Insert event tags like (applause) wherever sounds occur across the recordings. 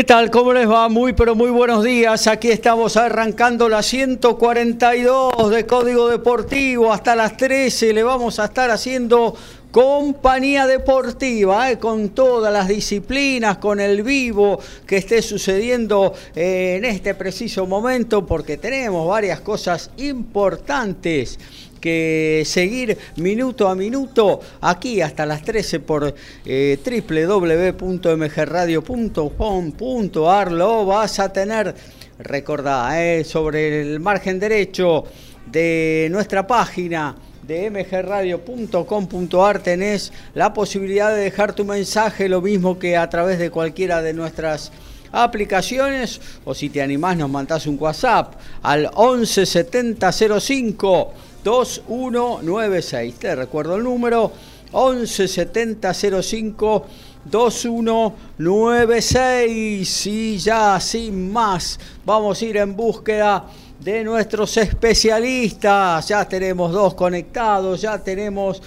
¿Qué tal? ¿Cómo les va? Muy, pero muy buenos días. Aquí estamos arrancando la 142 de Código Deportivo. Hasta las 13 le vamos a estar haciendo compañía deportiva, eh, con todas las disciplinas, con el vivo que esté sucediendo eh, en este preciso momento, porque tenemos varias cosas importantes que seguir minuto a minuto aquí hasta las 13 por eh, www.mgradio.com.ar. Lo vas a tener, recordá, eh, sobre el margen derecho de nuestra página de mgradio.com.ar tenés la posibilidad de dejar tu mensaje, lo mismo que a través de cualquiera de nuestras aplicaciones o si te animás nos mandás un WhatsApp al 11 70 05 2196. Te recuerdo el número 11 70 05 2196. Y ya sin más, vamos a ir en búsqueda de nuestros especialistas. Ya tenemos dos conectados, ya tenemos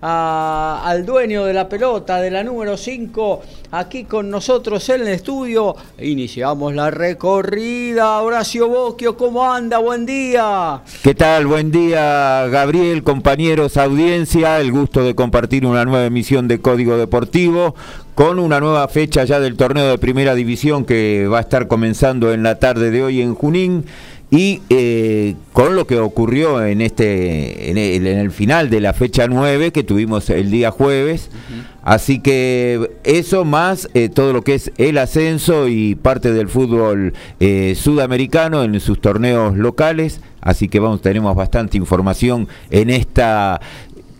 al dueño de la pelota, de la número 5, aquí con nosotros en el estudio. Iniciamos la recorrida. Horacio Boquio, ¿cómo anda? Buen día. ¿Qué tal? Buen día, Gabriel, compañeros, audiencia. El gusto de compartir una nueva emisión de Código Deportivo con una nueva fecha ya del torneo de primera división que va a estar comenzando en la tarde de hoy en Junín y eh, con lo que ocurrió en este en el, final de la fecha 9 que tuvimos el día jueves. Así que eso más eh, todo lo que es el ascenso y parte del fútbol eh, sudamericano en sus torneos locales. Así que vamos tenemos bastante información en esta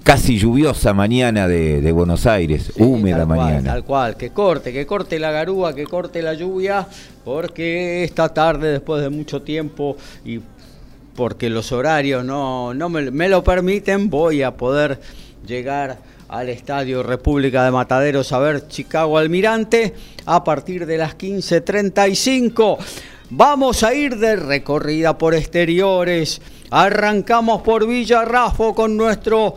casi lluviosa mañana de, Buenos Aires, húmeda mañana. Tal cual, que corte, que corte la garúa, que corte la lluvia, porque esta tarde, después de mucho tiempo y porque los horarios no, no me, lo permiten, voy a poder llegar al Estadio República de Mataderos a ver Chicago Almirante a partir de las 15.35. Vamos a ir de recorrida por exteriores. Arrancamos por Villarrafo con nuestro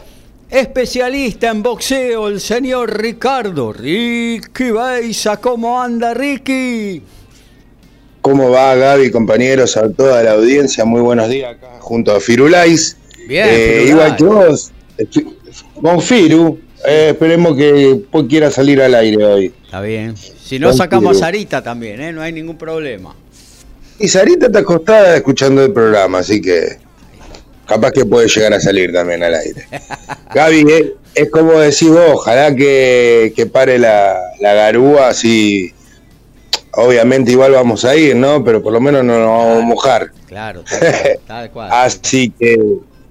especialista en boxeo, el señor Ricardo Ricky Beisa. ¿Cómo anda, Ricky? ¿Cómo va, Gaby, compañeros, a toda la audiencia? Muy buenos días acá junto a Firulais. Bien, eh, igual que vos, con Firu. Eh, esperemos que quiera salir al aire hoy. Está bien. Si no, sacamos a Sarita también, ¿eh? no hay ningún problema. Y Sarita está acostada escuchando el programa, así que capaz que puede llegar a salir también al aire. (laughs) Gaby, eh, es, como decís vos, ojalá que, pare la, garúa, así obviamente igual vamos a ir, ¿no? Pero por lo menos no nos vamos a mojar. Claro, (laughs) tal cual, así que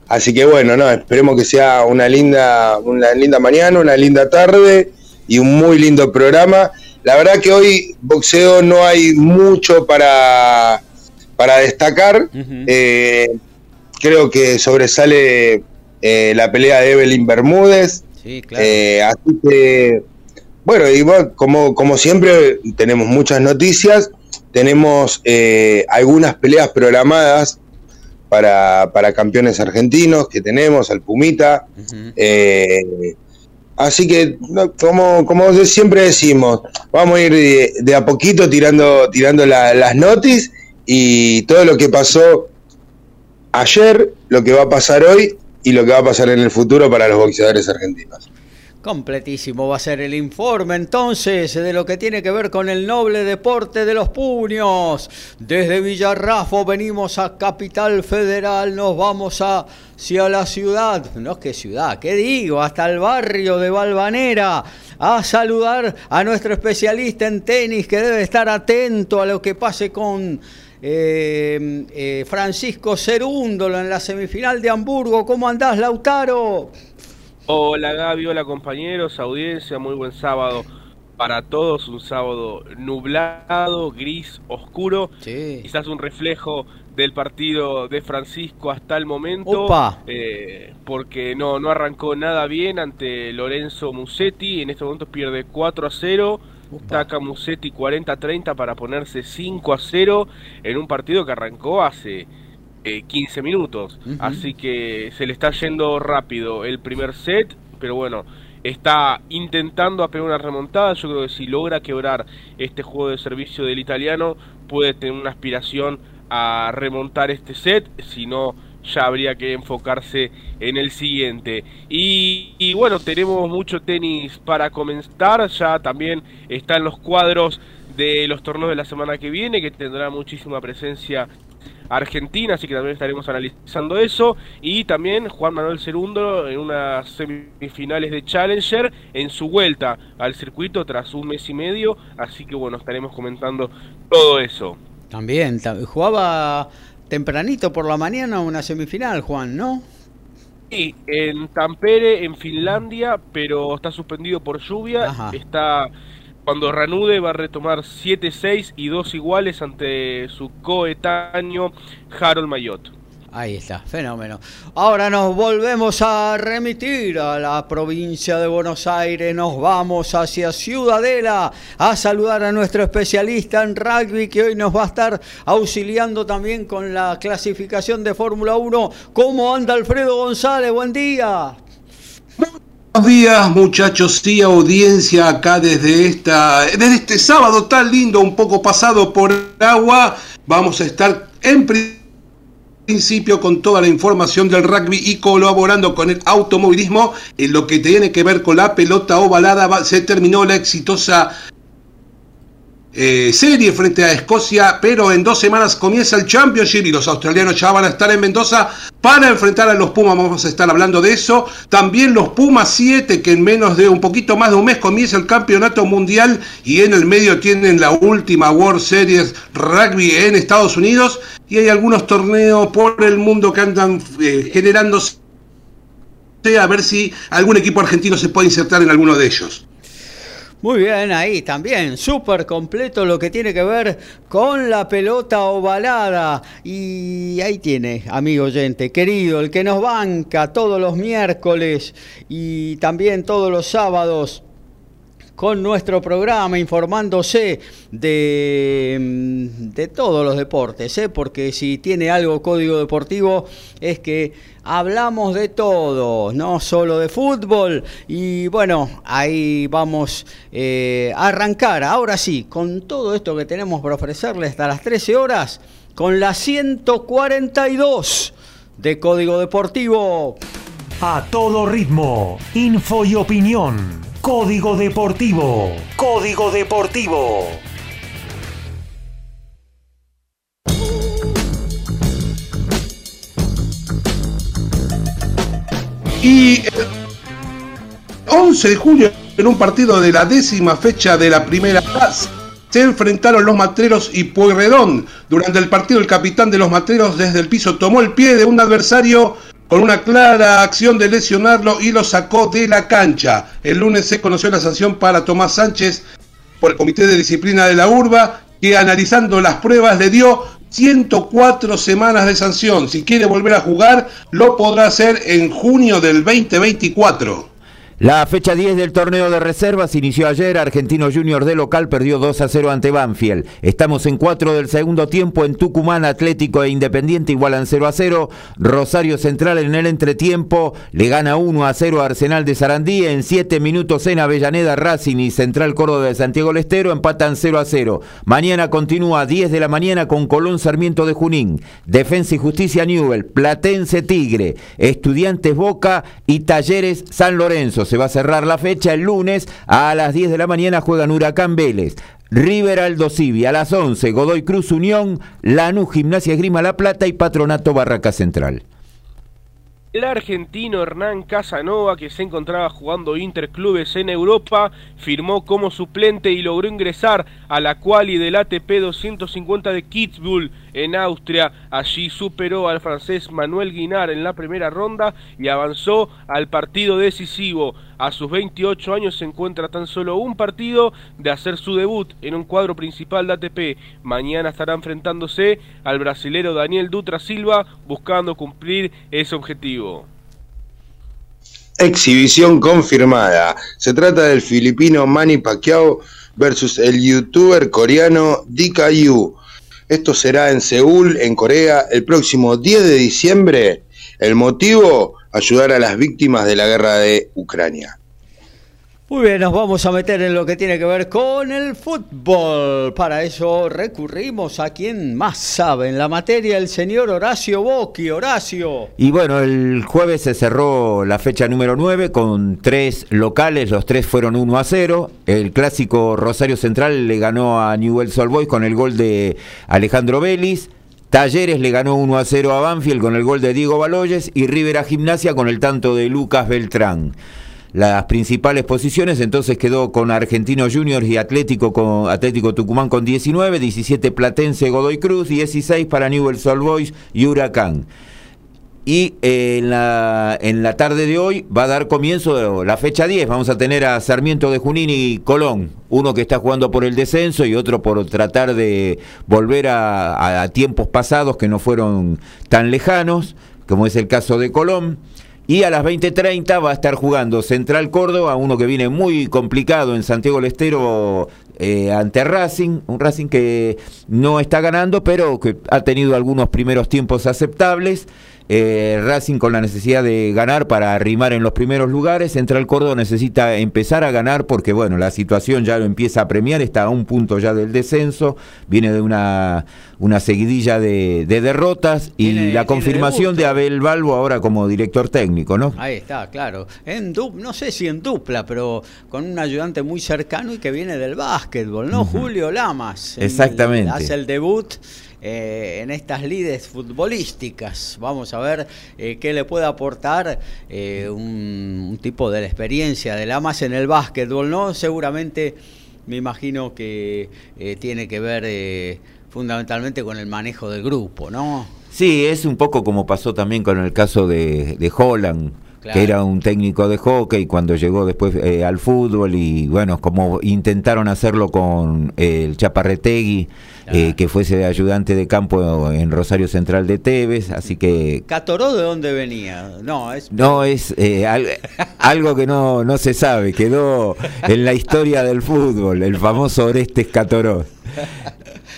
así que bueno, no, esperemos que sea una linda una linda mañana, una linda tarde y un muy lindo programa. La verdad que hoy boxeo no hay mucho para para destacar creo que sobresale eh, la pelea de Evelyn Bermúdez. Sí, claro. Eh, así que, bueno, y como, como siempre, tenemos muchas noticias. Tenemos eh, algunas peleas programadas para, para, campeones argentinos que tenemos, al Pumita. así que, como, como siempre decimos, vamos a ir de, a poquito tirando, tirando las noticias y todo lo que pasó ayer, lo que va a pasar hoy y lo que va a pasar en el futuro para los boxeadores argentinos. Completísimo va a ser el informe entonces de lo que tiene que ver con el noble deporte de los puños. Desde Villarrafo venimos a Capital Federal, nos vamos hacia la ciudad, no es que ciudad, ¿qué digo? Hasta el barrio de Valvanera a saludar a nuestro especialista en tenis que debe estar atento a lo que pase con eh, eh, Francisco Cerúndolo en la semifinal de Hamburgo. ¿Cómo andás, Lautaro? Hola Gaby, hola compañeros, audiencia, muy buen sábado para todos, un sábado nublado, gris, oscuro, quizás un reflejo del partido de Francisco hasta el momento, eh, porque no, no arrancó nada bien ante Lorenzo Musetti, en este momento pierde 4 a 0, Taca Musetti 40 a 30 para ponerse 5 a 0 en un partido que arrancó hace 15 eh, minutos. Así que se le está yendo rápido el primer set, pero bueno, está intentando apegar una remontada. Yo creo que si logra quebrar este juego de servicio del italiano, puede tener una aspiración a remontar este set. Si no, ya habría que enfocarse en el siguiente. Y, y, bueno, tenemos mucho tenis para comenzar. Ya también están los cuadros de los torneos de la semana que viene, que tendrá muchísima presencia Argentina, así que también estaremos analizando eso. Y también Juan Manuel Cerundo en unas semifinales de Challenger en su vuelta al circuito tras un mes y medio. Así que bueno, estaremos comentando todo eso. También, jugaba tempranito por la mañana una semifinal, Juan, ¿no? Sí, en Tampere, en Finlandia, pero está suspendido por lluvia. Está cuando Ranude va a retomar 7-6 y dos iguales ante su coetáneo Harold Mayot. Ahí está, fenómeno. Ahora nos volvemos a remitir a la provincia de Buenos Aires, nos vamos hacia Ciudadela a saludar a nuestro especialista en rugby que hoy nos va a estar auxiliando también con la clasificación de Fórmula 1. ¿Cómo anda Alfredo González? Buen día. Buenos días muchachos y audiencia acá desde, esta, desde este sábado tan lindo, un poco pasado por agua. Vamos a estar en principio con toda la información del rugby y colaborando con el automovilismo en lo que tiene que ver con la pelota ovalada. Se terminó la exitosa eh, serie frente a Escocia, pero en dos semanas comienza el Championship y los australianos ya van a estar en Mendoza para enfrentar a los Pumas. Vamos a estar hablando de eso. También los Pumas 7, que en menos de un poquito más de un mes comienza el Campeonato Mundial y en el medio tienen la última World Series Rugby en Estados Unidos y hay algunos torneos por el mundo que andan eh, generándose a ver si algún equipo argentino se puede insertar en alguno de ellos. Muy bien, ahí también, súper completo lo que tiene que ver con la pelota ovalada. Y ahí tiene, amigo oyente, querido, el que nos banca todos los miércoles y también todos los sábados con nuestro programa informándose de, mm, de todos los deportes, ¿eh? porque si tiene algo código deportivo es que hablamos de todo, no solo de fútbol. Y bueno, ahí vamos eh, a arrancar, ahora sí, con todo esto que tenemos para ofrecerles hasta las 13 horas, con la 142 de Código Deportivo. A todo ritmo, info y opinión. Código Deportivo. Código Deportivo. Y el 11 de julio, en un partido de la décima fecha de la primera fase, se enfrentaron los matreros y Pueyrredón. Durante el partido, el capitán de los matreros desde el piso tomó el pie de un adversario con una clara acción de lesionarlo y lo sacó de la cancha. El lunes se conoció la sanción para Tomás Sánchez por el Comité de Disciplina de la Urba, que analizando las pruebas le dio 104 semanas de sanción. Si quiere volver a jugar, lo podrá hacer en junio del 2024. La fecha 10 del torneo de reservas inició ayer. Argentino Junior de local perdió 2 a 0 ante Banfield. Estamos en 4 del segundo tiempo en Tucumán. Atlético e Independiente igualan 0 a 0. Rosario Central en el entretiempo le gana 1 a 0 a Arsenal de Sarandí. En 7 minutos en Avellaneda, Racing y Central Córdoba de Santiago Lestero empatan 0 a 0. Mañana continúa a 10 de la mañana con Colón Sarmiento de Junín. Defensa y Justicia Newell. Platense Tigre. Estudiantes Boca y Talleres San Lorenzo. Se va a cerrar la fecha. El lunes a las 10 de la mañana juegan Huracán Vélez. River Aldo Civi a las 11, Godoy Cruz Unión, Lanús Gimnasia Esgrima La Plata y Patronato Barraca Central. El argentino Hernán Casanova, que se encontraba jugando interclubes en Europa, firmó como suplente y logró ingresar a la quali del ATP 250 de Kitzbühel en Austria. Allí superó al francés Manuel Guinar en la primera ronda y avanzó al partido decisivo. A sus 28 años se encuentra tan solo un partido de hacer su debut en un cuadro principal de ATP. Mañana estará enfrentándose al brasilero Daniel Dutra Silva buscando cumplir ese objetivo. Exhibición confirmada. Se trata del filipino Manny Pacquiao versus el youtuber coreano Dikayu. Esto será en Seúl, en Corea, el próximo 10 de diciembre. El motivo, ayudar a las víctimas de la guerra de Ucrania. Muy bien, nos vamos a meter en lo que tiene que ver con el fútbol. Para eso recurrimos a quien más sabe en la materia, el señor Horacio Bocchi. Horacio. Y bueno, el jueves se cerró la fecha número 9 con tres locales, los tres fueron 1 a 0. El clásico Rosario Central le ganó a Newell's Old Boys con el gol de Alejandro Vélez. Talleres le ganó 1 a 0 a Banfield con el gol de Diego Baloyes y Rivera Gimnasia con el tanto de Lucas Beltrán las principales posiciones, entonces quedó con Argentinos Juniors y Atlético, con, Atlético Tucumán con 19, 17 Platense Godoy Cruz, 16 para Newell's Old Boys y Huracán. Y eh, en, la, en la tarde de hoy va a dar comienzo la fecha 10. Vamos a tener a Sarmiento de Junín y Colón. Uno que está jugando por el descenso y otro por tratar de volver a tiempos pasados que no fueron tan lejanos, como es el caso de Colón. Y a las 20.30 va a estar jugando Central Córdoba, uno que viene muy complicado en Santiago del Estero eh, ante Racing, un Racing que no está ganando, pero que ha tenido algunos primeros tiempos aceptables. Eh, Racing con la necesidad de ganar para arrimar en los primeros lugares. Central Córdoba necesita empezar a ganar porque, bueno, la situación ya lo empieza a premiar, está a un punto ya del descenso, viene de una, una seguidilla de, derrotas y la confirmación de Abel Balbo ahora como director técnico, ¿no? Ahí está, claro. En no sé si en dupla, pero con un ayudante muy cercano y que viene del básquetbol, ¿no? Julio Lamas. Exactamente. hace el debut. Eh, en estas lides futbolísticas. Vamos a ver eh, qué le puede aportar eh, un, tipo de la experiencia de Lamas en el básquetbol, ¿no? Seguramente me imagino que tiene que ver fundamentalmente con el manejo del grupo, ¿no? Sí, es un poco como pasó también con el caso de, de Holland que era un técnico de hockey cuando llegó después eh, al fútbol y bueno, como intentaron hacerlo con eh, el Chaparretegui, eh, que fuese ayudante de campo en Rosario Central de Tevez, así que... ¿Catoró de dónde venía? No, es... No, es (laughs) algo que no, no se sabe, quedó en la historia del fútbol, el famoso Orestes Catoró.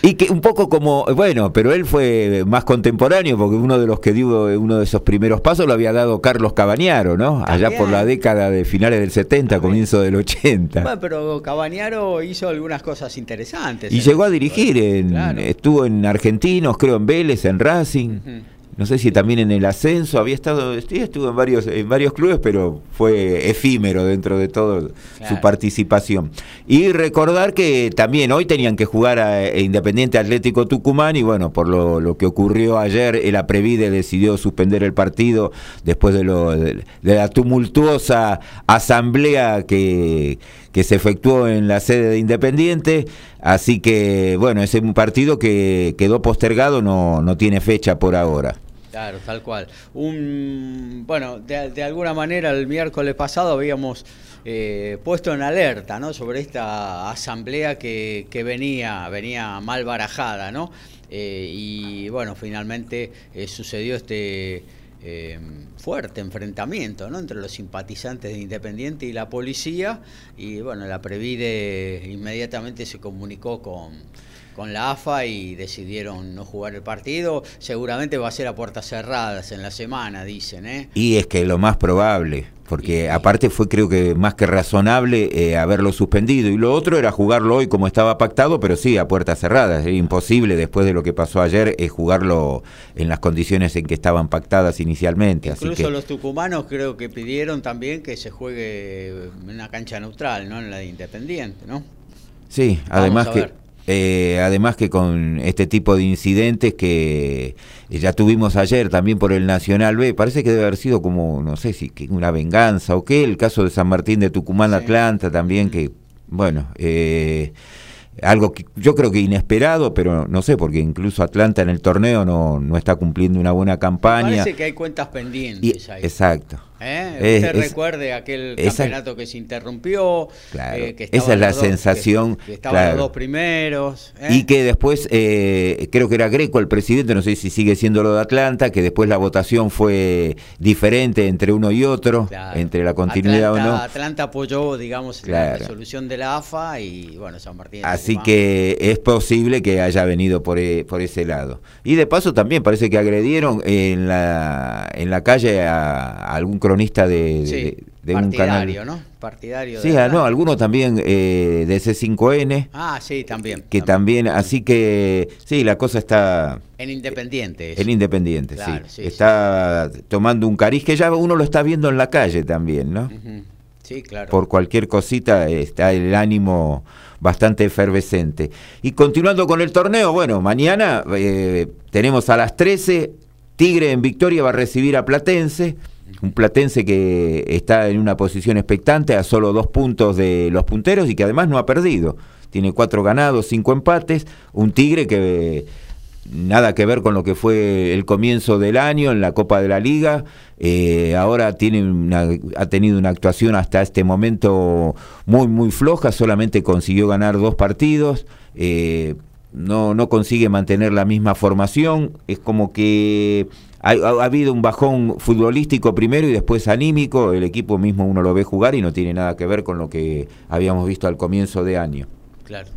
Y que un poco como, bueno, pero él fue más contemporáneo, porque uno de los que dio uno de esos primeros pasos lo había dado Carlos Cabañaro, ¿no? Allá por la década de finales del 70, comienzo del 80. Bueno, pero Cabañaro hizo algunas cosas interesantes. Y llegó a dirigir, estuvo en Argentinos, creo en Vélez, en Racing no sé si también en el ascenso, había estado, estuvo en varios, en varios clubes, pero fue efímero dentro de todo su participación. Y recordar que también hoy tenían que jugar a, e Independiente Atlético Tucumán y bueno, por lo, que ocurrió ayer, el Aprevide decidió suspender el partido después de, lo, de la tumultuosa asamblea que que se efectuó en la sede de Independiente, así que bueno, es un partido que quedó postergado, no, no tiene fecha por ahora. Claro, tal cual. Un, bueno, de, alguna manera el miércoles pasado habíamos eh, puesto en alerta ¿no? sobre esta asamblea que, que venía, venía mal barajada, ¿no? Eh, y bueno, finalmente eh, sucedió este eh, fuerte enfrentamiento ¿no? entre los simpatizantes de Independiente y la policía y bueno, la Previde inmediatamente se comunicó con, con la AFA y decidieron no jugar el partido. Seguramente va a ser a puertas cerradas en la semana, dicen. ¿eh? Y es que lo más probable, porque aparte fue creo que más que razonable eh, haberlo suspendido. Y lo otro era jugarlo hoy como estaba pactado, pero sí, a puertas cerradas. Es imposible después de lo que pasó ayer eh, jugarlo en las condiciones en que estaban pactadas inicialmente. Incluso los tucumanos creo que pidieron también que se juegue en una cancha neutral, no en la de Independiente, ¿no? Sí, además que eh, además que con este tipo de incidentes que ya tuvimos ayer también por el Nacional B, parece que debe haber sido como, no sé si una venganza o qué, el caso de San Martín de Tucumán, Atlanta también, que, bueno, eh, algo que yo creo que inesperado, pero no sé, porque incluso Atlanta en el torneo no, no está cumpliendo una buena campaña. parece que hay cuentas pendientes ahí. Exacto. ¿Eh? Usted recuerde aquel campeonato que se interrumpió, eh, esa es la sensación. que, estaban los dos primeros. ¿eh? Y que después, eh, creo que era Greco el presidente, no sé si sigue siendo lo de Atlanta, que después la votación fue diferente entre uno y otro, entre la continuidad o no. Atlanta apoyó, digamos, la resolución de la AFA y bueno, San Martín. Así que es posible que haya venido por, por ese lado. Y de paso también parece que agredieron en la, en la calle a, algún cronista de, un canal. ¿no? Partidario. Sí, ah, no, algunos también eh, de C5N. Ah, sí, también. Que también. así que sí, la cosa está... En Independiente. En Independiente, sí. Está tomando un cariz que ya uno lo está viendo en la calle también, ¿no? Sí, claro. Por cualquier cosita está el ánimo bastante efervescente. Y continuando con el torneo, bueno, mañana eh, tenemos a las 13, Tigre en Victoria va a recibir a Platense un platense que está en una posición expectante a solo dos puntos de los punteros y que además no ha perdido. Tiene cuatro ganados, cinco empates, un Tigre que nada que ver con lo que fue el comienzo del año en la Copa de la Liga. Eh, ahora tiene ha tenido una actuación hasta este momento muy, muy floja, solamente consiguió ganar dos partidos. Eh, no, no consigue mantener la misma formación, es como que ha, habido un bajón futbolístico primero y después anímico, el equipo mismo uno lo ve jugar y no tiene nada que ver con lo que habíamos visto al comienzo de año. Claro.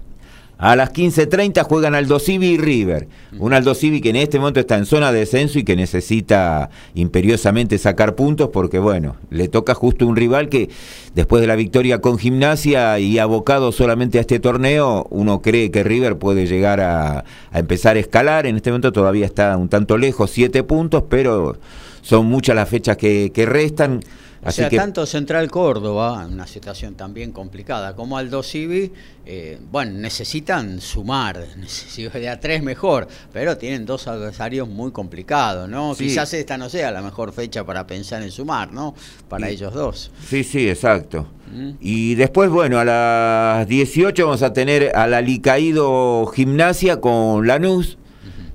A las 15.30 juegan Aldo Civi y River. Un Aldo Civi que en este momento está en zona de descenso y que necesita imperiosamente sacar puntos porque, bueno, le toca justo un rival que después de la victoria con gimnasia y abocado solamente a este torneo, uno cree que River puede llegar a, empezar a escalar. En este momento todavía está un tanto lejos, siete puntos, pero son muchas las fechas que, que restan. O sea, tanto Central Córdoba, una situación también complicada, como Aldo Civi, eh, bueno, necesitan sumar, (laughs) si de a tres mejor, pero tienen dos adversarios muy complicados, ¿no? Quizás esta no sea la mejor fecha para pensar en sumar, ¿no? Para ellos dos. Sí, sí, exacto. Mm. Y después, bueno, a las 18 vamos a tener al alicaído Gimnasia con Lanús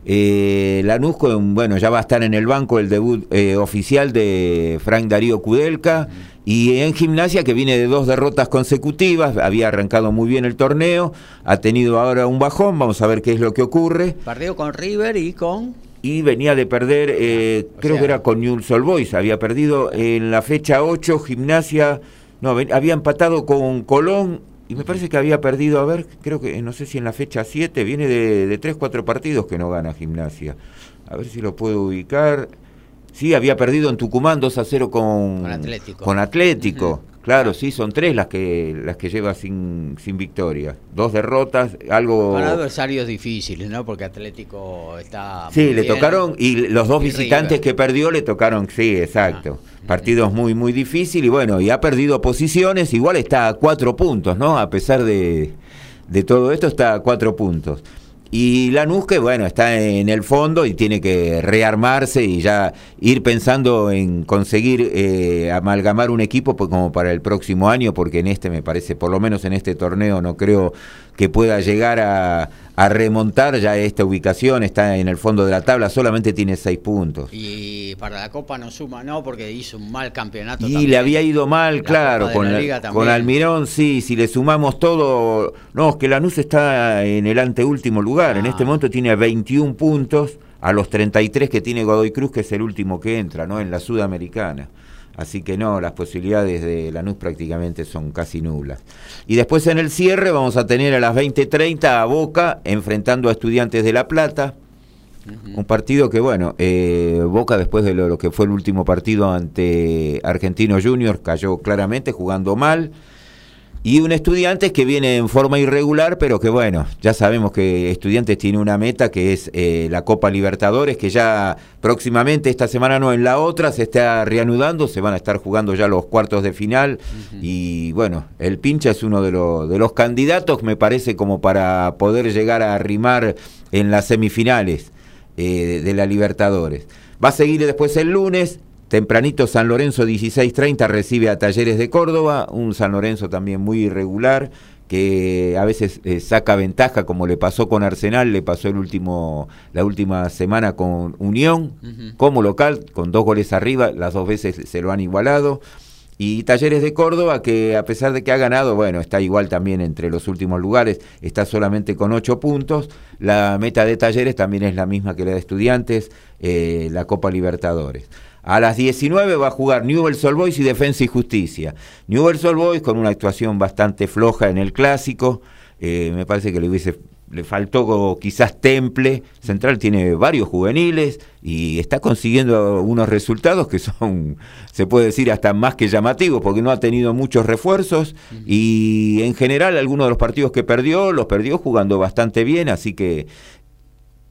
eh, Lanús, bueno, ya va a estar en el banco el debut eh, oficial de Frank Darío Kudelka. Y en gimnasia, que viene de dos derrotas consecutivas, había arrancado muy bien el torneo, ha tenido ahora un bajón, vamos a ver qué es lo que ocurre. Partido con River y con... Y venía de perder, eh, creo que era con Newell's Old Boys, había perdido en la fecha 8, gimnasia, no, había empatado con Colón y me parece que había perdido, a ver, creo que no sé si en la fecha 7, viene de, de 3, 4 partidos que no gana gimnasia. A ver si lo puedo ubicar. Sí, había perdido en Tucumán 2 a 0 con, con Atlético. Con Atlético. Claro, sí, son tres las que las que lleva sin, sin victoria. Dos derrotas, algo... Para adversarios difíciles, ¿no? Porque Atlético está... Sí, le tocaron, y los dos visitantes que perdió le tocaron, sí, exacto. Ah. Partidos muy, muy difíciles, y bueno, y ha perdido posiciones, igual está a cuatro puntos, ¿no? A pesar de, de todo esto, está a cuatro puntos. Y Lanús que bueno, está en el fondo y tiene que rearmarse y ya ir pensando en conseguir eh, amalgamar un equipo pues, como para el próximo año, porque en este me parece, por lo menos en este torneo, no creo que pueda llegar a, remontar ya esta ubicación, está en el fondo de la tabla, solamente tiene seis puntos. Y para la Copa no suma, no, porque hizo un mal campeonato. Y le había ido mal, claro, con, con Almirón, sí, si le sumamos todo, no, es que Lanús está en el anteúltimo lugar, en este ah. momento tiene 21 puntos a los 33 que tiene Godoy Cruz, que es el último que entra, ¿no? En la Sudamericana. Así que no, las posibilidades de Lanús prácticamente son casi nulas. Y después en el cierre vamos a tener a las 20.30 a Boca enfrentando a Estudiantes de La Plata. Un partido que, bueno, eh, Boca después de lo, que fue el último partido ante Argentino Junior cayó claramente jugando mal. Y un estudiante que viene en forma irregular, pero que bueno, ya sabemos que Estudiantes tiene una meta que es eh, la Copa Libertadores, que ya próximamente, esta semana no, en la otra, se está reanudando, se van a estar jugando ya los cuartos de final. Y bueno, el pincha es uno de, de los candidatos, me parece, como para poder llegar a arrimar en las semifinales eh, de la Libertadores. Va a seguir después el lunes, Tempranito San Lorenzo 16:30 recibe a Talleres de Córdoba, un San Lorenzo también muy irregular que a veces eh, saca ventaja como le pasó con Arsenal, le pasó el último la última semana con Unión como local con dos goles arriba, las dos veces se lo han igualado. Y Talleres de Córdoba, que a pesar de que ha ganado, bueno, está igual también entre los últimos lugares, está solamente con ocho puntos. La meta de Talleres también es la misma que la de Estudiantes, eh, la Copa Libertadores. A las 19 va a jugar Newell's Old Boys y Defensa y Justicia. Newell's Old Boys con una actuación bastante floja en el clásico. Eh, me parece que le hubiese le faltó quizás temple. Central tiene varios juveniles y está consiguiendo unos resultados que son, se puede decir, hasta más que llamativos, porque no ha tenido muchos refuerzos. Y en general algunos de los partidos que perdió, los perdió jugando bastante bien, así que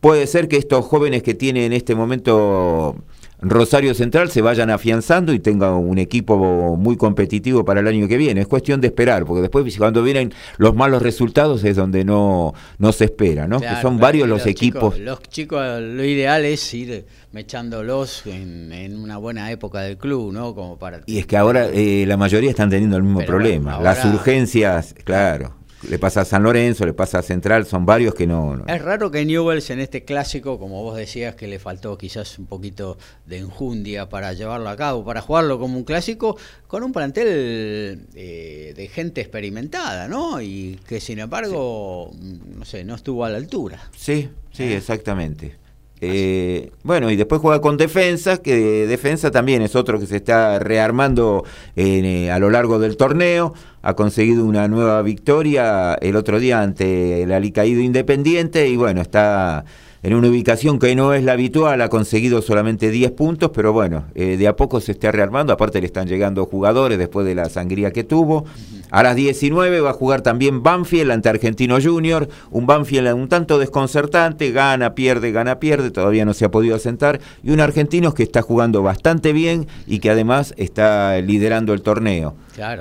puede ser que estos jóvenes que tienen en este momento Rosario Central se vayan afianzando y tenga un equipo muy competitivo para el año que viene. Es cuestión de esperar, porque después cuando vienen los malos resultados es donde no, no se espera, ¿no? que son varios los, equipos. los chicos, lo ideal es ir mechándolos en, en, una buena época del club, ¿no? Como para... Y es que ahora eh, la mayoría están teniendo el mismo problema. Las urgencias, claro le pasa a San Lorenzo, le pasa a Central, son varios que no, Es raro que Newells en este clásico, como vos decías, que le faltó quizás un poquito de enjundia para llevarlo a cabo, para jugarlo como un clásico, con un plantel eh, de gente experimentada, ¿no? Y que sin embargo, no sé, no estuvo a la altura. Sí, sí, ah. exactamente. Eh, bueno, y después juega con defensa, que defensa también es otro que se está rearmando eh, a lo largo del torneo. Ha conseguido una nueva victoria el otro día ante el Alicaído Independiente y bueno, está en una ubicación que no es la habitual, ha conseguido solamente 10 puntos, pero bueno, eh, de a poco se está rearmando, aparte le están llegando jugadores después de la sangría que tuvo. A las 19 va a jugar también Banfield ante Argentino Junior, un Banfield un tanto desconcertante, gana, pierde, gana, pierde, todavía no se ha podido asentar, y un argentino que está jugando bastante bien y que además está liderando el torneo.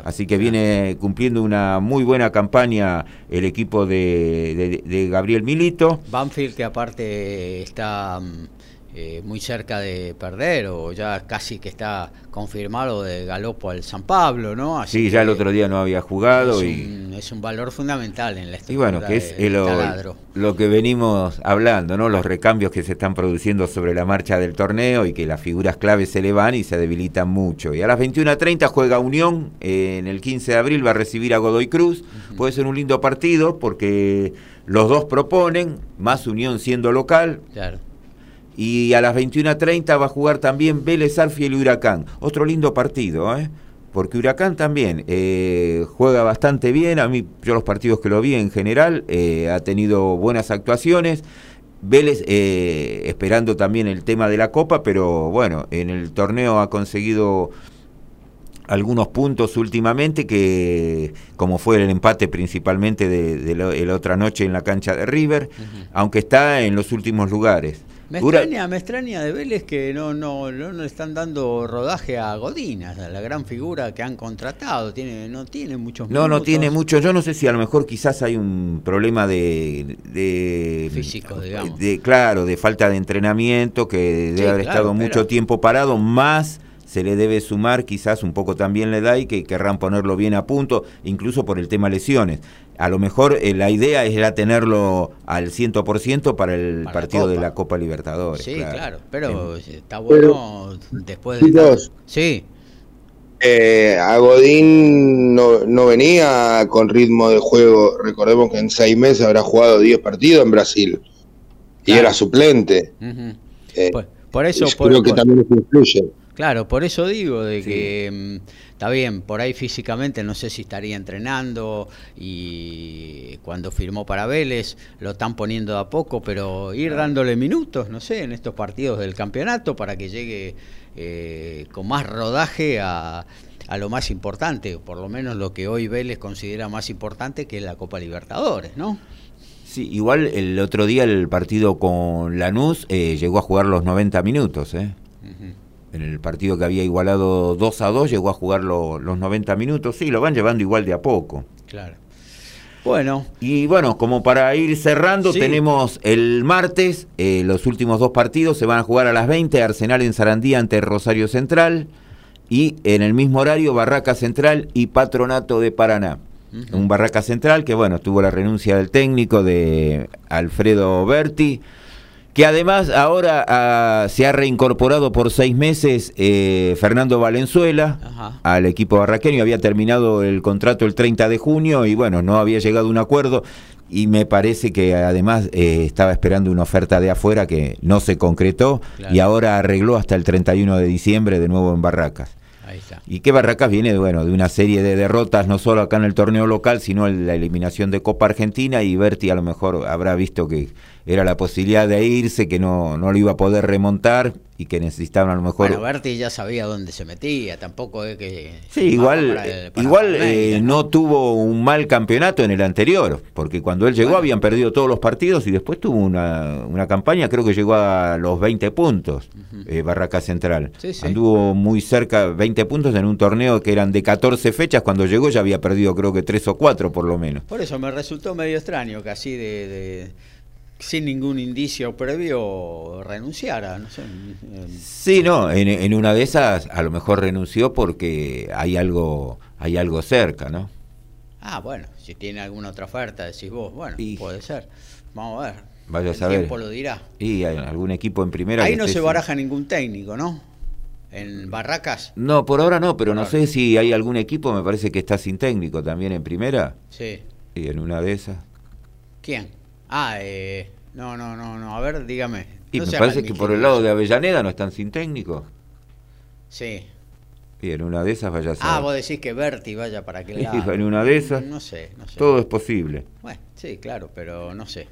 Así que viene cumpliendo una muy buena campaña el equipo de, de Gabriel Milito. Banfield que aparte está mm, eh, muy cerca de perder o ya casi que está confirmado de galopo al San Pablo, ¿no? Así sí, ya el otro día no había jugado es y un, es un valor fundamental en la Y bueno, que es lo, que venimos hablando, ¿no? Los recambios que se están produciendo sobre la marcha del torneo y que las figuras claves se le van y se debilitan mucho. Y a las 21.30 juega Unión, en el 15 de abril va a recibir a Godoy Cruz, puede ser un lindo partido porque los dos proponen, más Unión siendo local. Claro y a las 21.30 va a jugar también Vélez Arfiel y Huracán. Otro lindo partido, ¿eh? porque Huracán también eh, juega bastante bien. A mí, yo los partidos que lo vi en general, eh, ha tenido buenas actuaciones. Vélez eh, esperando también el tema de la Copa, pero bueno, en el torneo ha conseguido algunos puntos últimamente que como fue el empate principalmente de, la, otra noche en la cancha de River, aunque está en los últimos lugares. Me extraña, me extraña de Vélez que no, no, no, le están dando rodaje a Godín, a la gran figura que han contratado. Tiene, no tiene muchos No, no tiene mucho. Yo no sé si a lo mejor quizás hay un problema de... de Físico, digamos. De, claro, de falta de entrenamiento, que debe haber estado mucho tiempo parado, más se le debe sumar quizás un poco también la edad y que querrán ponerlo bien a punto, incluso por el tema lesiones a lo mejor eh, la idea era tenerlo al 100% para el partido de la Copa Libertadores. Sí, claro, pero está bueno después de... Sí. Eh, Agodín no, no, venía con ritmo de juego. Recordemos que en seis meses habrá jugado 10 partidos en Brasil y era suplente. Eh, por eso creo que también influye. Claro, por eso digo de que mm, está bien, por ahí físicamente no sé si estaría entrenando y cuando firmó para Vélez lo están poniendo a poco, pero ir dándole minutos, no sé, en estos partidos del campeonato para que llegue eh, con más rodaje a, a lo más importante, por lo menos lo que hoy Vélez considera más importante que es la Copa Libertadores, ¿no? Sí, igual el otro día el partido con Lanús eh, llegó a jugar los 90 minutos, ¿eh? En el partido que había igualado 2 a 2, llegó a jugar los 90 minutos. Sí, lo van llevando igual de a poco. Claro. Bueno. Y bueno, como para ir cerrando, tenemos el martes, eh, los últimos dos partidos se van a jugar a las 20, Arsenal en Sarandía ante Rosario Central, y en el mismo horario Barraca Central y Patronato de Paraná. Un Barraca Central que, bueno, tuvo la renuncia del técnico de Alfredo Berti que además ahora ah, se ha reincorporado por seis meses eh, Fernando Valenzuela al equipo barraqueño, había terminado el contrato el 30 de junio y bueno, no había llegado a un acuerdo. Y me parece que además eh, estaba esperando una oferta de afuera que no se concretó y ahora arregló hasta el 31 de diciembre de nuevo en Barracas. Y que Barracas viene bueno, de una serie de derrotas, no solo acá en el torneo local, sino en la eliminación de Copa Argentina. Y Berti a lo mejor habrá visto que era la posibilidad de irse, que no, no lo iba a poder remontar y que necesitaban a lo mejor... Bueno, Berti ya sabía dónde se metía, tampoco es que... Sí, igual, igual eh, ¿no? tuvo un mal campeonato en el anterior, porque cuando él llegó habían perdido todos los partidos y después tuvo una, una campaña, creo que llegó a los 20 puntos, eh, Barraca Central. Anduvo muy cerca, 20 puntos en un torneo que eran de 14 fechas, cuando llegó ya había perdido creo que 3 o 4 por lo menos. Por eso me resultó medio extraño que así de sin ningún indicio previo renunciara. No sé. Sí, no, en, una de esas a lo mejor renunció porque hay algo, hay algo cerca, ¿no? Ah, bueno, si tiene alguna otra oferta, decís vos, bueno, puede ser. Vamos a ver. Vaya a saber. El tiempo lo dirá. Y hay algún equipo en primera. Ahí no se baraja ningún técnico, ¿no? ¿En Barracas? No, por ahora no, pero no sé si hay algún equipo, me parece que está sin técnico también en primera. Sí. Y en una de esas. ¿Quién? Ah, eh, no, no, no, no. A ver, dígame. Y me parece que por el lado de Avellaneda no están sin técnico. Sí. Y en una de esas vaya a ser. Ah, vos decís que Berti vaya para aquel (laughs) lado. en una de esas. No sé, no sé. Todo es posible. Bueno, sí, claro, pero no sé.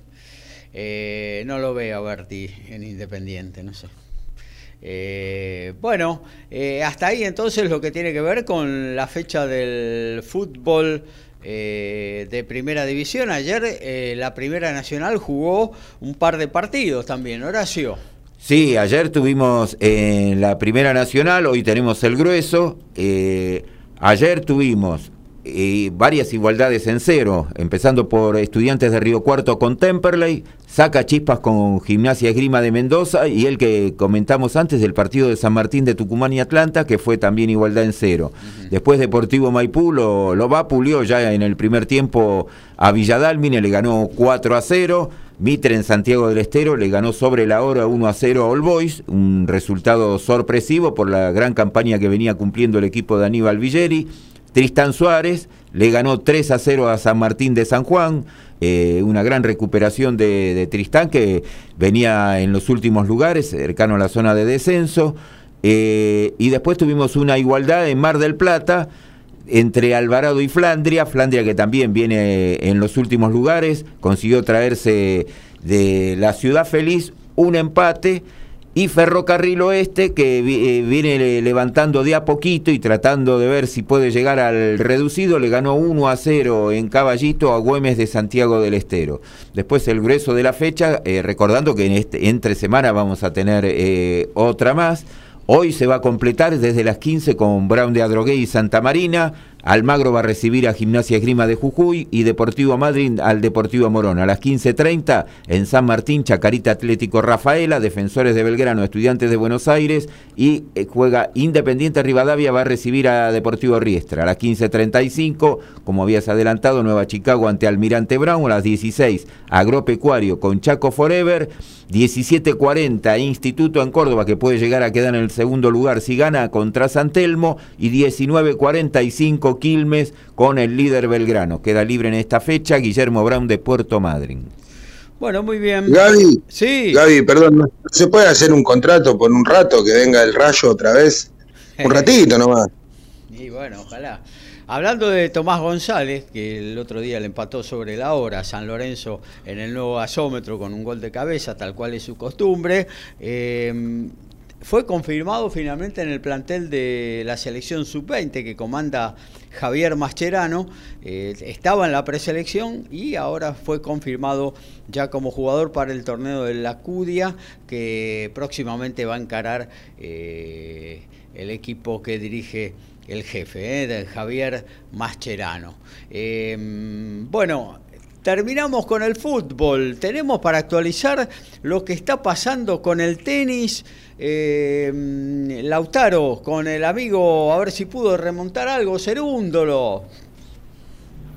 Eh, no lo veo a Berti en Independiente, no sé. Eh, bueno, eh, hasta ahí entonces lo que tiene que ver con la fecha del fútbol eh, de Primera División. Ayer eh, la Primera Nacional jugó un par de partidos también, Horacio. Sí, ayer tuvimos en la Primera Nacional, hoy tenemos el grueso. Eh, ayer tuvimos varias igualdades en cero, empezando por Estudiantes de Río Cuarto con Temperley, saca chispas con Gimnasia Esgrima de Mendoza y el que comentamos antes del partido de San Martín de Tucumán y Atlanta, que fue también igualdad en cero. Después Deportivo Maipú lo, lo vapuleó ya en el primer tiempo a Villadalmine, le ganó 4 a 0. Mitre en Santiago del Estero le ganó sobre la hora 1 a 0 a All Boys, un resultado sorpresivo por la gran campaña que venía cumpliendo el equipo de Aníbal Villeri. Tristan Suárez le ganó 3 a 0 a San Martín de San Juan, eh, una gran recuperación de, Tristán que venía en los últimos lugares, cercano a la zona de descenso. Eh, y después tuvimos una igualdad en Mar del Plata entre Alvarado y Flandria, Flandria que también viene en los últimos lugares, consiguió traerse de la Ciudad Feliz un empate y Ferrocarril Oeste que eh, viene levantando de a poquito y tratando de ver si puede llegar al reducido, le ganó 1 a 0 en Caballito a Güemes de Santiago del Estero. Después el grueso de la fecha, eh, recordando que en este, entre semana vamos a tener eh, otra más. Hoy se va a completar desde las 15 con Brown de Adrogué y Santa Marina, Almagro va a recibir a Gimnasia Esgrima de Jujuy y Deportivo Madrid al Deportivo Morón. A las 15.30 en San Martín, Chacarita Atlético Rafaela, Defensores de Belgrano, Estudiantes de Buenos Aires y eh, juega Independiente Rivadavia, va a recibir a Deportivo Riestra. A las 15.35, como habías adelantado, Nueva Chicago ante Almirante Brown. A las 16, Agropecuario con Chaco Forever. 17.40, Instituto en Córdoba, que puede llegar a quedar en el segundo lugar si gana contra San Telmo. Y 19.45, Quilmes con el líder Belgrano. Queda libre en esta fecha Guillermo Brown de Puerto Madryn. Bueno, muy bien. Gaby, sí. Gaby, perdón, ¿se puede hacer un contrato por un rato que venga el rayo otra vez? Un (laughs) ratito nomás. Y bueno, ojalá. Hablando de Tomás González, que el otro día le empató sobre la hora a San Lorenzo en el nuevo gasómetro con un gol de cabeza, tal cual es su costumbre, eh, fue confirmado finalmente en el plantel de la selección sub-20 que comanda Javier Mascherano. Eh, estaba en la preselección y ahora fue confirmado ya como jugador para el torneo de la Cudia que próximamente va a encarar eh, el equipo que dirige el jefe, eh, Javier Mascherano. Bueno, terminamos con el fútbol. Tenemos para actualizar lo que está pasando con el tenis. Em, Lautaro, con el amigo, a ver si pudo remontar algo, Cerúndolo.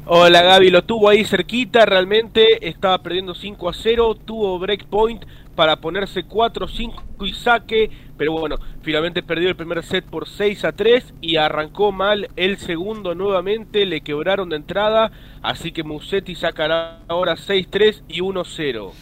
Hola Gaby, lo tuvo ahí cerquita, realmente estaba perdiendo 5 a 0, tuvo breakpoint para ponerse 4-5 y saque, pero bueno, finalmente perdió el primer set por 6 a 3 y arrancó mal el segundo nuevamente, le quebraron de entrada, así que Musetti sacará ahora 6-3 y 1-0.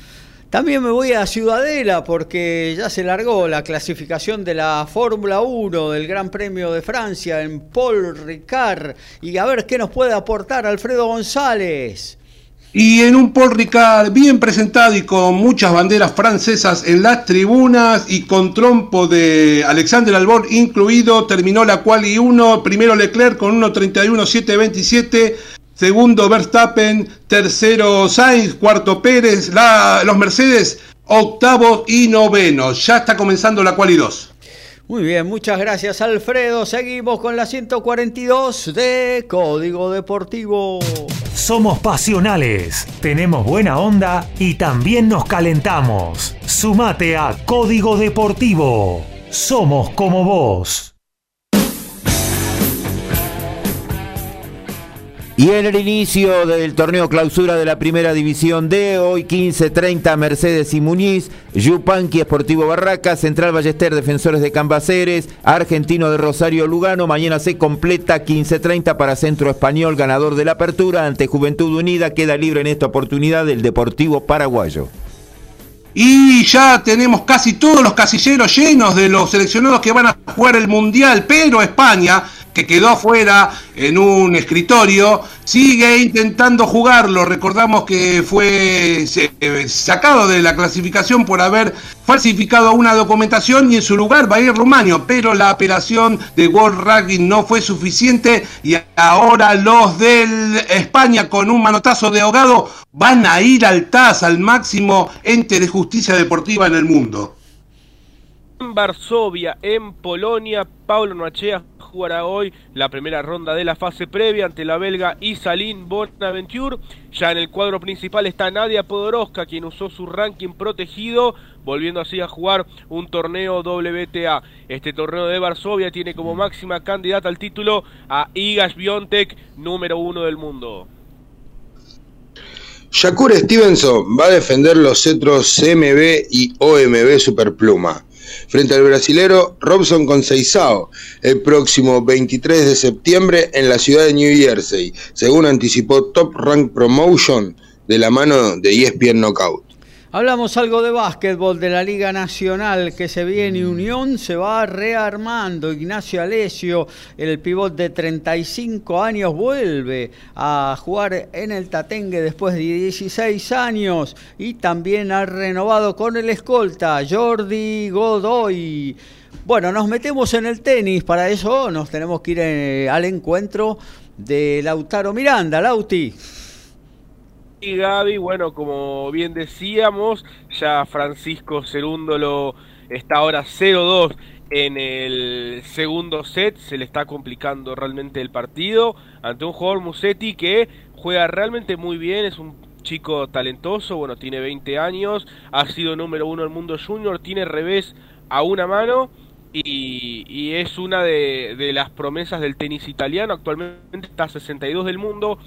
También me voy a Ciudadela porque ya se largó la clasificación de la Fórmula 1 del Gran Premio de Francia en Paul Ricard y a ver qué nos puede aportar Alfredo González. Y en un Paul Ricard bien presentado y con muchas banderas francesas en las tribunas y con trompo de Alexander Albon incluido, terminó la quali 1, primero Leclerc con 1.31.727, segundo Verstappen, tercero Sainz, cuarto Pérez, la, los Mercedes octavo y noveno. Ya está comenzando la quali 2. Muy bien, muchas gracias Alfredo. Seguimos con la 142 de Código Deportivo. Somos pasionales, tenemos buena onda y también nos calentamos. Sumate a Código Deportivo. Somos como vos. Y en el inicio del torneo clausura de la primera división D, hoy 15.30 Mercedes y Muñiz, Yupanqui Esportivo Barraca, Central Ballester Defensores de Cambaceres, Argentino de Rosario Lugano, mañana se completa 15.30 para Centro Español, ganador de la apertura ante Juventud Unida, queda libre en esta oportunidad el Deportivo Paraguayo. Y ya tenemos casi todos los casilleros llenos de los seleccionados que van a jugar el Mundial, pero España que quedó afuera en un escritorio, sigue intentando jugarlo. Recordamos que fue eh, sacado de la clasificación por haber falsificado una documentación y en su lugar va a ir Rumania, pero la apelación de World Rugby no fue suficiente y ahora los de España con un manotazo de ahogado van a ir al TAS, al máximo ente de justicia deportiva en el mundo. En Varsovia, en Polonia, Pablo Noachea jugará hoy la primera ronda de la fase previa ante la belga Isalín Bonaventure. Ya en el cuadro principal está Nadia Podoroska, quien usó su ranking protegido, volviendo así a jugar un torneo WTA. Este torneo de Varsovia tiene como máxima candidata al título a Igas Biontek, número uno del mundo. Shakur Stevenson va a defender los cetros CMB y OMB Superpluma frente al brasilero Robson Conceizao el próximo 23 de septiembre en la ciudad de New Jersey, según anticipó Top Rank Promotion de la mano de ESPN Knockout. Hablamos algo de básquetbol de la Liga Nacional que se viene Unión, se va rearmando. Ignacio Alesio, el pivot de 35 años, vuelve a jugar en el Tatengue después de 16 años y también ha renovado con el escolta Jordi Godoy. Bueno, nos metemos en el tenis, para eso nos tenemos que ir eh, al encuentro de Lautaro Miranda. Lauti. Y Gaby, bueno, como bien decíamos, ya Francisco Cerúndolo está ahora 0-2 en el segundo set, se le está complicando realmente el partido ante un jugador Musetti que juega realmente muy bien, es un chico talentoso, bueno, tiene 20 años, ha sido número uno del mundo junior, tiene revés a una mano y, es una de, de, las promesas del tenis italiano, actualmente está 62 del mundo,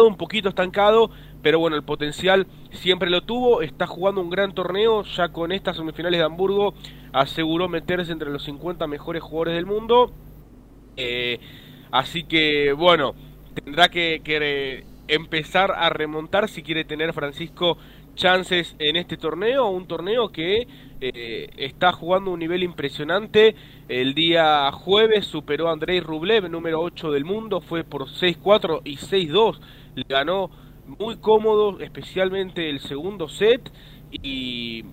un poquito estancado, pero bueno, el potencial siempre lo tuvo, está jugando un gran torneo, ya con estas semifinales de Hamburgo aseguró meterse entre los 50 mejores jugadores del mundo, eh, así que bueno, tendrá que, empezar a remontar si quiere tener Francisco chances en este torneo, un torneo que eh, está jugando un nivel impresionante. El día jueves superó a Andrei Rublev, número 8 del mundo, fue por 6-4 y 6-2. Le ganó muy cómodo, especialmente el segundo set. Y,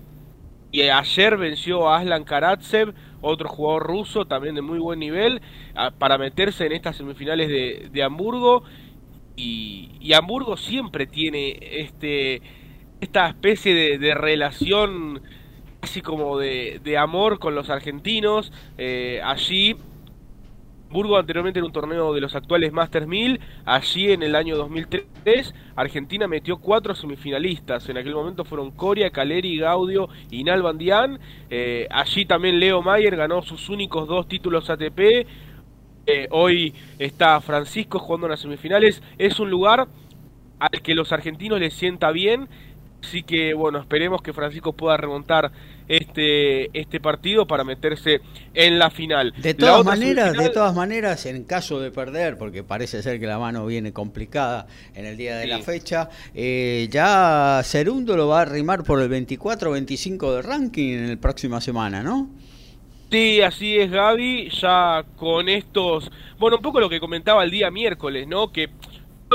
ayer venció a Aslan Karatsev, otro jugador ruso también de muy buen nivel, para meterse en estas semifinales de, Hamburgo. y Hamburgo siempre tiene este esta especie de, relación así como de, amor con los argentinos. Eh, allí, Burgo anteriormente en un torneo de los actuales Masters 1000, allí en el año 2003, Argentina metió cuatro semifinalistas. En aquel momento fueron Coria, Caleri, Gaudio y Nalbandián. Eh, allí también Leo Mayer ganó sus únicos dos títulos ATP. Eh, hoy está Francisco jugando en las semifinales. Es un lugar al que los argentinos les sienta bien Así que bueno, esperemos que Francisco pueda remontar este, este partido para meterse en la final. De todas maneras, de todas maneras, en caso de perder, porque parece ser que la mano viene complicada en el día de la fecha, eh, ya Cerundo lo va a arrimar por el 24-25 de ranking en la próxima semana, ¿no? Sí, así es Gaby, ya con estos, bueno, un poco lo que comentaba el día miércoles, ¿no? Que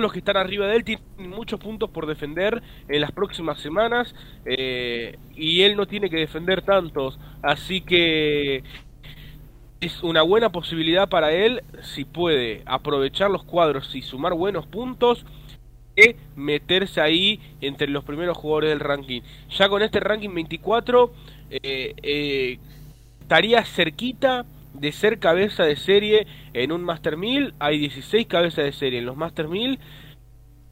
los que están arriba de él tienen muchos puntos por defender en las próximas semanas eh, y él no tiene que defender tantos, así que es una buena posibilidad para él si puede aprovechar los cuadros y sumar buenos puntos y meterse ahí entre los primeros jugadores del ranking. Ya con este ranking 24 eh, eh, estaría cerquita de ser cabeza de serie en un Master 1000. Hay 16 cabezas de serie en los Master 1000.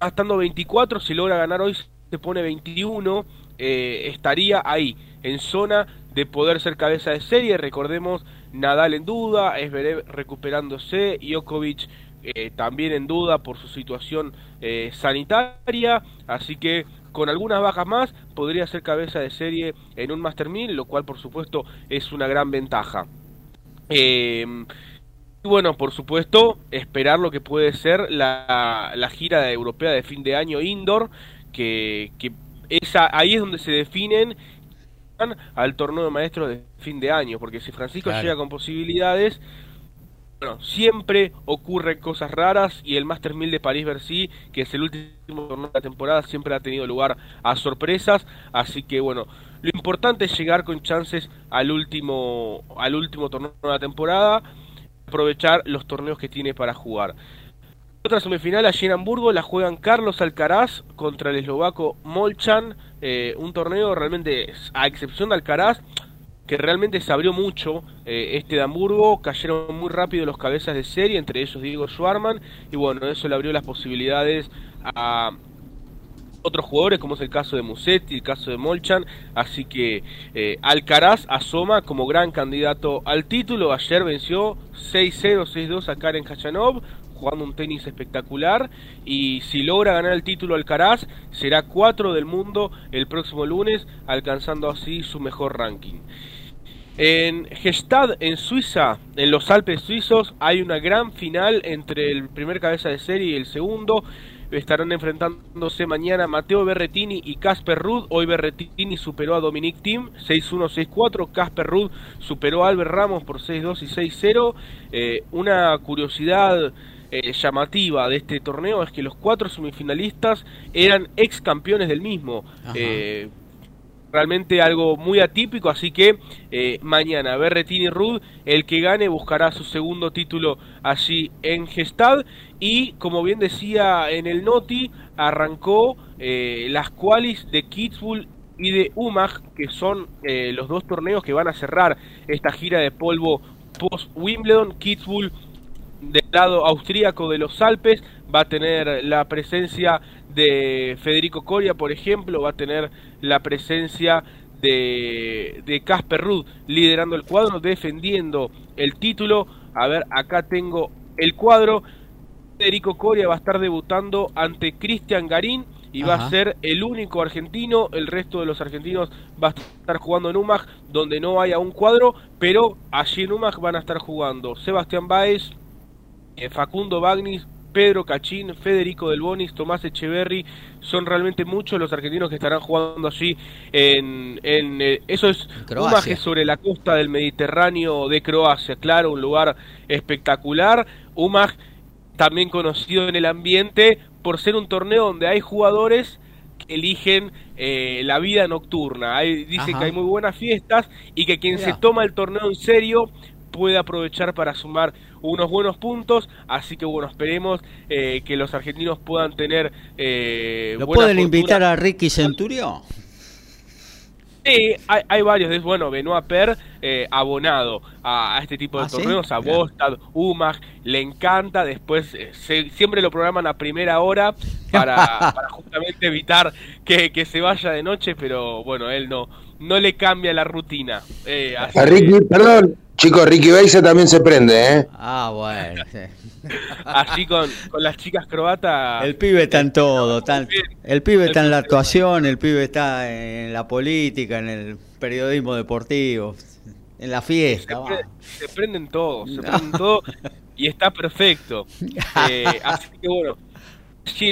Estando 24, si logra ganar hoy se pone 21. Eh, estaría ahí, en zona de poder ser cabeza de serie. Recordemos, Nadal en duda, Esberev recuperándose, Djokovic eh, también en duda por su situación eh, sanitaria. Así que con algunas bajas más podría ser cabeza de serie en un Master 1000, lo cual por supuesto es una gran ventaja. Eh, y bueno, por supuesto, esperar lo que puede ser la, la gira europea de fin de año indoor, que, que esa, ahí es donde se definen al torneo de maestros de fin de año, porque si Francisco llega con posibilidades, bueno, siempre ocurren cosas raras y el Master 1000 de París-Bercy, que es el último torneo de la temporada, siempre ha tenido lugar a sorpresas, así que bueno, lo importante es llegar con chances al último, al último torneo de la temporada, aprovechar los torneos que tiene para jugar. Otra semifinal allí en Hamburgo la juegan Carlos Alcaraz contra el eslovaco Molchan, eh, un torneo realmente, a excepción de Alcaraz, que realmente se abrió mucho eh, este de Hamburgo, cayeron muy rápido los cabezas de serie, entre ellos Diego Schwarman, y bueno, eso le abrió las posibilidades a otros jugadores, como es el caso de Musetti, el caso de Molchan, así que eh, Alcaraz asoma como gran candidato al título, ayer venció 6-0, 6-2 a Karen Kachanov, jugando un tenis espectacular. Y si logra ganar el título Alcaraz será 4 del mundo el próximo lunes, alcanzando así su mejor ranking. En Gestad, en Suiza, en los Alpes suizos, hay una gran final entre el primer cabeza de serie y el segundo estarán enfrentándose mañana Mateo Berretini y Casper Rudd. Hoy Berretini superó a Dominic Thiem 6-1, 6-4. Casper Rudd superó a Albert Ramos por 6-2 y 6-0. Eh, una curiosidad eh, llamativa de este torneo es que los cuatro semifinalistas eran ex campeones del mismo. Eh, realmente algo muy atípico, así que eh, mañana Berretini Rud, el que gane buscará su segundo título allí en Gestad. Y como bien decía en el Noti, arrancó eh, las qualis de Kitzbühel y de Umag, que son eh, los dos torneos que van a cerrar esta gira de polvo post Wimbledon, Kitzbühel del lado austríaco de los Alpes va a tener la presencia de Federico Coria, por ejemplo, va a tener la presencia de Casper Rudd liderando el cuadro, defendiendo el título. A ver, acá tengo el cuadro. Federico Coria va a estar debutando ante Cristian Garín y va a ser el único argentino. El resto de los argentinos va a estar jugando en UMAG, donde no haya un cuadro, pero allí en UMAG van a estar jugando Sebastián Baez, eh, Facundo Bagnis, Pedro Cachín, Federico Del Bonis, Tomás Echeverry, son realmente muchos los argentinos que estarán jugando allí en, en eh, eso es Umag sobre la costa del Mediterráneo de Croacia, claro, un lugar espectacular. Umag también conocido en el ambiente por ser un torneo donde hay jugadores que eligen eh, la vida nocturna. Hay, dicen que hay muy buenas fiestas y que quien se toma el torneo en serio puede aprovechar para sumar unos buenos puntos, así que bueno, esperemos eh, que los argentinos puedan tener... Eh, ¿Lo pueden invitar a Ricky Centurio? Sí, hay, varios. Es bueno, Benoit Per, eh, abonado a, este tipo de ¿Ah, torneos, a Bostad, Umag, le encanta. Después eh, siempre lo programan a primera hora (laughs) para, justamente evitar que, que, se vaya de noche, pero bueno, él no, no le cambia la rutina. Eh, a Ricky, perdón, chicos, Ricky Beisa también se prende, ¿eh? Ah, bueno. (laughs) Así con, con, las chicas croatas. El pibe está en todo. el pibe está en la actuación, el pibe está en la política, en el periodismo deportivo, en la fiesta. Se, prenden todos, se (laughs) prenden todos y está perfecto. (laughs) Eh, así que bueno,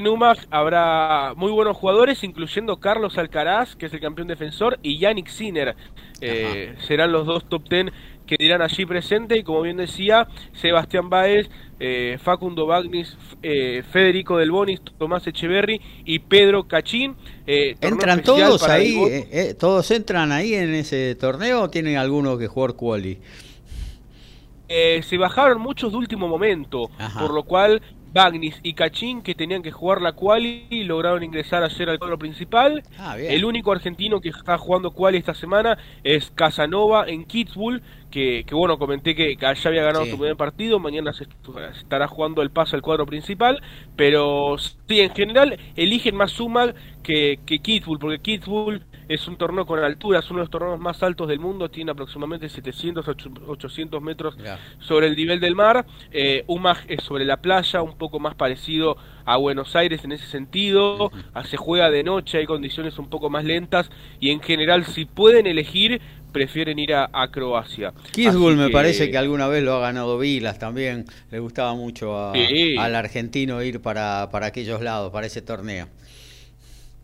UMAG habrá muy buenos jugadores, incluyendo Carlos Alcaraz, que es el campeón defensor, y Yannick Sinner. Eh, serán los dos top ten que dirán allí presente. Y como bien decía, Sebastián Baez, eh, Facundo Bagnis, eh, Federico Del Bonis, Tomás Echeverry y Pedro Cachín. ¿Entran todos ahí? ¿Todos entran ahí en ese torneo o tienen alguno que jugar quali? se bajaron muchos de último momento, por lo cual Bagnis y Cachín, que tenían que jugar la quali, y lograron ingresar ayer al cuadro principal. Ah, el único argentino que está jugando quali esta semana es Casanova en Kitzbühel, que, bueno, comenté que, ya había ganado su primer partido, mañana se estará jugando el paso al cuadro principal, pero sí, en general eligen más Sumag que, que Kitzbühel, porque Kitzbühel es un torneo con altura, es uno de los torneos más altos del mundo, tiene aproximadamente 700, 800 metros sobre el nivel del mar. Eh, Umag es sobre la playa, un poco más parecido a Buenos Aires en ese sentido. Ah, se juega de noche, hay condiciones un poco más lentas y en general si pueden elegir prefieren ir a, Croacia. Kitzbühel me parece que alguna vez lo ha ganado Vilas también, le gustaba mucho al argentino ir para, para aquellos lados, para ese torneo.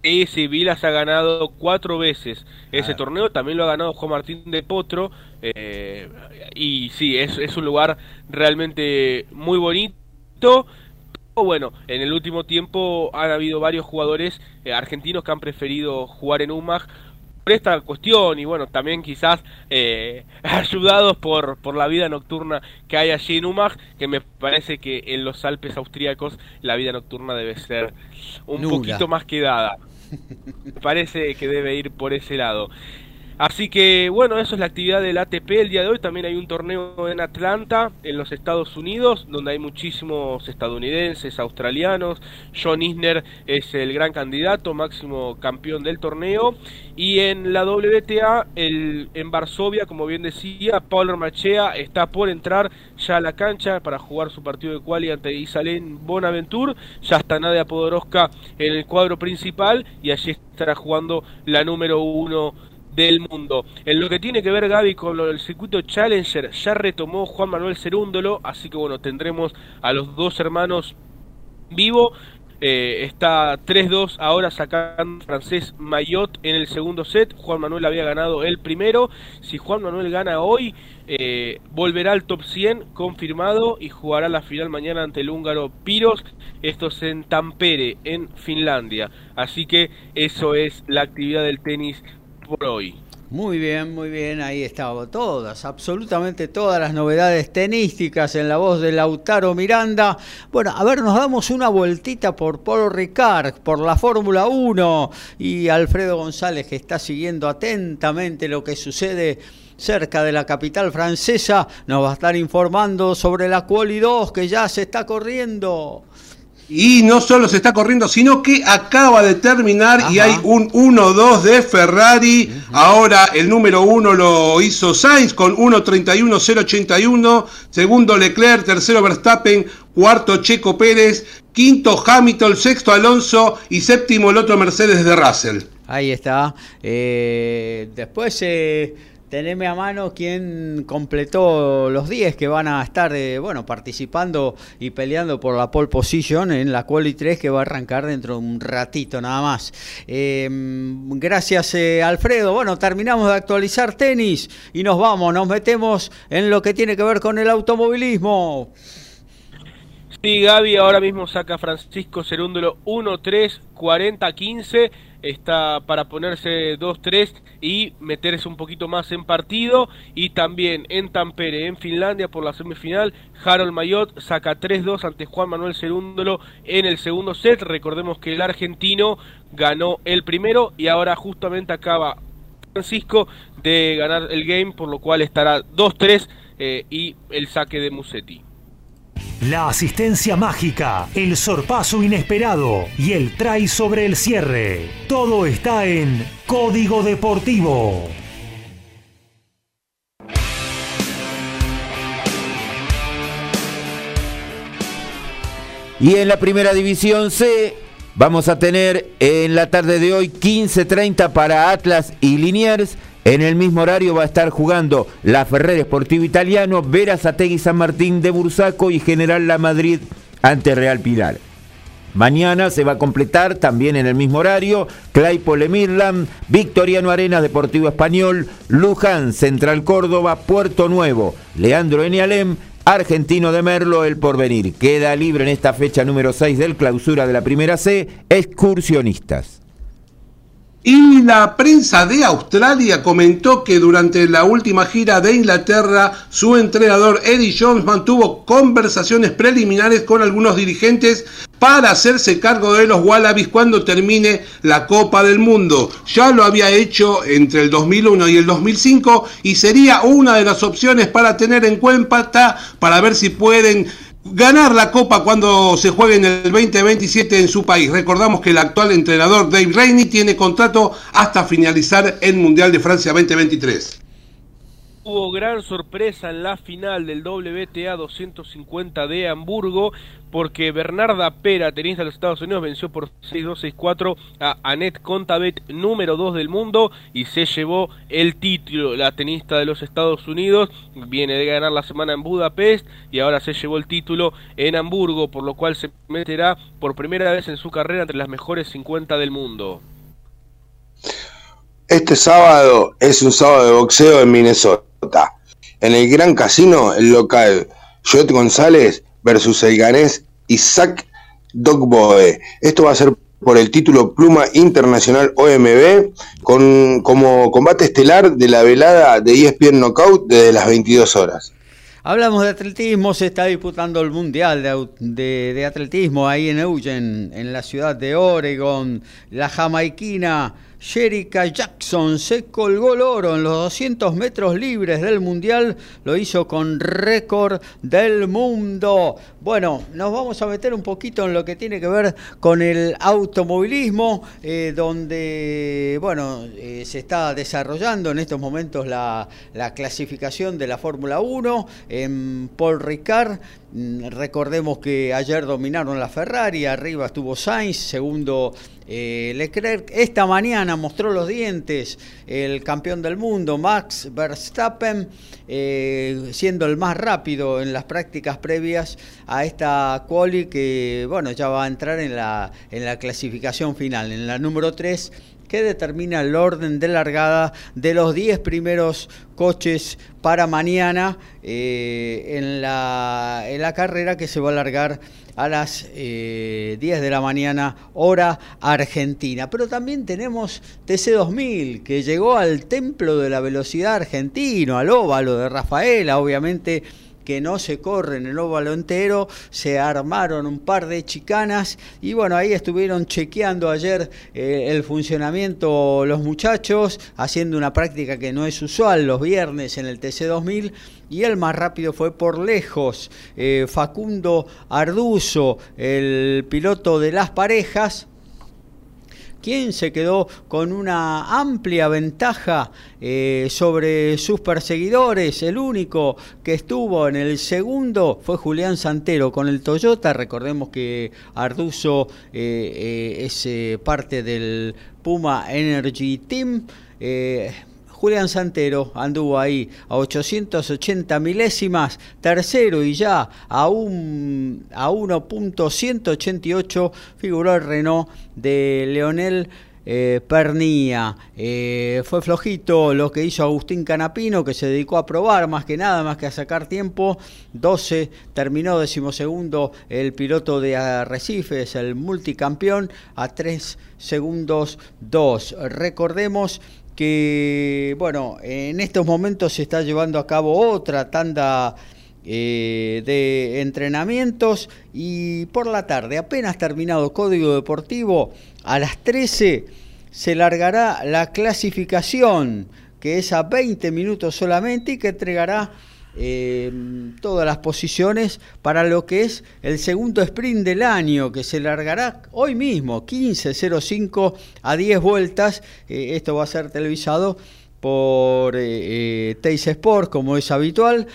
Ese Vilas ha ganado cuatro veces ese ah. torneo, también lo ha ganado Juan Martín de Potro, eh, y sí, es, es un lugar realmente muy bonito. Bueno, en el último tiempo han habido varios jugadores eh, argentinos que han preferido jugar en UMAG por esta cuestión y bueno, también quizás eh, (laughs) ayudados por, por la vida nocturna que hay allí en UMAG, que me parece que en los Alpes austríacos la vida nocturna debe ser un poquito más quedada. Parece que debe ir por ese lado. Así que bueno, eso es la actividad del ATP el día de hoy. También hay un torneo en Atlanta, en los Estados Unidos, donde hay muchísimos estadounidenses, australianos. John Isner es el gran candidato, máximo campeón del torneo. Y en la WTA, el, en Varsovia, como bien decía, Paulo Machea está por entrar ya a la cancha para jugar su partido de quali ante Isalén Bonaventure. Ya está Nadia Podoroska en el cuadro principal y allí estará jugando la número uno del mundo. En lo que tiene que ver Gaby con del circuito Challenger, ya retomó Juan Manuel Cerúndolo, así que bueno, tendremos a los dos hermanos vivo. Eh, está 3-2 ahora sacando francés Mayotte en el segundo set. Juan Manuel había ganado el primero. Si Juan Manuel gana hoy, eh, volverá al top 100 confirmado y jugará la final mañana ante el húngaro Piros. Esto es en Tampere, en Finlandia. Así que eso es la actividad del tenis por hoy. Muy bien, muy bien, ahí estaba todas, absolutamente todas las novedades tenísticas en la voz de Lautaro Miranda. Bueno, a ver, nos damos una vueltita por Polo Ricard, por la Fórmula 1 y Alfredo González que está siguiendo atentamente lo que sucede cerca de la capital francesa, nos va a estar informando sobre la Quali 2 que ya se está corriendo. Y no solo se está corriendo, sino que acaba de terminar y hay un 1-2 de Ferrari. Ahora el número 1 lo hizo Sainz con 1.31.081. Segundo Leclerc, tercero Verstappen, cuarto Checo Pérez, quinto Hamilton, sexto Alonso y séptimo el otro Mercedes de Russell. Ahí está. Eh, después... Eh teneme a mano quién completó los 10 que van a estar eh, bueno participando y peleando por la pole position en la quali 3 que va a arrancar dentro de un ratito nada más. Em, gracias eh, Alfredo. Bueno, terminamos de actualizar tenis y nos vamos, nos metemos en lo que tiene que ver con el automovilismo. Sí, Gaby ahora mismo saca Francisco Cerúndolo 1-3, 40-15 está para ponerse 2-3 y meterse un poquito más en partido. Y también en Tampere, en Finlandia, por la semifinal, Harold Mayot saca 3-2 ante Juan Manuel Cerúndolo en el segundo set. Recordemos que el argentino ganó el primero y ahora justamente acaba Francisco de ganar el game, por lo cual estará 2-3 eh, y el saque de Musetti. La asistencia mágica, el sorpaso inesperado y el try sobre el cierre. Todo está en Código Deportivo. Y en la primera división C vamos a tener en la tarde de hoy 15.30 para Atlas y Liniers en el mismo horario va a estar jugando la Ferrer Esportivo Italiano, Verazategui San Martín de Bursaco y General La Madrid ante Real Pilar. Mañana se va a completar también en el mismo horario Claypole Mirland, Victoriano Arenas Deportivo Español, Luján Central Córdoba, Puerto Nuevo, Leandro Enialem, Argentino de Merlo, El Porvenir. Queda libre en esta fecha número 6 del clausura de la primera C, excursionistas. Y la prensa de Australia comentó que durante la última gira de Inglaterra, su entrenador Eddie Jones mantuvo conversaciones preliminares con algunos dirigentes para hacerse cargo de los Wallabies cuando termine la Copa del Mundo. Ya lo había hecho entre el 2001 y el 2005 y sería una de las opciones para tener en cuenta para ver si pueden ganar la Copa cuando se juegue en el 2027 en su país. Recordamos que el actual entrenador Dave Rainey tiene contrato hasta finalizar el Mundial de Francia 2023. Hubo gran sorpresa en la final del WTA 250 de Hamburgo porque Bernarda Pera, tenista de los Estados Unidos, venció por 6-2-6-4 a Annette Contabet, número 2 del mundo, y se llevó el título. La tenista de los Estados Unidos viene de ganar la semana en Budapest y ahora se llevó el título en Hamburgo, por lo cual se meterá por primera vez en su carrera entre las mejores 50 del mundo. Este sábado es un sábado de boxeo en Minnesota. En el Gran Casino, el local Joet González versus el ganés Isaac Dogboe. Esto va a ser por el título Pluma Internacional OMB con, como combate estelar de la velada de ESPN Knockout desde las 22 horas. Hablamos de atletismo, se está disputando el Mundial de, Atletismo ahí en Eugene, en la ciudad de Oregon. La jamaiquina Sherika Jackson se colgó el oro en los 200 metros libres del Mundial, lo hizo con récord del mundo. Bueno, nos vamos a meter un poquito en lo que tiene que ver con el automovilismo, eh, donde, bueno, eh, se está desarrollando en estos momentos la, la clasificación de la Fórmula 1 en Paul Ricard Mm, recordemos que ayer dominaron la Ferrari, arriba estuvo Sainz, segundo eh, Leclerc. Esta mañana mostró los dientes el campeón del mundo, Max Verstappen, eh, siendo el más rápido en las prácticas previas a esta quali que bueno, ya va a entrar en la, en la clasificación final, en la número 3 que determina el orden de largada de los 10 primeros coches para mañana eh, en, la, en, la, carrera que se va a alargar a las 10 eh, de la mañana hora argentina. Pero también tenemos TC2000 que llegó al templo de la velocidad argentino, al óvalo de Rafaela, obviamente que no se corre en el óvalo entero, se armaron un par de chicanas y bueno, ahí estuvieron chequeando ayer eh, el funcionamiento los muchachos, haciendo una práctica que no es usual los viernes en el TC2000 y el más rápido fue por lejos eh, Facundo Arduzo, el piloto de las parejas quien se quedó con una amplia ventaja eh, sobre sus perseguidores. El único que estuvo en el segundo fue Julián Santero con el Toyota. Recordemos que Arduzo eh, eh, es parte del Puma Energy Team. Julián Santero anduvo ahí a 880 milésimas, tercero y ya a, un, a 1.188 figuró el Renault de Leonel eh, Pernía. Eh, fue flojito lo que hizo Agustín Canapino, que se dedicó a probar más que nada, más que a sacar tiempo. 12, terminó decimosegundo el piloto de Arrecifes, el multicampeón, a 3 segundos 2. Recordemos que, bueno, en estos momentos se está llevando a cabo otra tanda eh, de entrenamientos y por la tarde, apenas terminado Código Deportivo, a las 13 se largará la clasificación, que es a 20 minutos solamente y que entregará eh, todas las posiciones para lo que es el segundo sprint del año, que se largará hoy mismo, 15.05 a 10 vueltas. Eh, esto va a ser televisado por eh, Teis Sport, como es habitual.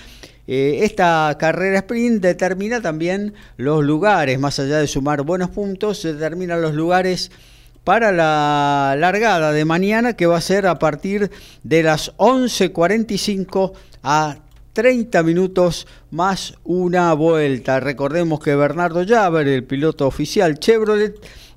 Eh, esta carrera sprint determina también los lugares, más allá de sumar buenos puntos, determina los lugares para la largada de mañana que va a ser a partir de las 11.45 a 30 minutos más una vuelta. Recordemos que Bernardo Llaver, el piloto oficial Chevrolet,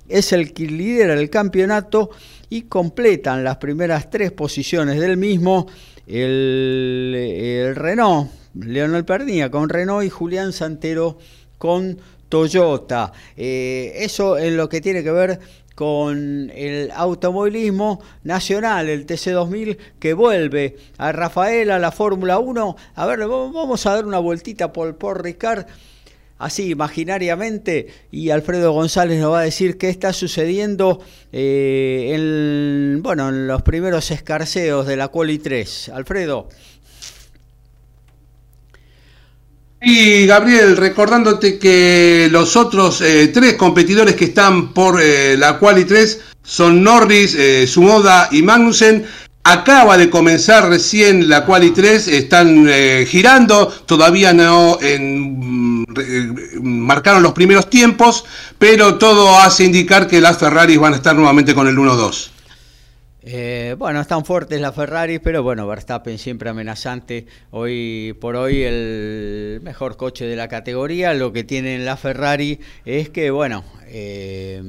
es el que lidera el campeonato y completan las primeras tres posiciones del mismo el, Renault Leonel Pernía con Renault y Julián Santero con Toyota. Eh, eso en lo que tiene que ver con el automovilismo nacional, el TC2000 que vuelve a Rafael a la Fórmula 1. A ver, vamos a dar una vueltita por, por Ricard, así imaginariamente, y Alfredo González nos va a decir qué está sucediendo eh, en, bueno, en los primeros escarceos de la Quali 3. Alfredo. Y Gabriel, recordándote que los otros eh, tres competidores que están por eh, la Quali 3 son Norris, eh, Sumoda y Magnussen. Acaba de comenzar recién la Quali 3, están girando, todavía no en, marcaron los primeros tiempos, pero todo hace indicar que las Ferraris van a estar nuevamente con el 1-2. Eh, bueno, están fuertes las Ferrari, pero bueno, Verstappen siempre amenazante. Hoy por hoy el mejor coche de la categoría. Lo que tienen la Ferrari es que, bueno, eh,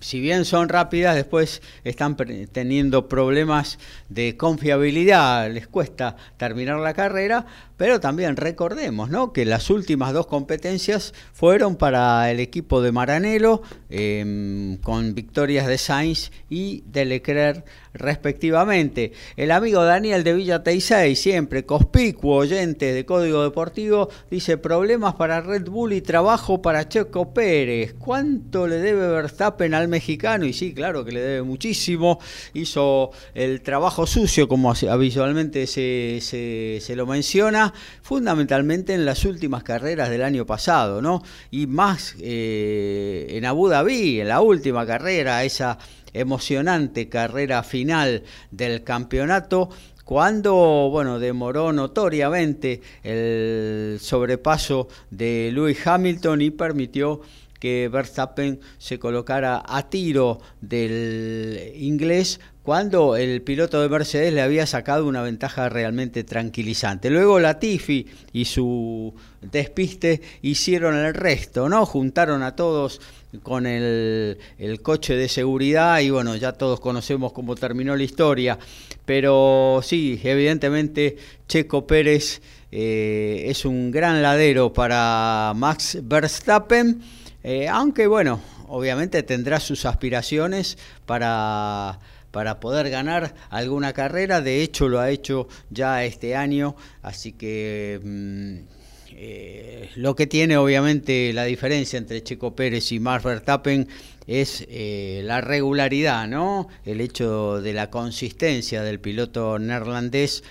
si bien son rápidas, después están teniendo problemas de confiabilidad, les cuesta terminar la carrera, pero también recordemos ¿no? que las últimas dos competencias fueron para el equipo de Maranello, em, con victorias de Sainz y de Leclerc respectivamente. El amigo Daniel de Villa Teisei, siempre cospicuo oyente de Código Deportivo, dice problemas para Red Bull y trabajo para Checo Pérez. ¿Cuánto le debe Verstappen al mexicano? Y sí, claro que le debe muchísimo. Hizo el trabajo sucio, como habitualmente se, se, lo menciona, fundamentalmente en las últimas carreras del año pasado, ¿no? Y más eh, en Abu Dhabi, en la última carrera, esa emocionante carrera final del campeonato cuando bueno demoró notoriamente el sobrepaso de Lewis Hamilton y permitió que Verstappen se colocara a tiro del inglés cuando el piloto de Mercedes le había sacado una ventaja realmente tranquilizante. Luego Latifi y su despiste hicieron el resto, ¿no? Juntaron a todos con el, coche de seguridad y bueno, ya todos conocemos cómo terminó la historia, pero sí, evidentemente Checo Pérez eh, es un gran ladero para Max Verstappen, eh, aunque bueno, obviamente tendrá sus aspiraciones para para poder ganar alguna carrera, de hecho lo ha hecho ya este año, así que... Mm, eh, lo que tiene obviamente la diferencia entre Checo Pérez y Max Verstappen es eh, la regularidad, ¿no? El hecho de la consistencia del piloto neerlandés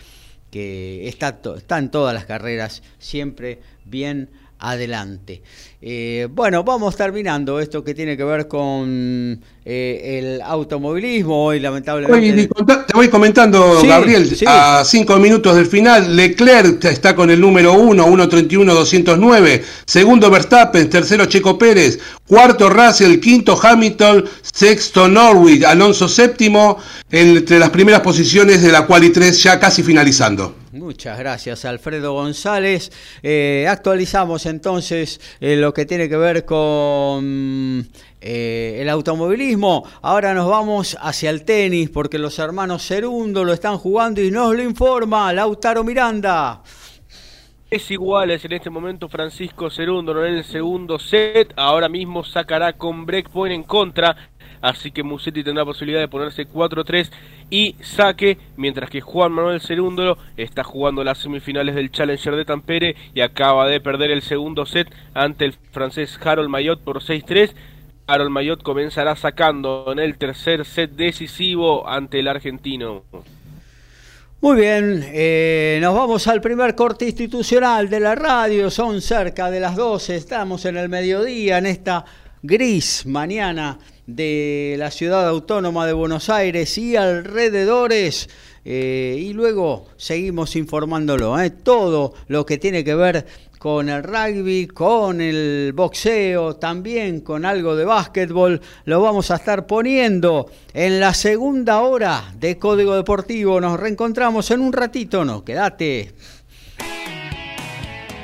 que está, está en todas las carreras siempre bien adelante. Eh, bueno, vamos terminando esto que tiene que ver con eh, el automovilismo. Hoy, lamentablemente. te voy comentando, Gabriel, a cinco minutos del final, Leclerc está con el número 1, 1.31.209. Segundo, Verstappen. Tercero, Checo Pérez. Cuarto, Russell. Quinto, Hamilton. Sexto, Norwich. Alonso séptimo, entre las primeras posiciones de la quali 3, ya casi finalizando. Muchas gracias, Alfredo González. Eh, actualizamos entonces eh, lo que tiene que ver con eh, el automovilismo. Ahora nos vamos hacia el tenis porque los hermanos Cerundo lo están jugando y nos lo informa Lautaro Miranda. Es igual, es en este momento Francisco Cerundo en el segundo set. Ahora mismo sacará con breakpoint en contra así que Musetti tendrá posibilidad de ponerse 4-3 y saque, mientras que Juan Manuel Cerúndolo está jugando las semifinales del Challenger de Tampere y acaba de perder el segundo set ante el francés Harold Mayot por 6-3. Harold Mayot comenzará sacando en el tercer set decisivo ante el argentino. Muy bien, eh, nos vamos al primer corte institucional de la radio, son cerca de las 12, estamos en el mediodía en esta gris mañana de la ciudad autónoma de Buenos Aires y alrededores. Eh, y luego seguimos informándolo, ¿eh? todo lo que tiene que ver con el rugby, con el boxeo, también con algo de básquetbol, lo vamos a estar poniendo en la segunda hora de Código Deportivo. Nos reencontramos en un ratito, no, quédate.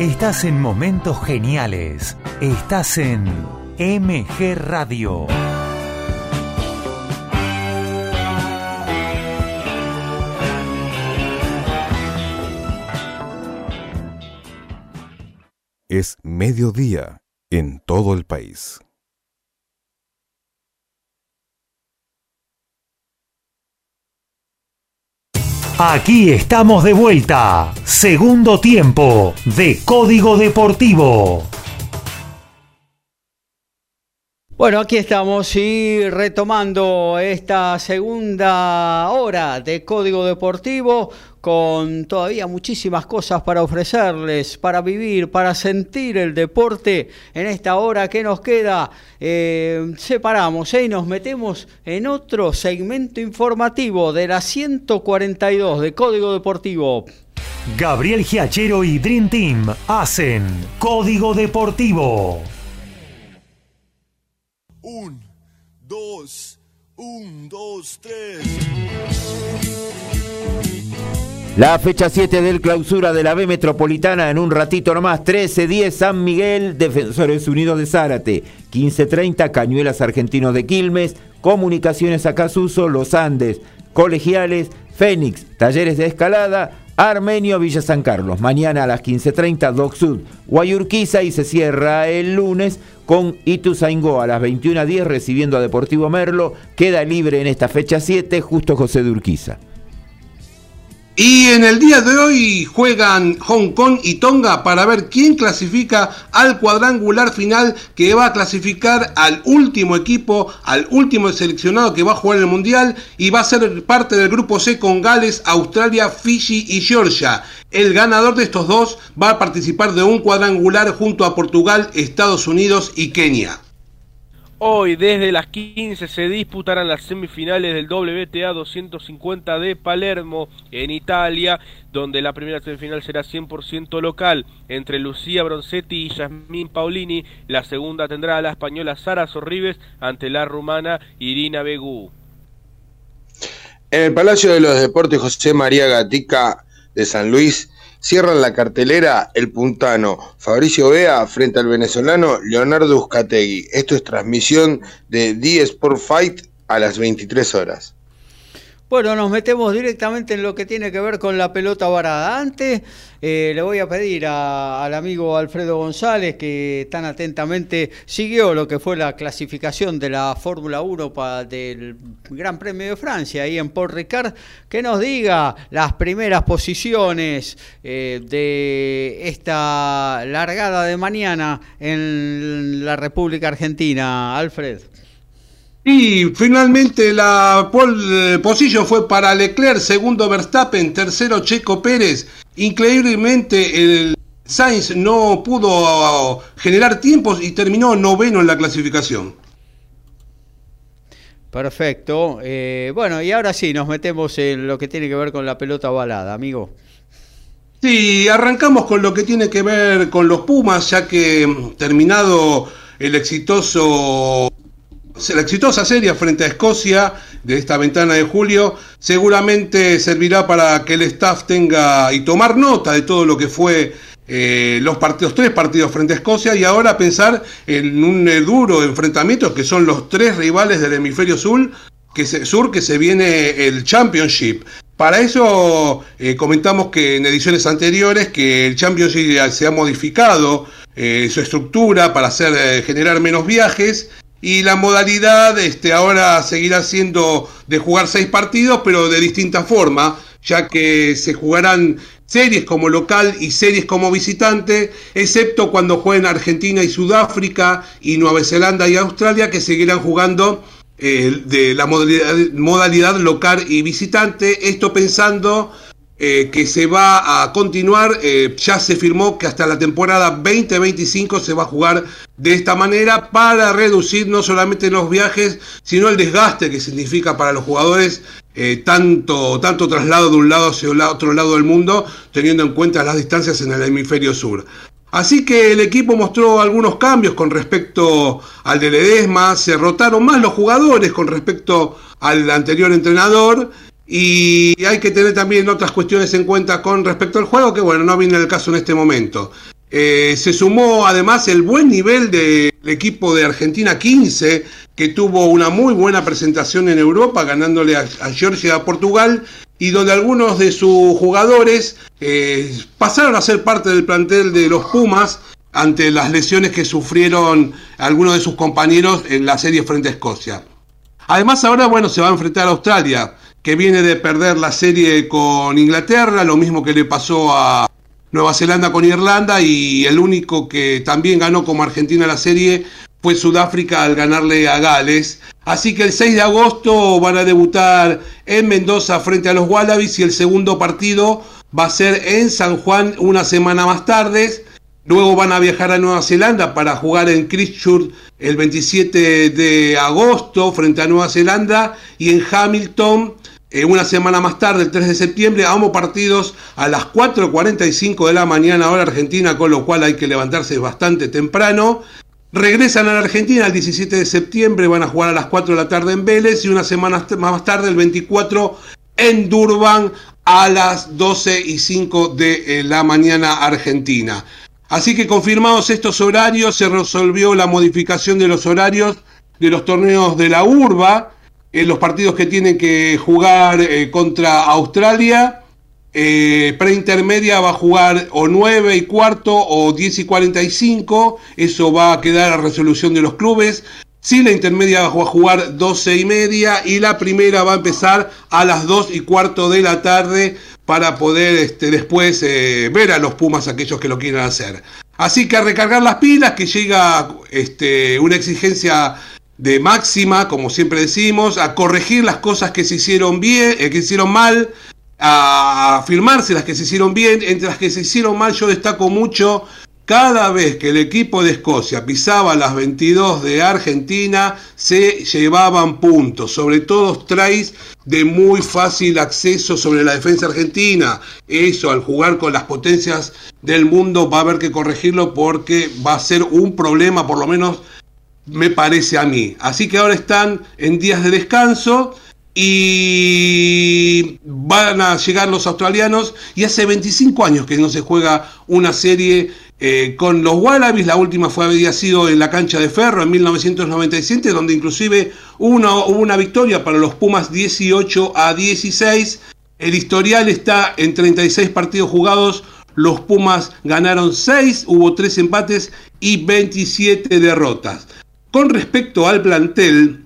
Estás en momentos geniales. Estás en MG Radio. Es mediodía en todo el país. Aquí estamos de vuelta. Segundo tiempo de Código Deportivo. Bueno, aquí estamos y retomando esta segunda hora de Código Deportivo con todavía muchísimas cosas para ofrecerles, para vivir, para sentir el deporte en esta hora que nos queda. Eh, separamos ¿eh? y nos metemos en otro segmento informativo de la 142 de Código Deportivo. Gabriel Giachero y Dream Team hacen Código Deportivo. Un, dos, un, dos, tres. La fecha 7 del clausura de la B Metropolitana en un ratito nomás. 13-10 San Miguel, Defensores Unidos de Zárate. 15-30 Cañuelas Argentinos de Quilmes. Comunicaciones Acasuso, Los Andes. Colegiales, Fénix, Talleres de Escalada. Armenio Villa San Carlos. Mañana a las 15.30 Doc Sud, Guayurquiza y se cierra el lunes con Ituzaingó a las 21.10 recibiendo a Deportivo Merlo. Queda libre en esta fecha 7 justo José de Urquiza. Y en el día de hoy juegan Hong Kong y Tonga para ver quién clasifica al cuadrangular final que va a clasificar al último equipo, al último seleccionado que va a jugar el Mundial y va a ser parte del grupo C con Gales, Australia, Fiji y Georgia. El ganador de estos dos va a participar de un cuadrangular junto a Portugal, Estados Unidos y Kenia. Hoy desde las 15 se disputarán las semifinales del WTA 250 de Palermo en Italia, donde la primera semifinal será 100% local entre Lucía Bronzetti y Yasmín Paulini. La segunda tendrá a la española Sara Sorribes ante la rumana Irina Begú. En el Palacio de los Deportes José María Gatica de San Luis Cierran la cartelera el puntano Fabricio Bea frente al venezolano Leonardo Uzcategui. Esto es transmisión de The Sport Fight a las 23 horas. Bueno, nos metemos directamente en lo que tiene que ver con la pelota varada. Antes eh, le voy a pedir al amigo Alfredo González, que tan atentamente siguió lo que fue la clasificación de la Fórmula 1 para del Gran Premio de Francia, ahí en Port Ricard, que nos diga las primeras posiciones eh, de esta largada de mañana en la República Argentina. Alfred. Y finalmente la pole position fue para Leclerc, segundo Verstappen, tercero Checo Pérez. Increíblemente el Sainz no pudo generar tiempos y terminó noveno en la clasificación. Perfecto. Eh, bueno, y ahora sí, nos metemos en lo que tiene que ver con la pelota balada, amigo. Sí, arrancamos con lo que tiene que ver con los Pumas, ya que mm, terminado el exitoso la exitosa serie frente a Escocia de esta ventana de julio seguramente servirá para que el staff tenga y tomar nota de todo lo que fue eh, los partidos, tres partidos frente a Escocia y ahora pensar en un eh, duro enfrentamiento que son los tres rivales del hemisferio sur que se, sur que se viene el Championship. Para eso eh, comentamos que en ediciones anteriores que el Championship se ha modificado su estructura para hacer generar menos viajes y la modalidad este, ahora seguirá siendo de jugar seis partidos pero de distinta forma ya que se jugarán series como local y series como visitante, excepto cuando jueguen Argentina y Sudáfrica y Nueva Zelanda y Australia, que seguirán jugando eh, de la modalidad, local y visitante. Esto pensando eh, que se va a continuar, eh, ya se firmó que hasta la temporada 2025 se va a jugar de esta manera para reducir no solamente los viajes, sino el desgaste que significa para los jugadores eh, tanto, tanto traslado de un lado hacia otro lado del mundo, teniendo en cuenta las distancias en el hemisferio sur. Así que el equipo mostró algunos cambios con respecto al de Ledesma, se rotaron más los jugadores con respecto al anterior entrenador y hay que tener también otras cuestiones en cuenta con respecto al juego que bueno, no viene el caso en este momento. Eh, se sumó además el buen nivel del equipo de Argentina 15, que tuvo una muy buena presentación en Europa, ganándole a, Georgia y a Portugal, y donde algunos de sus jugadores eh, pasaron a ser parte del plantel de los Pumas ante las lesiones que sufrieron algunos de sus compañeros en la serie frente a Escocia. Además ahora, bueno, se va a enfrentar a Australia, que viene de perder la serie con Inglaterra, lo mismo que le pasó a Nueva Zelanda con Irlanda y el único que también ganó como Argentina la serie fue Sudáfrica al ganarle a Gales. Así que el 6 de agosto van a debutar en Mendoza frente a los Wallabies y el segundo partido va a ser en San Juan una semana más tarde. Luego van a viajar a Nueva Zelanda para jugar en Christchurch el 27 de agosto frente a Nueva Zelanda y en Hamilton eh, una semana más tarde, el 3 de septiembre, ambos partidos a las 4.45 de la mañana hora argentina, con lo cual hay que levantarse bastante temprano. Regresan a la Argentina el 17 de septiembre, van a jugar a las 4 de la tarde en Vélez y una semana más tarde, el 24, en Durban a las 12 y 5 de eh, la mañana argentina. Así que confirmados estos horarios, se resolvió la modificación de los horarios de los torneos de la urba en los partidos que tienen que jugar eh, contra Australia. Eh, preintermedia va a jugar o 9 y cuarto o 10 y 45. Eso va a quedar a resolución de los clubes. Si la intermedia va a jugar 12 y media y la primera va a empezar a las 2 y cuarto de la tarde para poder este, después eh, ver a los Pumas aquellos que lo quieran hacer. Así que a recargar las pilas, que llega este, una exigencia de máxima, como siempre decimos, a corregir las cosas que se hicieron bien, eh, que hicieron mal, a afirmarse las que se hicieron bien, entre las que se hicieron mal yo destaco mucho cada vez que el equipo de Escocia pisaba las 22 de Argentina, se llevaban puntos, sobre todo trays de muy fácil acceso sobre la defensa argentina. Eso al jugar con las potencias del mundo va a haber que corregirlo porque va a ser un problema por lo menos me parece a mí. Así que ahora están en días de descanso y van a llegar los australianos y hace 25 años que no se juega una serie eh, con los Wallabies, la última fue había sido en la cancha de Ferro en 1997, donde inclusive hubo una victoria para los Pumas 18 a 16. El historial está en 36 partidos jugados, los Pumas ganaron 6, hubo 3 empates y 27 derrotas. Con respecto al plantel,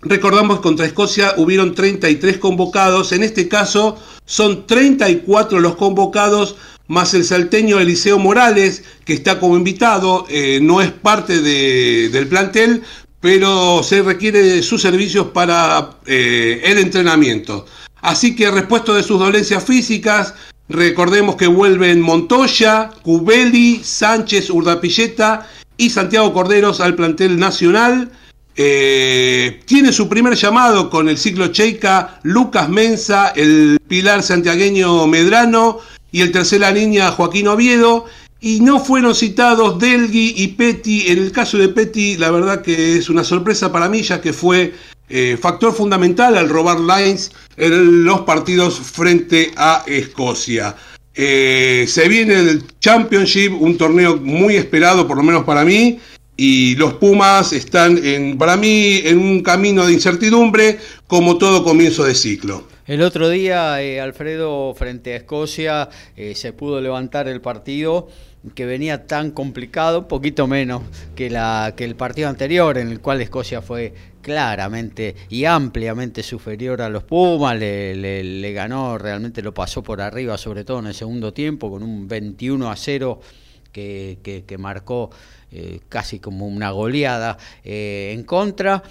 recordamos que contra Escocia hubieron 33 convocados, en este caso son 34 los convocados, más el salteño Eliseo Morales, que está como invitado, eh, no es parte del plantel, pero se requiere de sus servicios para eh, el entrenamiento. Así que repuesto de sus dolencias físicas, recordemos que vuelven Montoya, Cubeli, Sánchez, Urdapilleta y Santiago Corderos al plantel nacional. Eh, tiene su primer llamado con el ciclo Cheika, Lucas Mensa, el pilar santiagueño Medrano y el tercera línea Joaquín Oviedo. Y no fueron citados Delgui y Petty. En el caso de Petty, la verdad que es una sorpresa para mí, ya que fue eh, factor fundamental al robar lines en los partidos frente a Escocia. Eh, se viene el Championship, un torneo muy esperado, por lo menos para mí, y los Pumas están, en, para mí, en un camino de incertidumbre, como todo comienzo de ciclo. El otro día, eh, Alfredo, frente a Escocia, eh, se pudo levantar el partido que venía tan complicado, poquito menos que, la, que el partido anterior, en el cual Escocia fue claramente y ampliamente superior a los Pumas, le, ganó, realmente lo pasó por arriba, sobre todo en el segundo tiempo, con un 21 a 0 que, que, marcó eh, casi como una goleada en contra.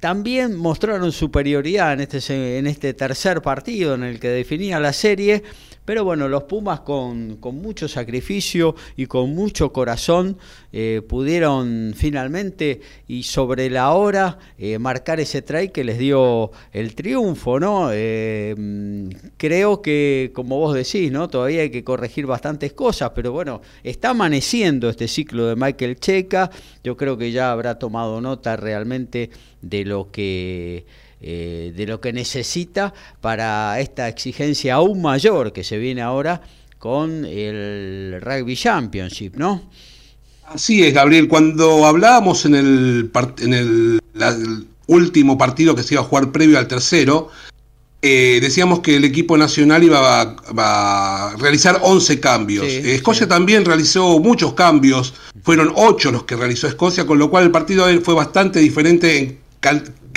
También mostraron superioridad en este, en este tercer partido en el que definía la serie, pero bueno, los Pumas con, mucho sacrificio y con mucho corazón eh, pudieron finalmente y sobre la hora eh, marcar ese try que les dio el triunfo, ¿no? Eh, creo que, como vos decís, ¿no? Todavía hay que corregir bastantes cosas, pero bueno, está amaneciendo este ciclo de Michael Checa. Yo creo que ya habrá tomado nota realmente de lo que eh, de lo que necesita para esta exigencia aún mayor que se viene ahora con el Rugby Championship, ¿no? Así es, Gabriel. Cuando hablábamos en el, en el, último partido que se iba a jugar previo al tercero, eh, decíamos que el equipo nacional iba a, realizar 11 cambios. Escocia también realizó muchos cambios, fueron 8 los que realizó Escocia, con lo cual el partido fue bastante diferente en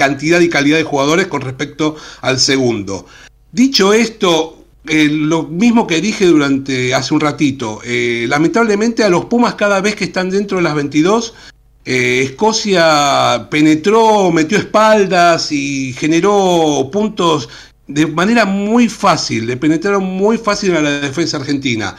cantidad y calidad de jugadores con respecto al segundo. Dicho esto, eh, lo mismo que dije durante hace un ratito, eh, lamentablemente a los Pumas cada vez que están dentro de las 22, eh, Escocia penetró, metió espaldas y generó puntos de manera muy fácil, le penetraron muy fácil a la defensa argentina.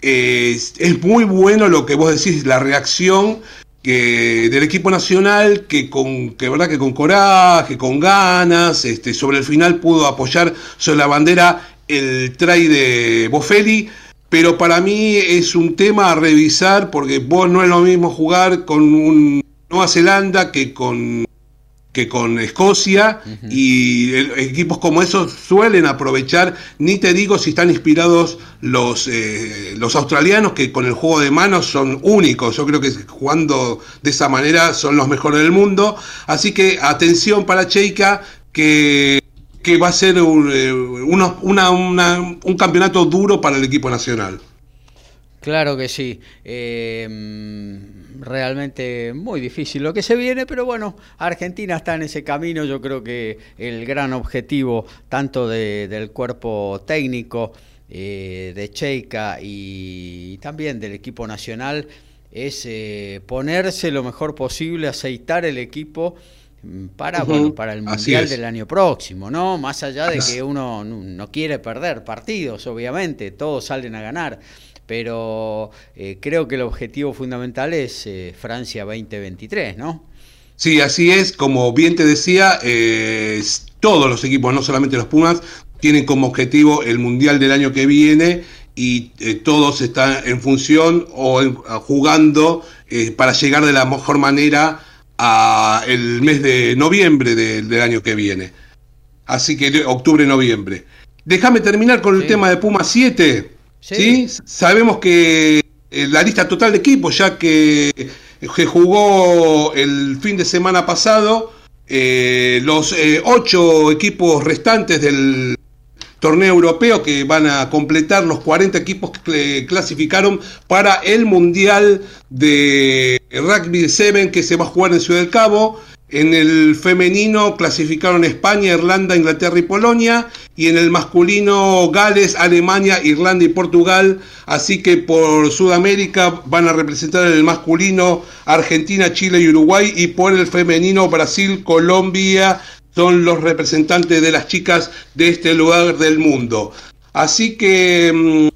es muy bueno lo que vos decís, la reacción que del equipo nacional que con que verdad que con coraje, con ganas, este, sobre el final pudo apoyar sobre la bandera el try de Bofelli, pero para mí es un tema a revisar porque vos no es lo mismo jugar con un Nueva Zelanda que con que con Escocia y equipos como esos suelen aprovechar, ni te digo si están inspirados los, eh, los australianos que con el juego de manos son únicos, yo creo que jugando de esa manera son los mejores del mundo, así que atención para Cheika que, que va a ser un, eh, un campeonato duro para el equipo nacional. Claro que sí. Eh, realmente muy difícil lo que se viene, pero bueno, Argentina está en ese camino. Yo creo que el gran objetivo, tanto del cuerpo técnico eh, de Cheika y también del equipo nacional, es eh, ponerse lo mejor posible, aceitar el equipo mm, para, bueno, para el Mundial del año próximo, ¿no? Más allá de que uno no quiere perder partidos, obviamente, todos salen a ganar pero eh, creo que el objetivo fundamental es eh, Francia 2023, ¿no? Sí, así es, como bien te decía, eh, todos los equipos, no solamente los Pumas, tienen como objetivo el Mundial del año que viene y todos están en función o jugando para llegar de la mejor manera a el mes de noviembre del año que viene. Así que octubre-noviembre. Déjame terminar con el tema de Pumas 7. Sí. Sabemos que eh, la lista total de equipos, ya que, jugó el fin de semana pasado, eh, los eh, ocho equipos restantes del torneo europeo que van a completar los 40 equipos que clasificaron para el Mundial de Rugby 7 que se va a jugar en Ciudad del Cabo. En el femenino clasificaron España, Irlanda, Inglaterra y Polonia. Y en el masculino Gales, Alemania, Irlanda y Portugal. Así que por Sudamérica van a representar en el masculino Argentina, Chile y Uruguay. Y por el femenino Brasil, Colombia. Son los representantes de las chicas de este lugar del mundo. Así que mm,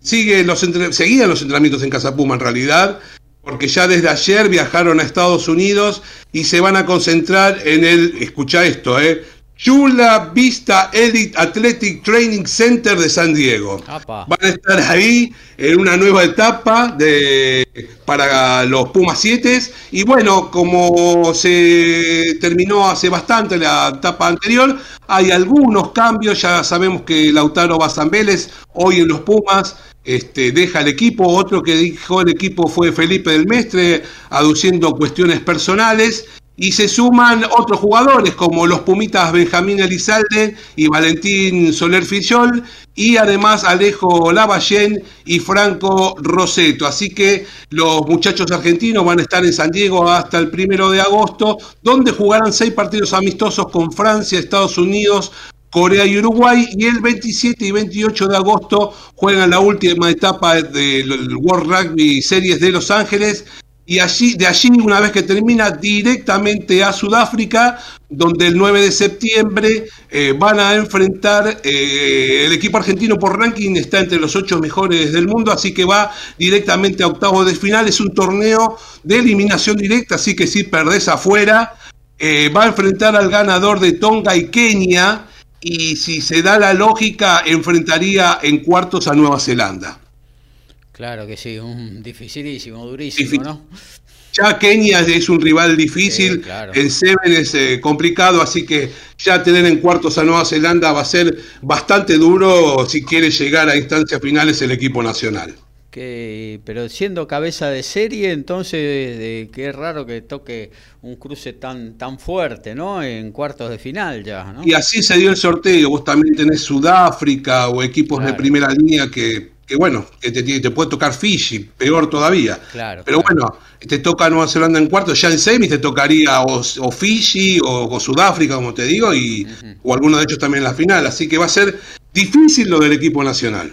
sigue los seguían los entrenamientos en Casa Puma en realidad porque ya desde ayer viajaron a Estados Unidos y se van a concentrar en el, escucha esto, eh, Chula Vista Elite Athletic Training Center de San Diego. Van a estar ahí en una nueva etapa de, para los Pumas 7. Y bueno, como se terminó hace bastante la etapa anterior, hay algunos cambios. Ya sabemos que Lautaro Bazambeles hoy en los Pumas este, deja el equipo. Otro que dijo el equipo fue Felipe del Mestre, aduciendo cuestiones personales. Y se suman otros jugadores como los Pumitas Benjamín Elizalde y Valentín Soler Fillol y además Alejo Lavallén y Franco Roseto. Así que los muchachos argentinos van a estar en San Diego hasta el primero de agosto, donde jugarán seis partidos amistosos con Francia, Estados Unidos, Corea y Uruguay y el 27 y 28 de agosto juegan la última etapa del World Rugby Series de Los Ángeles y allí, de allí, una vez que termina, directamente a Sudáfrica, donde el 9 de septiembre eh, van a enfrentar eh, el equipo argentino por ranking, está entre los ocho mejores del mundo, así que va directamente a octavos de final. Es un torneo de eliminación directa, así que si perdés afuera, eh, va a enfrentar al ganador de Tonga y Kenia, y si se da la lógica, enfrentaría en cuartos a Nueva Zelanda. Claro que sí, un dificilísimo, durísimo, ¿no? Ya Kenia es un rival difícil, en Seven es eh, complicado, así que ya tener en cuartos a Nueva Zelanda va a ser bastante duro si quiere llegar a instancias finales el equipo nacional. Que, pero siendo cabeza de serie, entonces eh, qué raro que toque un cruce tan tan fuerte, ¿no? En cuartos de final ya, ¿no? Y así se dio el sorteo. Vos también tenés Sudáfrica o equipos de primera línea que que bueno, que te, te, puede tocar Fiji, peor todavía. Claro, Pero bueno, te toca Nueva Zelanda en cuarto, ya en semis te tocaría o, Fiji o, Sudáfrica, como te digo, y, o alguno de ellos también en la final. Así que va a ser difícil lo del equipo nacional.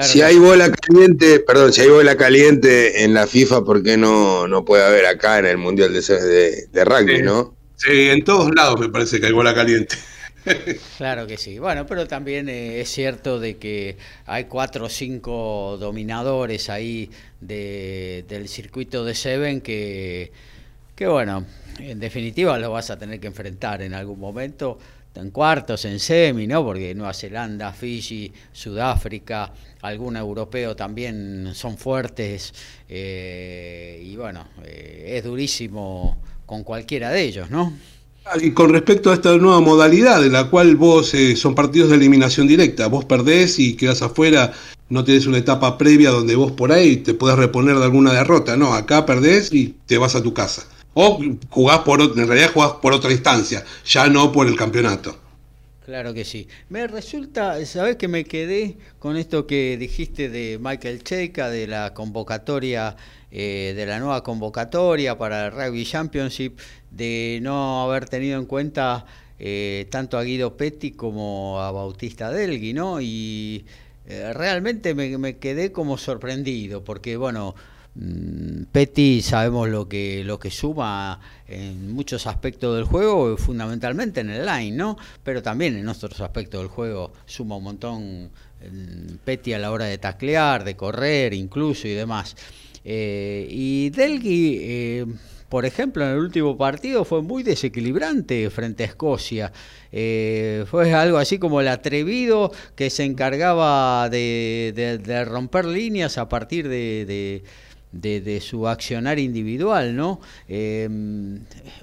Si hay bola caliente, perdón, si hay bola caliente en la FIFA, ¿por qué no, no puede haber acá en el Mundial de, de, Rugby, no? Sí, en todos lados me parece que hay bola caliente. (laughs) Claro que sí. Bueno, pero también eh, es cierto de que hay cuatro o cinco dominadores ahí de, del circuito de Seven que, que, bueno, en definitiva lo vas a tener que enfrentar en algún momento, en cuartos, en semi, ¿no? Porque Nueva Zelanda, Fiji, Sudáfrica, algún europeo también son fuertes eh, y bueno, eh, es durísimo con cualquiera de ellos, ¿no? Y con respecto a esta nueva modalidad, en la cual vos eh, son partidos de eliminación directa, vos perdés y quedás afuera, no tenés una etapa previa donde vos por ahí te puedas reponer de alguna derrota, no, acá perdés y te vas a tu casa. O jugás por, en realidad jugás por otra instancia, ya no por el campeonato. Claro que sí. Me resulta, ¿sabés que me quedé con esto que dijiste de Michael Cheika, de la convocatoria, eh, de la nueva convocatoria para el Rugby Championship? de no haber tenido en cuenta eh, tanto a Guido Petti como a Bautista Delgui, ¿no? Y eh, realmente me, quedé como sorprendido, porque bueno, Petty sabemos lo que, lo que suma en muchos aspectos del juego, fundamentalmente en el line, ¿no? Pero también en otros aspectos del juego suma un montón Petty a la hora de taclear, de correr incluso y demás. Eh, y Delgui por ejemplo, en el último partido fue muy desequilibrante frente a Escocia. Eh, fue algo así como el atrevido que se encargaba de, romper líneas a partir de, su accionar individual, ¿no? Eh,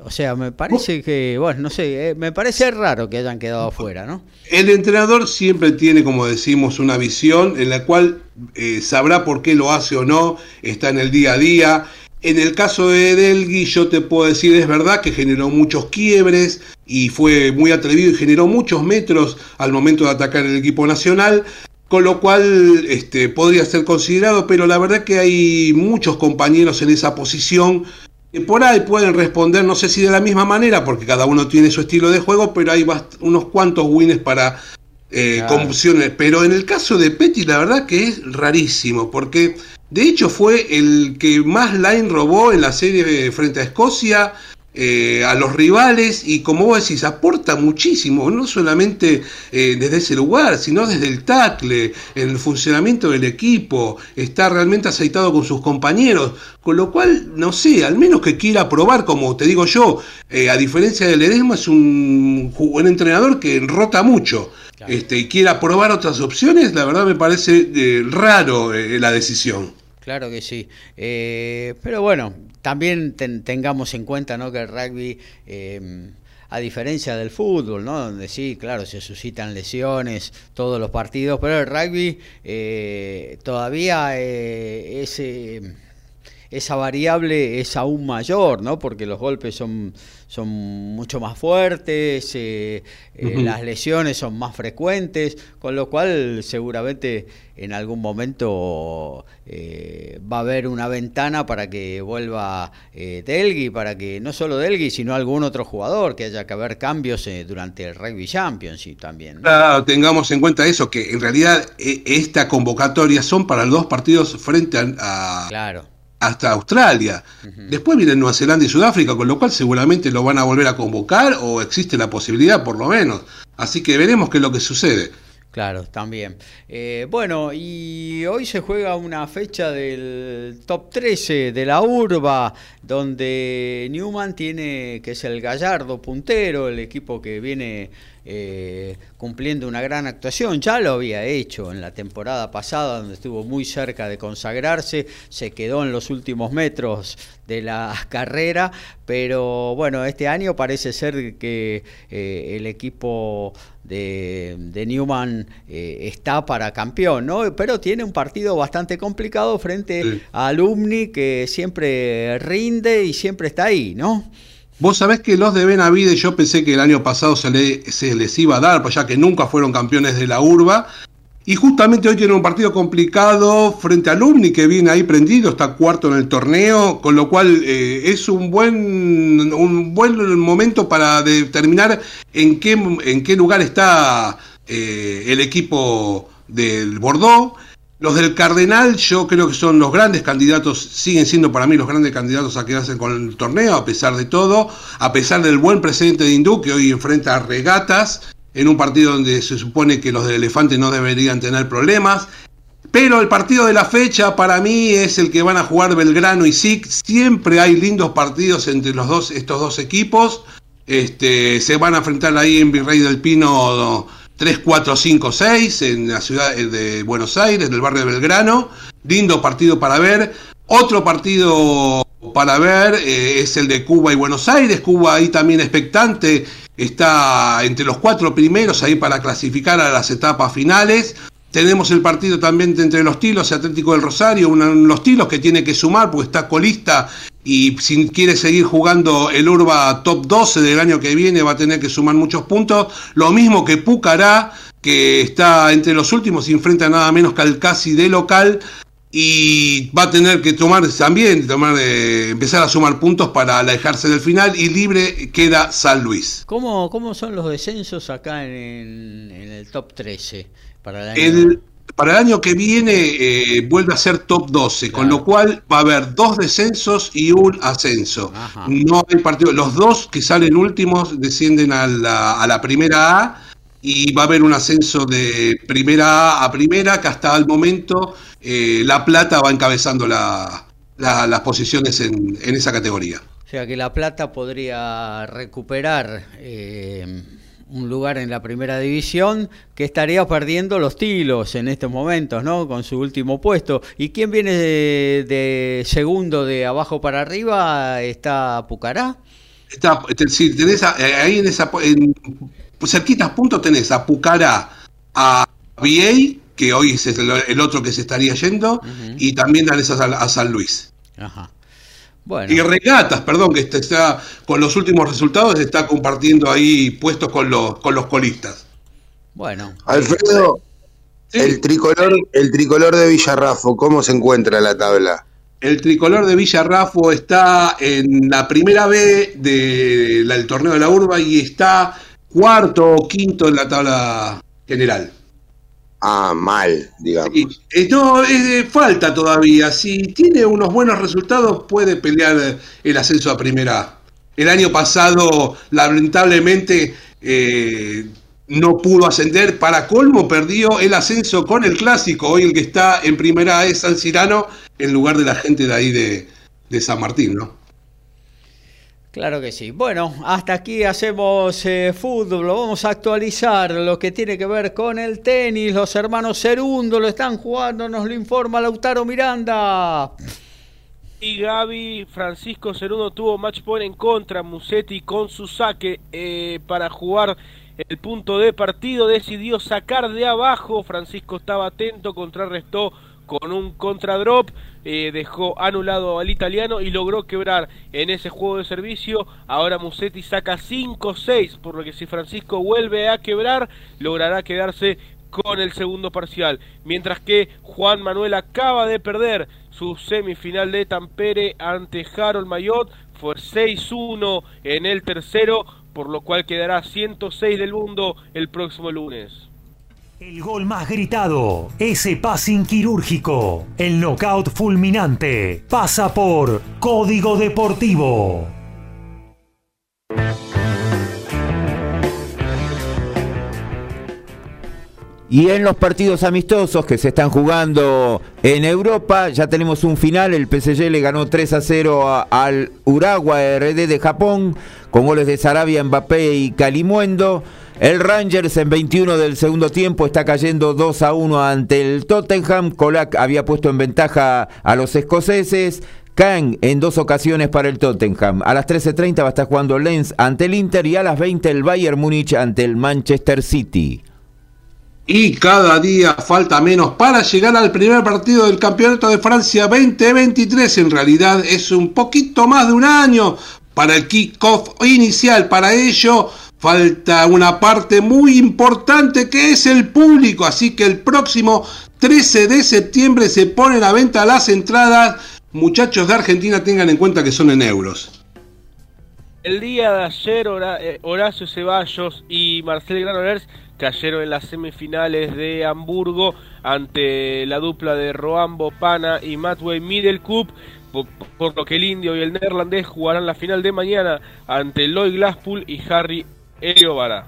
o sea, me parece que, bueno, no sé, eh, me parece raro que hayan quedado afuera, ¿no? El entrenador siempre tiene, como decimos, una visión en la cual sabrá por qué lo hace o no, está en el día a día en el caso de Delgui, yo te puedo decir, es verdad que generó muchos quiebres y fue muy atrevido y generó muchos metros al momento de atacar el equipo nacional, con lo cual este, podría ser considerado, pero la verdad que hay muchos compañeros en esa posición que por ahí pueden responder, no sé si de la misma manera, porque cada uno tiene su estilo de juego, pero hay unos cuantos wins para eh, Pero en el caso de Petty, la verdad que es rarísimo, porque de hecho, fue el que más line robó en la serie frente a Escocia. Eh, a los rivales y como vos decís, aporta muchísimo, no solamente eh, desde ese lugar, sino desde el tackle, en el funcionamiento del equipo, está realmente aceitado con sus compañeros, con lo cual, no sé, al menos que quiera probar, como te digo yo, eh, a diferencia de Ledesma, es un, un entrenador que rota mucho. Este, y quiera probar otras opciones, la verdad me parece raro la decisión. Claro que sí. pero bueno, también tengamos en cuenta ¿no? que el rugby, em, a diferencia del fútbol, ¿no? donde sí, claro, se suscitan lesiones todos los partidos, pero el rugby eh, todavía eh, ese esa variable es aún mayor, ¿no? Porque los golpes son, son mucho más fuertes, eh, eh, las lesiones son más frecuentes, con lo cual seguramente en algún momento eh, va a haber una ventana para que vuelva Delgui, para que no solo Delgui, sino algún otro jugador, que haya que haber cambios durante el Rugby Championship también. Claro, tengamos en cuenta eso, que en realidad esta convocatoria son para los dos partidos frente a... Claro hasta Australia. Después vienen Nueva Zelanda y Sudáfrica, con lo cual seguramente lo van a volver a convocar o existe la posibilidad por lo menos. Así que veremos qué es lo que sucede. Claro, también. Eh, bueno, y hoy se juega una fecha del top 13 de la urba, donde Newman tiene, que es el gallardo puntero, el equipo que viene eh, cumpliendo una gran actuación. Ya lo había hecho en la temporada pasada, donde estuvo muy cerca de consagrarse, se quedó en los últimos metros de la (laughs) carrera, pero bueno, este año parece ser que eh, el equipo de, Newman eh, está para campeón, ¿no? Pero tiene un partido bastante complicado frente a Alumni que siempre rinde y siempre está ahí, ¿no? Vos sabés que los de Benavide yo pensé que el año pasado se, les iba a dar, pues ya que nunca fueron campeones de la urba. Y justamente hoy tienen un partido complicado frente a Alumni que viene ahí prendido, está cuarto en el torneo, con lo cual eh, es un buen, un buen momento para determinar en qué, en qué lugar está eh, el equipo del Bordeaux. Los del Cardenal yo creo que son los grandes candidatos, siguen siendo para mí los grandes candidatos a quedarse con el torneo, a pesar de todo, a pesar del buen presente de Hindú, que hoy enfrenta a Regatas, en un partido donde se supone que los del Elefante no deberían tener problemas. Pero el partido de la fecha para mí es el que van a jugar Belgrano y SIC. Siempre hay lindos partidos entre los dos, estos dos equipos. Este, se van a enfrentar ahí en Virrey del Pino 3, 4, 5, 6 en la ciudad de Buenos Aires, del barrio de Belgrano. Lindo partido para ver. Otro partido para ver eh, es el de Cuba y Buenos Aires. Cuba ahí también expectante. Está entre los cuatro primeros ahí para clasificar a las etapas finales. Tenemos el partido también entre los Tilos y Atlético del Rosario, los Tilos que tiene que sumar porque está colista y si quiere seguir jugando el Urba Top 12 del año que viene va a tener que sumar muchos puntos. Lo mismo que Pucará, que está entre los últimos y enfrenta nada menos que al casi de local y va a tener que tomar también, eh, empezar a sumar puntos para alejarse del final y libre queda San Luis. ¿Cómo, cómo son los descensos acá en, el top 13 para el año? para el año que viene eh, vuelve a ser top 12, con lo cual va a haber dos descensos y un ascenso. No hay partido, los dos que salen últimos descienden a la, a la primera A y va a haber un ascenso de primera A a primera que hasta el momento eh, La Plata va encabezando las posiciones en, esa categoría. O sea que La Plata podría recuperar eh, un lugar en la primera división que estaría perdiendo los tilos en estos momentos, ¿no? Con su último puesto. ¿Y quién viene de, segundo de abajo para arriba? ¿Está Pucará? Está, sí, tenés eh, ahí en esa, en, cerquitas puntos tenés a Pucará, a VA que hoy es el, otro que se estaría yendo, y también dan esas a, San Luis. Y Regatas, perdón, que está, con los últimos resultados está compartiendo ahí puestos con los, con los colistas. Bueno. Alfredo, el tricolor, el tricolor de Villarrafo, ¿cómo se encuentra en la tabla? El tricolor de Villarrafo está en la primera B del torneo de la urba y está cuarto o quinto en la tabla general. Ah, mal, digamos. Eh, no, falta todavía. Si tiene unos buenos resultados, puede pelear el ascenso a primera. el año pasado lamentablemente eh, no pudo ascender. Para colmo perdió el ascenso con el clásico. Hoy el que está en primera es San Cirano en lugar de la gente de ahí de San Martín, ¿no? Claro que sí. Bueno, hasta aquí hacemos eh, fútbol. Vamos a actualizar lo que tiene que ver con el tenis. Los hermanos Cerundo lo están jugando, nos lo informa Lautaro Miranda. Y Gaby Francisco Cerundo tuvo match point en contra. Musetti con su saque eh, para jugar el punto de partido. Decidió sacar de abajo. Francisco estaba atento, contrarrestó con un contradrop, eh, dejó anulado al italiano y logró quebrar en ese juego de servicio. Ahora Musetti saca 5-6, por lo que si Francisco vuelve a quebrar, logrará quedarse con el segundo parcial. Mientras que Juan Manuel acaba de perder su semifinal de Tampere ante Harold Mayot, fue 6-1 en el tercero, por lo cual quedará 106 del mundo el próximo lunes. El gol más gritado, ese passing quirúrgico, el knockout fulminante, pasa por Código Deportivo. Y en los partidos amistosos que se están jugando en Europa, ya tenemos un final. El PSG le ganó 3 a 0 al Uruguay RD de Japón, con goles de Sarabia, Mbappé y Calimuendo. El Rangers en 21 del segundo tiempo está cayendo 2 a 1 ante el Tottenham. Colac había puesto en ventaja a los escoceses. Caen en dos ocasiones para el Tottenham. A las 13.30 va a estar jugando Lens ante el Inter y a las 20 el Bayern Múnich ante el Manchester City. Y cada día falta menos para llegar al primer partido del Campeonato de Francia 2023. En realidad es un poquito más de un año para el kickoff inicial. Para ello falta una parte muy importante que es el público, así que el próximo 13 de septiembre se ponen a venta las entradas. Muchachos de Argentina tengan en cuenta que son en euros. El día de ayer eh, Horacio Ceballos y Marcel Granollers cayeron en las semifinales de Hamburgo ante la dupla de Roambo Pana y Matway Middle Cup por, lo que el indio y el neerlandés jugarán la final de mañana ante Lloyd Glasspool y Harry Vara.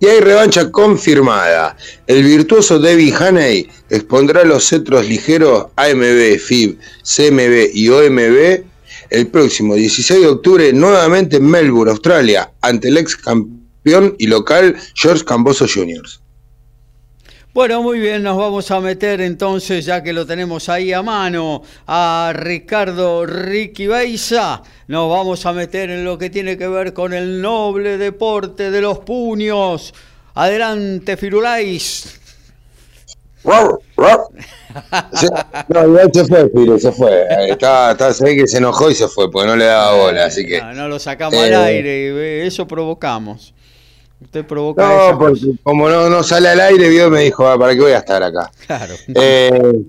Y hay revancha confirmada. El virtuoso Debbie Haney expondrá los cetros ligeros AMB, FIB, CMB y OMB el próximo 16 de octubre nuevamente en Melbourne, Australia, ante el ex campeón y local George Camboso Jr. Bueno, muy bien, nos vamos a meter entonces, ya que lo tenemos ahí a mano, a Ricardo Ricky Beiza. Nos vamos a meter en lo que tiene que ver con el noble deporte de los puños. Adelante, Firulais. no, se fue, Firo, se fue. Está, está, se ve que se enojó y se fue, porque no le daba bola, así que... No, lo sacamos al eh, aire, eso provocamos. Usted provoca No, porque como no, no sale al aire, vio, me dijo, ah, ¿para qué voy a estar acá? (laughs) Claro. Eh,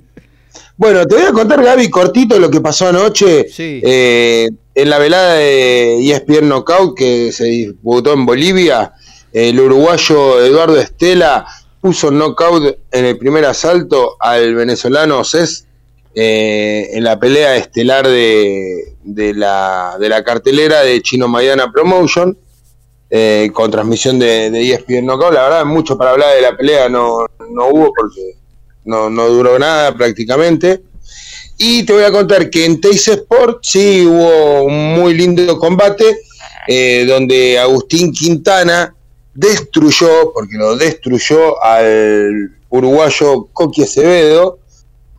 bueno, te voy a contar, Gaby, cortito lo que pasó anoche eh, en la velada de ESPN Knockout que se disputó en Bolivia. El uruguayo Eduardo Estela puso knockout en el primer asalto al venezolano Cés eh, en la pelea estelar de, de, la, de la cartelera de Chino Mayana Promotion. Eh, con transmisión de, de ESPN Knockout. La verdad, mucho para hablar de la pelea no, no hubo porque no, no duró nada prácticamente. Y te voy a contar que en Teis Sport sí hubo un muy lindo combate eh, donde Agustín Quintana destruyó, porque lo destruyó al uruguayo Coqui Acevedo,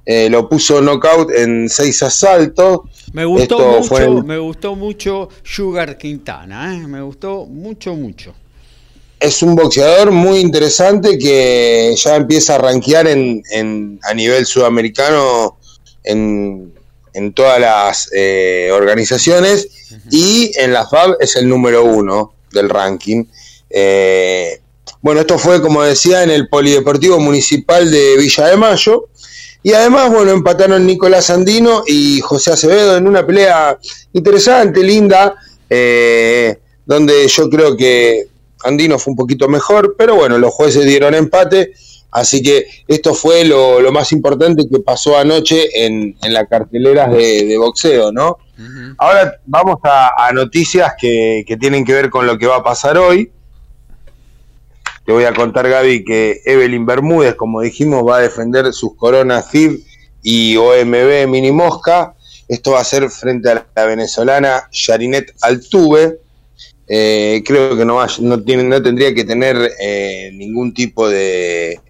eh, lo puso knockout en seis asaltos. Me gustó mucho, me gustó mucho Sugar Quintana, ¿eh? me gustó mucho, mucho. Es un boxeador muy interesante que ya empieza a rankear en, a nivel sudamericano en, todas las eh, organizaciones y en la FAB es el número uno del ranking. bueno, esto fue, como decía, en el Polideportivo Municipal de Villa de Mayo. Y además, bueno, empataron Nicolás Andino y José Acevedo en una pelea interesante, linda, eh, donde yo creo que Andino fue un poquito mejor, pero bueno, los jueces dieron empate, así que esto fue lo, más importante que pasó anoche en, en las carteleras de, boxeo, ¿no? Ahora vamos a, noticias que, tienen que ver con lo que va a pasar hoy. Te voy a contar, Gaby, que Evelyn Bermúdez, como dijimos, va a defender sus coronas FIB y OMB Mini Mosca. Esto va a ser frente a la venezolana Yarinet Altuve. Eh, creo que no, tiene, no tendría que tener eh, ningún tipo de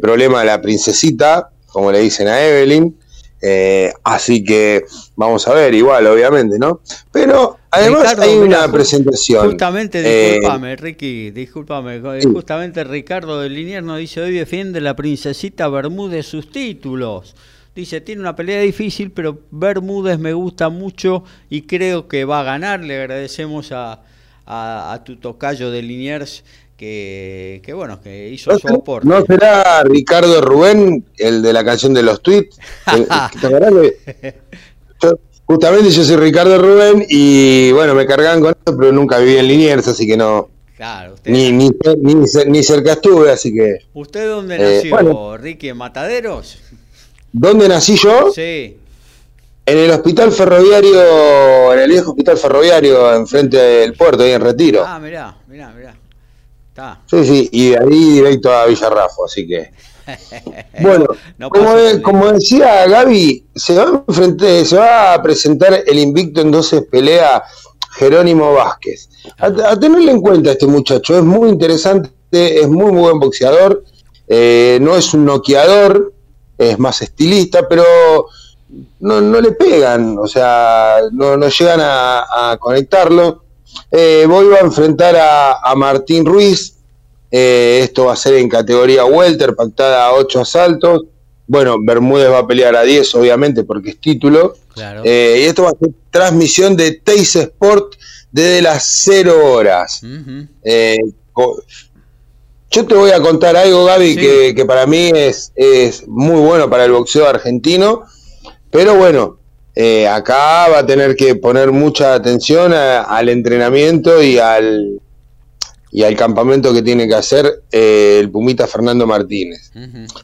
problema la princesita, como le dicen a Evelyn. Eh, así que vamos a ver, igual, obviamente, ¿no? Pero además hay una presentación. Justamente, eh, discúlpame, Ricky, discúlpame. Justamente Ricardo de Linier nos dice: hoy defiende la princesita Bermúdez sus títulos. Dice, tiene una pelea difícil, pero Bermúdez me gusta mucho y creo que va a ganar. Le agradecemos a, a, tu tocayo de Liniers que, que, bueno, que hizo su aporte. ¿No será Ricardo Rubén, el de la canción de los tweets? (laughs) justamente yo soy Ricardo Rubén y bueno, me cargaban con eso, pero nunca viví en Liniers, así que no. Claro, usted ni, ni, ni, cerca estuve, así que. ¿Usted dónde nació, eh, Ricky, en Mataderos? ¿Dónde nací yo? Sí. En el hospital ferroviario, en el viejo hospital ferroviario, enfrente del puerto, ahí en Retiro. Ah, mirá, mirá, mirá. Sí, sí, y de ahí directo a Villarrafo, así que. (laughs) Bueno, como, decía Gaby, se va, a se va a presentar el invicto en 12 pelea Jerónimo Vázquez. A, tenerle en cuenta a este muchacho, es muy interesante, es muy, buen boxeador, eh, no es un noqueador, es más estilista, pero no, le pegan, o sea, no, llegan a conectarlo. Eh, voy a enfrentar a, Martín Ruiz. Eh, esto va a ser en categoría welter, pactada a 8 asaltos. Bueno, Bermúdez va a pelear a 10, obviamente, porque es título. Eh, y esto va a ser transmisión de Teis Sport desde las 0 horas. yo te voy a contar algo, Gaby, que, que, para mí es, es muy bueno para el boxeo argentino. Pero bueno, eh, acá va a tener que poner mucha atención al entrenamiento y al, y al campamento que tiene que hacer eh, el Pumita Fernando Martínez,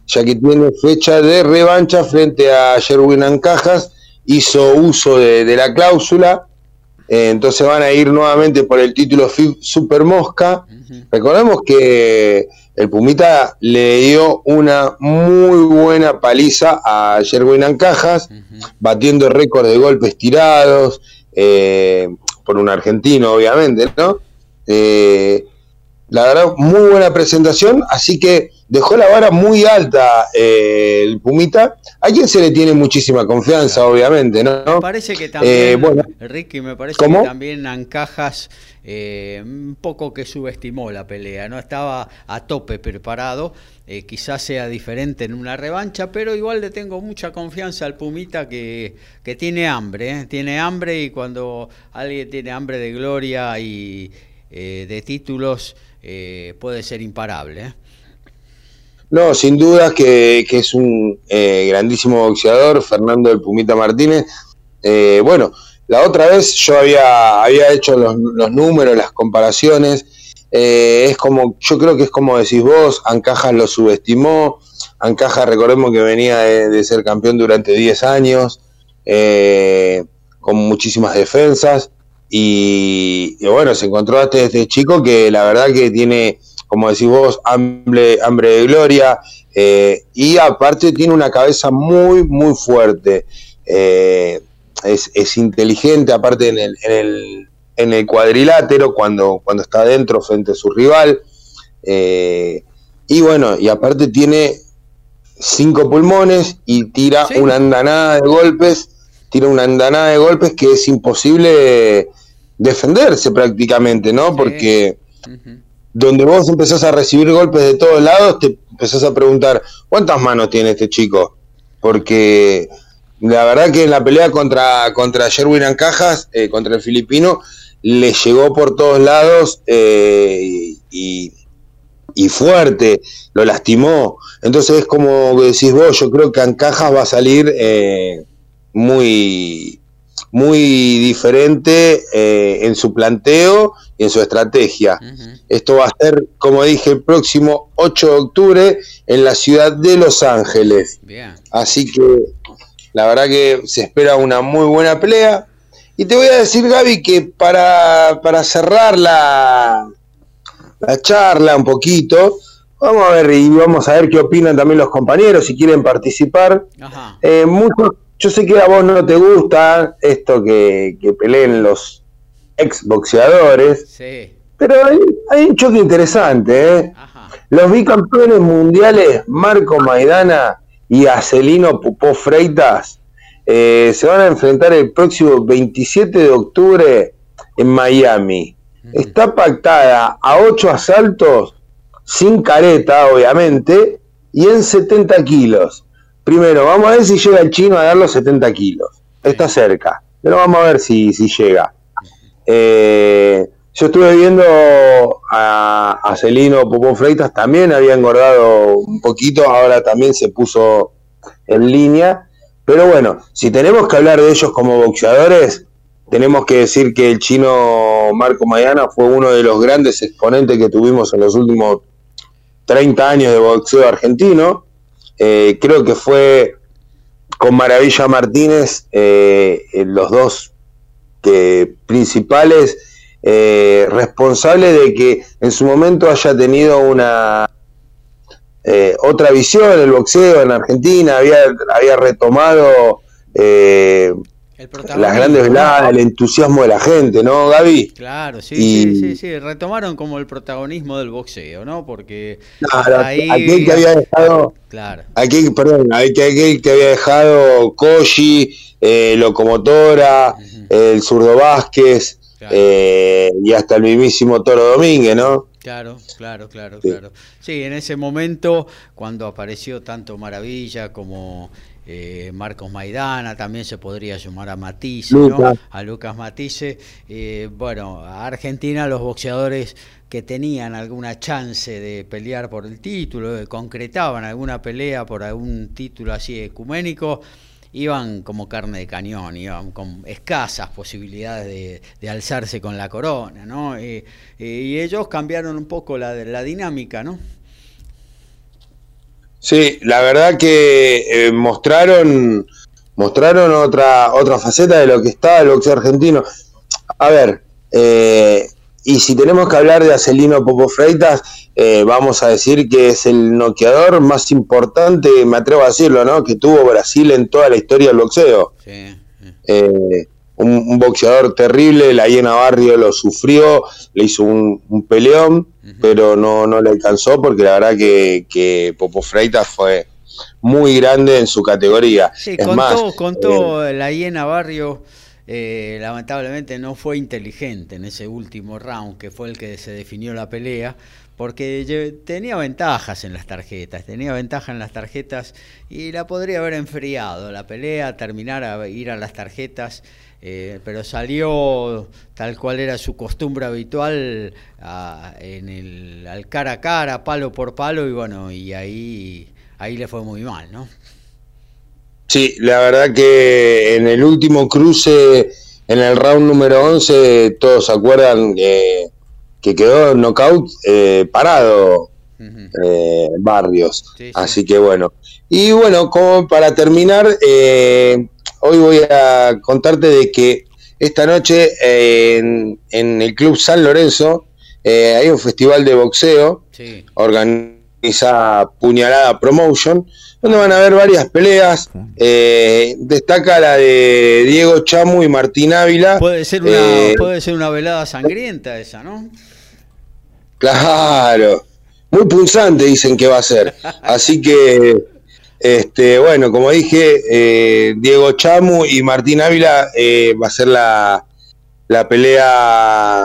ya que tiene fecha de revancha frente a Sherwin Ancajas, hizo uso de, la cláusula, eh, entonces van a ir nuevamente por el título FIB Super Mosca. Recordemos que el Pumita le dio una muy buena paliza a Sherwin Ancajas, batiendo récord de golpes tirados, eh, por un argentino, obviamente, ¿no? Eh, la verdad, muy buena presentación, así que dejó la vara muy alta eh, el Pumita, a quien se le tiene muchísima confianza, obviamente, ¿no? Me parece que también, Ricky, me parece que también Ancajas un poco que subestimó la pelea, no estaba a tope preparado eh, quizás sea diferente en una revancha, pero igual le tengo mucha confianza al Pumita que, que tiene hambre, ¿eh? tiene hambre y cuando alguien tiene hambre de gloria y eh, de títulos puede ser imparable. No, sin duda que, es un grandísimo boxeador, Fernando del Pumita Martínez. bueno, la otra vez yo había, había hecho los, números, las comparaciones eh, es como, yo creo que es como decís vos, Ancajas lo subestimó, Ancajas recordemos que venía de, ser campeón durante 10 años, eh, con muchísimas defensas, y, bueno, se encontró hasta este chico que la verdad que tiene, como decís vos, hambre, hambre de gloria, eh, y aparte tiene una cabeza muy, muy fuerte. Es, es, inteligente, aparte en el, en el en el cuadrilátero cuando, cuando está dentro frente a su rival. Eh, y bueno, y aparte tiene cinco pulmones y tira una andanada de golpes, tira una andanada de golpes que es imposible defenderse prácticamente, ¿no? Porque donde vos empezás a recibir golpes de todos lados, te empezás a preguntar, ¿cuántas manos tiene este chico? Porque la verdad que en la pelea contra, contra Sherwin Ancajas, eh, contra el filipino, le llegó por todos lados eh, y, fuerte, lo lastimó. Entonces es como decís vos, yo creo que Ancajas va a salir eh, muy, muy diferente eh, en su planteo y en su estrategia. Esto va a ser, como dije, el próximo 8 de octubre en la ciudad de Los Ángeles. Así que la verdad que se espera una muy buena pelea Y te voy a decir, Gaby, que para, para cerrar la, la charla un poquito, vamos a ver y vamos a ver qué opinan también los compañeros, si quieren participar. Eh, yo sé que a vos no te gusta esto que, que peleen los exboxeadores, sí. pero hay, un choque interesante. ¿eh? Los bicampeones mundiales Marco Maidana y Acelino Pupó Freitas eh, se van a enfrentar el próximo 27 de octubre en Miami. Está pactada a ocho asaltos, sin careta, obviamente, y en 70 kilos. Primero, vamos a ver si llega el chino a dar los 70 kilos. Está cerca, pero vamos a ver si, si llega. Eh, yo estuve viendo a, a Celino Popó Freitas, también había engordado un poquito, ahora también se puso en línea. Pero bueno, si tenemos que hablar de ellos como boxeadores, tenemos que decir que el chino Marco Mayana fue uno de los grandes exponentes que tuvimos en los últimos 30 años de boxeo argentino. Eh, creo que fue con Maravilla Martínez eh, los dos principales eh, responsables de que en su momento haya tenido una otra visión el boxeo en Argentina, había, había retomado eh, las grandes veladas, el entusiasmo de la gente, ¿no, Gaby? Claro, sí, sí, sí, retomaron como el protagonismo del boxeo, ¿no? Porque ahí... aquel que había dejado, claro. aquel, perdón, aquel que había dejado Koji, eh, Locomotora, el Zurdo Vázquez, y hasta el mismísimo Toro Domínguez, ¿no? Claro, claro, claro, claro. Sí, en ese momento, cuando apareció tanto Maravilla como eh, Marcos Maidana, también se podría llamar a Matisse, ¿no? a Lucas Matisse. Eh, bueno, a Argentina los boxeadores que tenían alguna chance de pelear por el título, eh, concretaban alguna pelea por algún título así ecuménico, iban como carne de cañón, iban con escasas posibilidades de, alzarse con la corona, ¿no? Eh, eh, y ellos cambiaron un poco la, la dinámica, ¿no? Sí, la verdad que eh, mostraron mostraron otra otra faceta de lo que está el boxeo argentino. A ver, y si tenemos que hablar de Acelino Popo Freitas, eh, vamos a decir que es el noqueador más importante, me atrevo a decirlo, ¿no? Que tuvo Brasil en toda la historia del boxeo. Eh, un, boxeador terrible, la hiena Barrio lo sufrió, le hizo un, peleón, pero no, no le alcanzó porque la verdad que, que Popo Freitas fue muy grande en su categoría. Sí, contó, contó eh, la hiena Barrio. lamentablemente no fue inteligente en ese último round, que fue el que se definió la pelea, porque tenía ventajas en las tarjetas, tenía ventaja en las tarjetas y la podría haber enfriado la pelea, terminar a ir a las tarjetas, eh, pero salió tal cual era su costumbre habitual en el, al cara a cara, palo por palo y bueno, y ahí, ahí le fue muy mal, ¿no? Sí, la verdad que en el último cruce, en el round número 11, todos se acuerdan que que quedó knockout eh, parado eh, Barrios. Así que bueno. Y bueno, como para terminar, eh, hoy voy a contarte de que esta noche en, el Club San Lorenzo hay un festival de boxeo, organiza Puñalada Promotion, donde van a haber varias peleas. destaca la de Diego Chamu y Martín Ávila. Puede ser una, puede ser una velada sangrienta esa, ¿no? Claro, muy punzante dicen que va a ser. (laughs) Así que, este, bueno, como dije, eh, Diego Chamu y Martín Ávila eh, va a ser la, la pelea,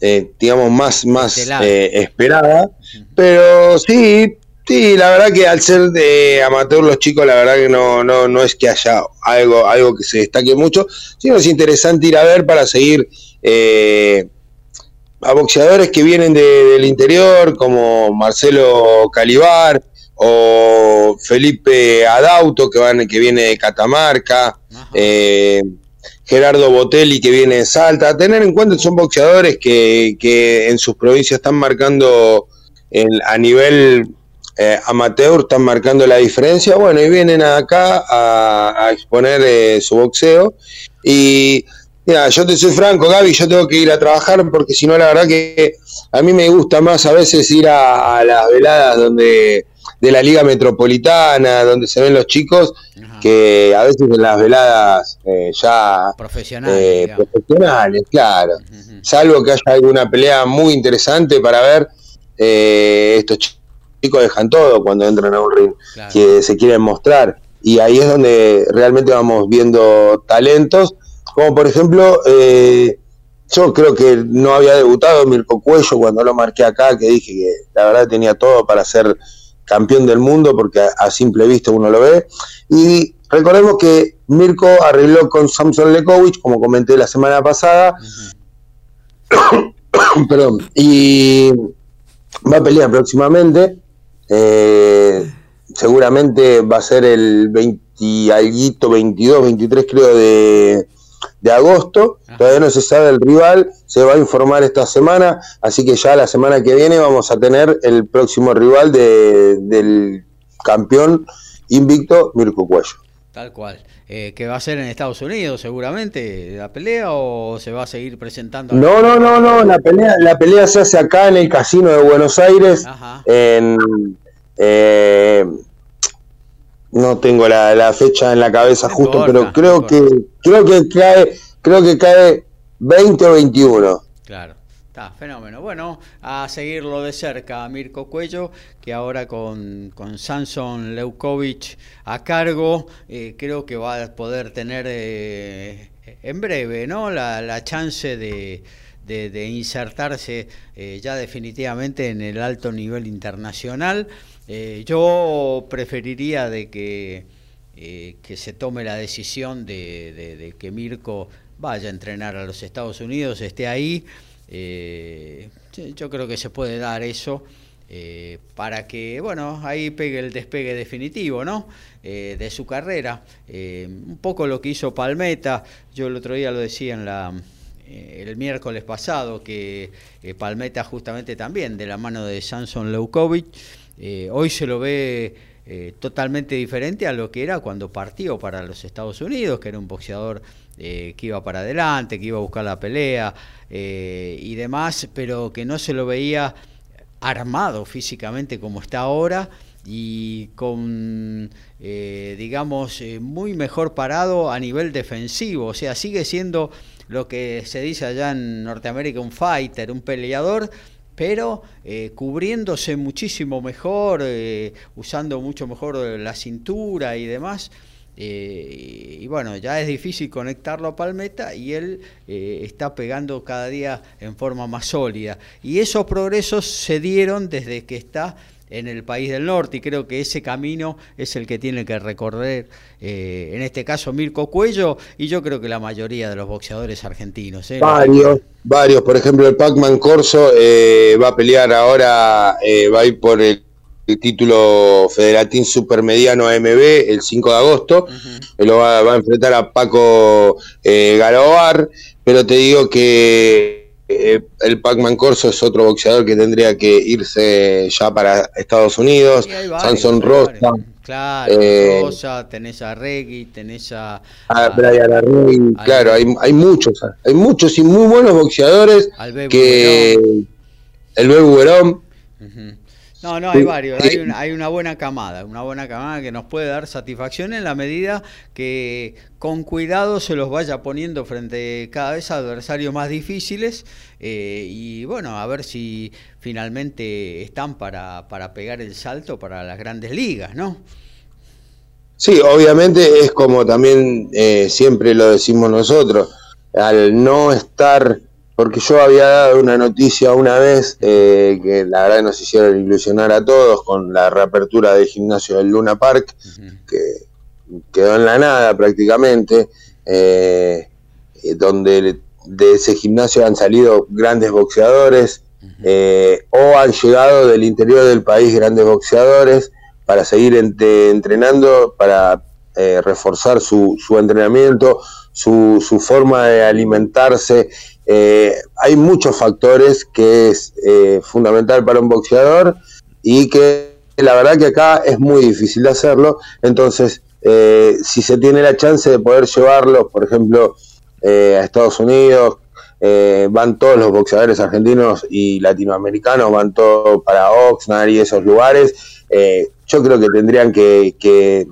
eh, digamos, más, más esperada. Pero sí, sí, la verdad que al ser de amateur los chicos, la verdad que no, no, no es que haya algo, algo que se destaque mucho, sino es interesante ir a ver para seguir a boxeadores que vienen del interior, como Marcelo Calibar o Felipe Adauto, que, van, que viene de Catamarca, eh, Gerardo Botelli, que viene de Salta. tener en cuenta que son boxeadores que, que en sus provincias están marcando a nivel eh, amateur, están marcando la diferencia. Bueno, y vienen acá a, exponer eh, su boxeo. Y Mira, yo te soy franco, Gaby, yo tengo que ir a trabajar porque si no, la verdad que a mí me gusta más a veces ir a, las veladas donde de la Liga Metropolitana, donde se ven los chicos, que a veces en las veladas eh, ya profesionales, eh, profesionales claro. Salvo que haya alguna pelea muy interesante para ver, eh, estos chicos dejan todo cuando entran a un ring, que se quieren mostrar. Y ahí es donde realmente vamos viendo talentos, como por ejemplo, yo creo que no había debutado Mirko Cuello cuando lo marqué acá, que dije que la verdad tenía todo para ser campeón del mundo, porque a, simple vista uno lo ve. Y recordemos que Mirko arregló con Samson Lekovic, como comenté la semana pasada. (coughs) Perdón. Y va a pelear próximamente. Eh, seguramente va a ser el 20 22, 23 creo de, de agosto. Todavía no se sabe el rival, se va a informar esta semana, así que ya la semana que viene vamos a tener el próximo rival de, del campeón invicto, Mirko Cuello. Tal cual. Eh, ¿Que va a ser en Estados Unidos seguramente la pelea o se va a seguir presentando? No, no, no, no, la pelea, la pelea se hace acá en el Casino de Buenos Aires, en... Eh, no tengo la, fecha en la cabeza justo, pero creo que creo que cae creo que cae 20 o 21. Claro. Está, fenómeno. Bueno, a seguirlo de cerca, Mirko Cuello, que ahora con, con Samson Leukovic a cargo, eh, creo que va a poder tener eh, en breve ¿no? la, la chance de, de, insertarse eh, ya definitivamente en el alto nivel internacional. Eh, yo preferiría de que, eh, que se tome la decisión de, que Mirko vaya a entrenar a los Estados Unidos, esté ahí. Eh, yo creo que se puede dar eso para que, bueno, ahí pegue el despegue definitivo, ¿no? de su carrera. un poco lo que hizo Palmeta, yo el otro día lo decía en la el miércoles pasado que Palmeta justamente también de la mano de Samson Leukovic eh, hoy se lo ve eh, totalmente diferente a lo que era cuando partió para los Estados Unidos, que era un boxeador eh, que iba para adelante, que iba a buscar la pelea y demás, pero que no se lo veía armado físicamente como está ahora y con, digamos, muy mejor parado a nivel defensivo. O sea, sigue siendo lo que se dice allá en Norteamérica un fighter, un peleador, pero eh, cubriéndose muchísimo mejor, eh, usando mucho mejor la cintura y demás. Eh, y bueno, ya es difícil conectarlo a Palmeta y él está pegando cada día en forma más sólida. Y esos progresos se dieron desde que está en el país del norte y creo que ese camino es el que tiene que recorrer eh, en este caso Mirko Cuello y yo creo que la mayoría de los boxeadores argentinos. ¿eh? Varios, varios, por ejemplo el Pac-Man Corso eh, va a pelear ahora, va a ir por el, título Federatín Supermediano AMB el 5 de agosto, lo va, va, a enfrentar a Paco Garobar, pero te digo que eh, el Pac-Man Corso es otro boxeador que tendría que irse ya para Estados Unidos. Sanson Rosa. Claro, eh, Rosa, tenés a Reggie, tenés a. A, Brian claro, hay, hay muchos, hay muchos y muy buenos boxeadores que. El Bebu Verón. No, no, hay varios. Hay una, hay una buena camada, una buena camada que nos puede dar satisfacción en la medida que con cuidado se los vaya poniendo frente cada vez a adversarios más difíciles eh, y bueno, a ver si finalmente están para, para pegar el salto para las grandes ligas, ¿no? Sí, obviamente es como también eh, siempre lo decimos nosotros, al no estar porque yo había dado una noticia una vez eh, que la verdad nos hicieron ilusionar a todos con la reapertura del gimnasio del Luna Park, que quedó en la nada prácticamente, eh, donde de ese gimnasio han salido grandes boxeadores eh, o han llegado del interior del país grandes boxeadores para seguir entrenando, para reforzar su, su entrenamiento, su, su forma de alimentarse eh, hay muchos factores que es eh, fundamental para un boxeador y que la verdad que acá es muy difícil de hacerlo. Entonces, eh, si se tiene la chance de poder llevarlo, por ejemplo, a Estados Unidos, van todos los boxeadores argentinos y latinoamericanos, van todos para Oxnard y esos lugares. yo creo que tendrían que, que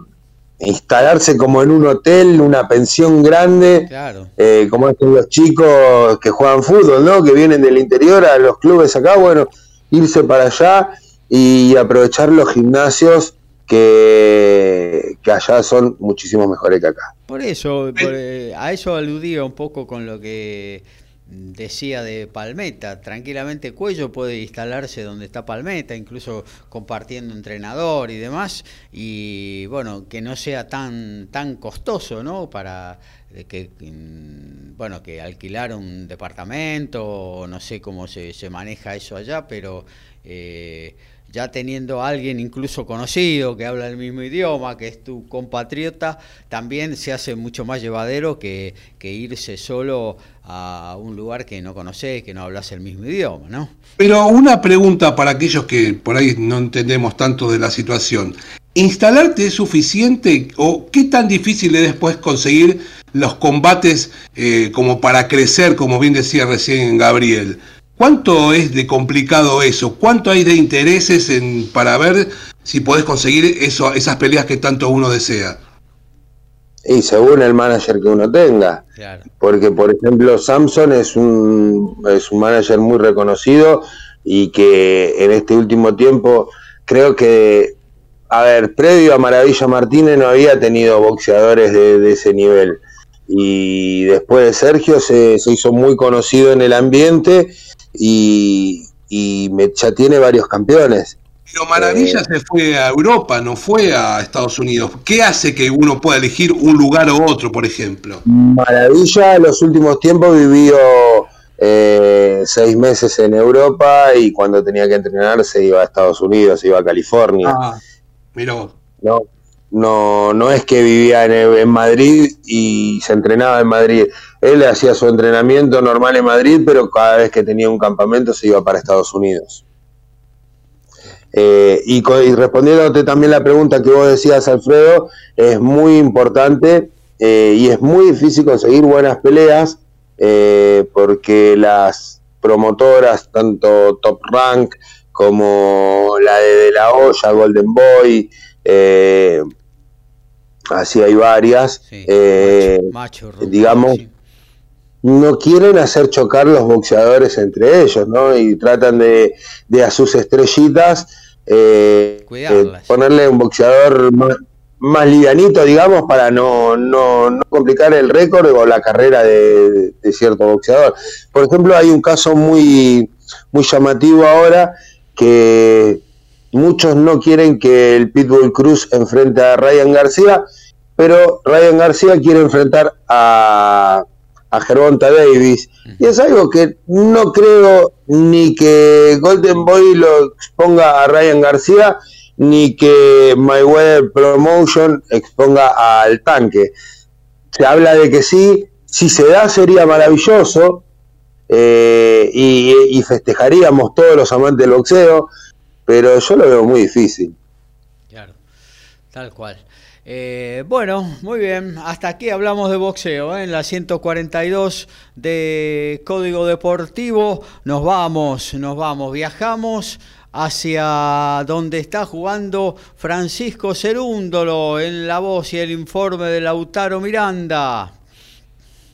instalarse como en un hotel, una pensión grande, eh, como estos los chicos que juegan fútbol, ¿no? Que vienen del interior a los clubes acá, bueno, irse para allá y aprovechar los gimnasios que, que allá son muchísimo mejores que acá. Por eso, eh, a eso aludía un poco con lo que decía de Palmeta, tranquilamente Cuello puede instalarse donde está Palmeta, incluso compartiendo entrenador y demás, y bueno, que no sea tan, tan costoso, ¿no? Para que, mm, bueno, que alquilar un departamento, no sé cómo se, se maneja eso allá, pero... Eh, ya teniendo a alguien incluso conocido que habla el mismo idioma, que es tu compatriota, también se hace mucho más llevadero que, que irse solo a un lugar que no conoces, que no hablas el mismo idioma, ¿no? Pero una pregunta para aquellos que por ahí no entendemos tanto de la situación. ¿Instalarte es suficiente o qué tan difícil es después conseguir los combates eh, como para crecer, como bien decía recién Gabriel? ¿Cuánto es de complicado eso? ¿Cuánto hay de intereses en, para ver si podés conseguir eso, esas peleas que tanto uno desea? Y según el manager que uno tenga. Porque, por ejemplo, Samson es un, es un manager muy reconocido y que en este último tiempo creo que, a ver, previo a Maravilla Martínez no había tenido boxeadores de, ese nivel. Y después de Sergio se, se hizo muy conocido en el ambiente y, ya tiene varios campeones. Pero Maravilla eh, se fue a Europa, no fue a Estados Unidos. ¿Qué hace que uno pueda elegir un lugar u otro, por ejemplo? Maravilla en los últimos tiempos vivió eh, seis meses en Europa y cuando tenía que entrenar se iba a Estados Unidos, se iba a California. Ah, mira No, no, no es que vivía en, Madrid y se entrenaba en Madrid. Él hacía su entrenamiento normal en Madrid, pero cada vez que tenía un campamento se iba para Estados Unidos. Eh, y, respondiéndote también la pregunta que vos decías, Alfredo, es muy importante eh, y es muy difícil conseguir buenas peleas eh, porque las promotoras, tanto Top Rank como la de De La Hoya, Golden Boy, eh, así hay varias, eh, digamos, no quieren hacer chocar los boxeadores entre ellos, ¿no? Y tratan de, de a sus estrellitas eh, eh ponerle un boxeador más, más, livianito, digamos, para no, no, no complicar el récord o la carrera de, de, cierto boxeador. Por ejemplo, hay un caso muy, muy llamativo ahora que Muchos no quieren que el Pitbull Cruz enfrente a Ryan García, pero Ryan García quiere enfrentar a, a Gervonta Davis. Y es algo que no creo ni que Golden Boy lo exponga a Ryan García, ni que Mayweather Promotion exponga al tanque. Se habla de que sí, si se da sería maravilloso eh, y, y, festejaríamos todos los amantes del boxeo, pero yo lo veo muy difícil. Claro, tal cual. Eh, bueno, muy bien. Hasta aquí hablamos de boxeo. ¿eh? En la 142 de Código Deportivo nos vamos, nos vamos, viajamos hacia donde está jugando Francisco Cerúndolo en la voz y el informe de Lautaro Miranda.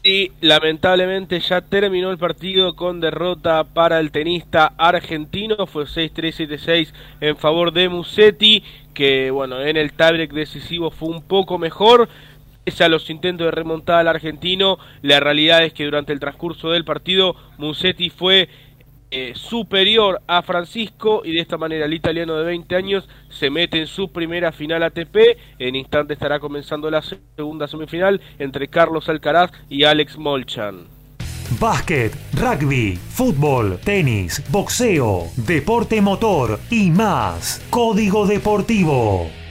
Y lamentablemente ya terminó el partido con derrota para el tenista argentino. Fue 6-3-7-6 en favor de Musetti, que bueno, en el tiebreak decisivo fue un poco mejor. Pese a los intentos de remontar al argentino, la realidad es que durante el transcurso del partido Musetti fue eh, superior a Francisco y de esta manera el italiano de 20 años se mete en su primera final ATP. En instante estará comenzando la segunda semifinal entre Carlos Alcaraz y Alex Molchan. Básquet, rugby, fútbol, tenis, boxeo, deporte motor y más. Código Deportivo.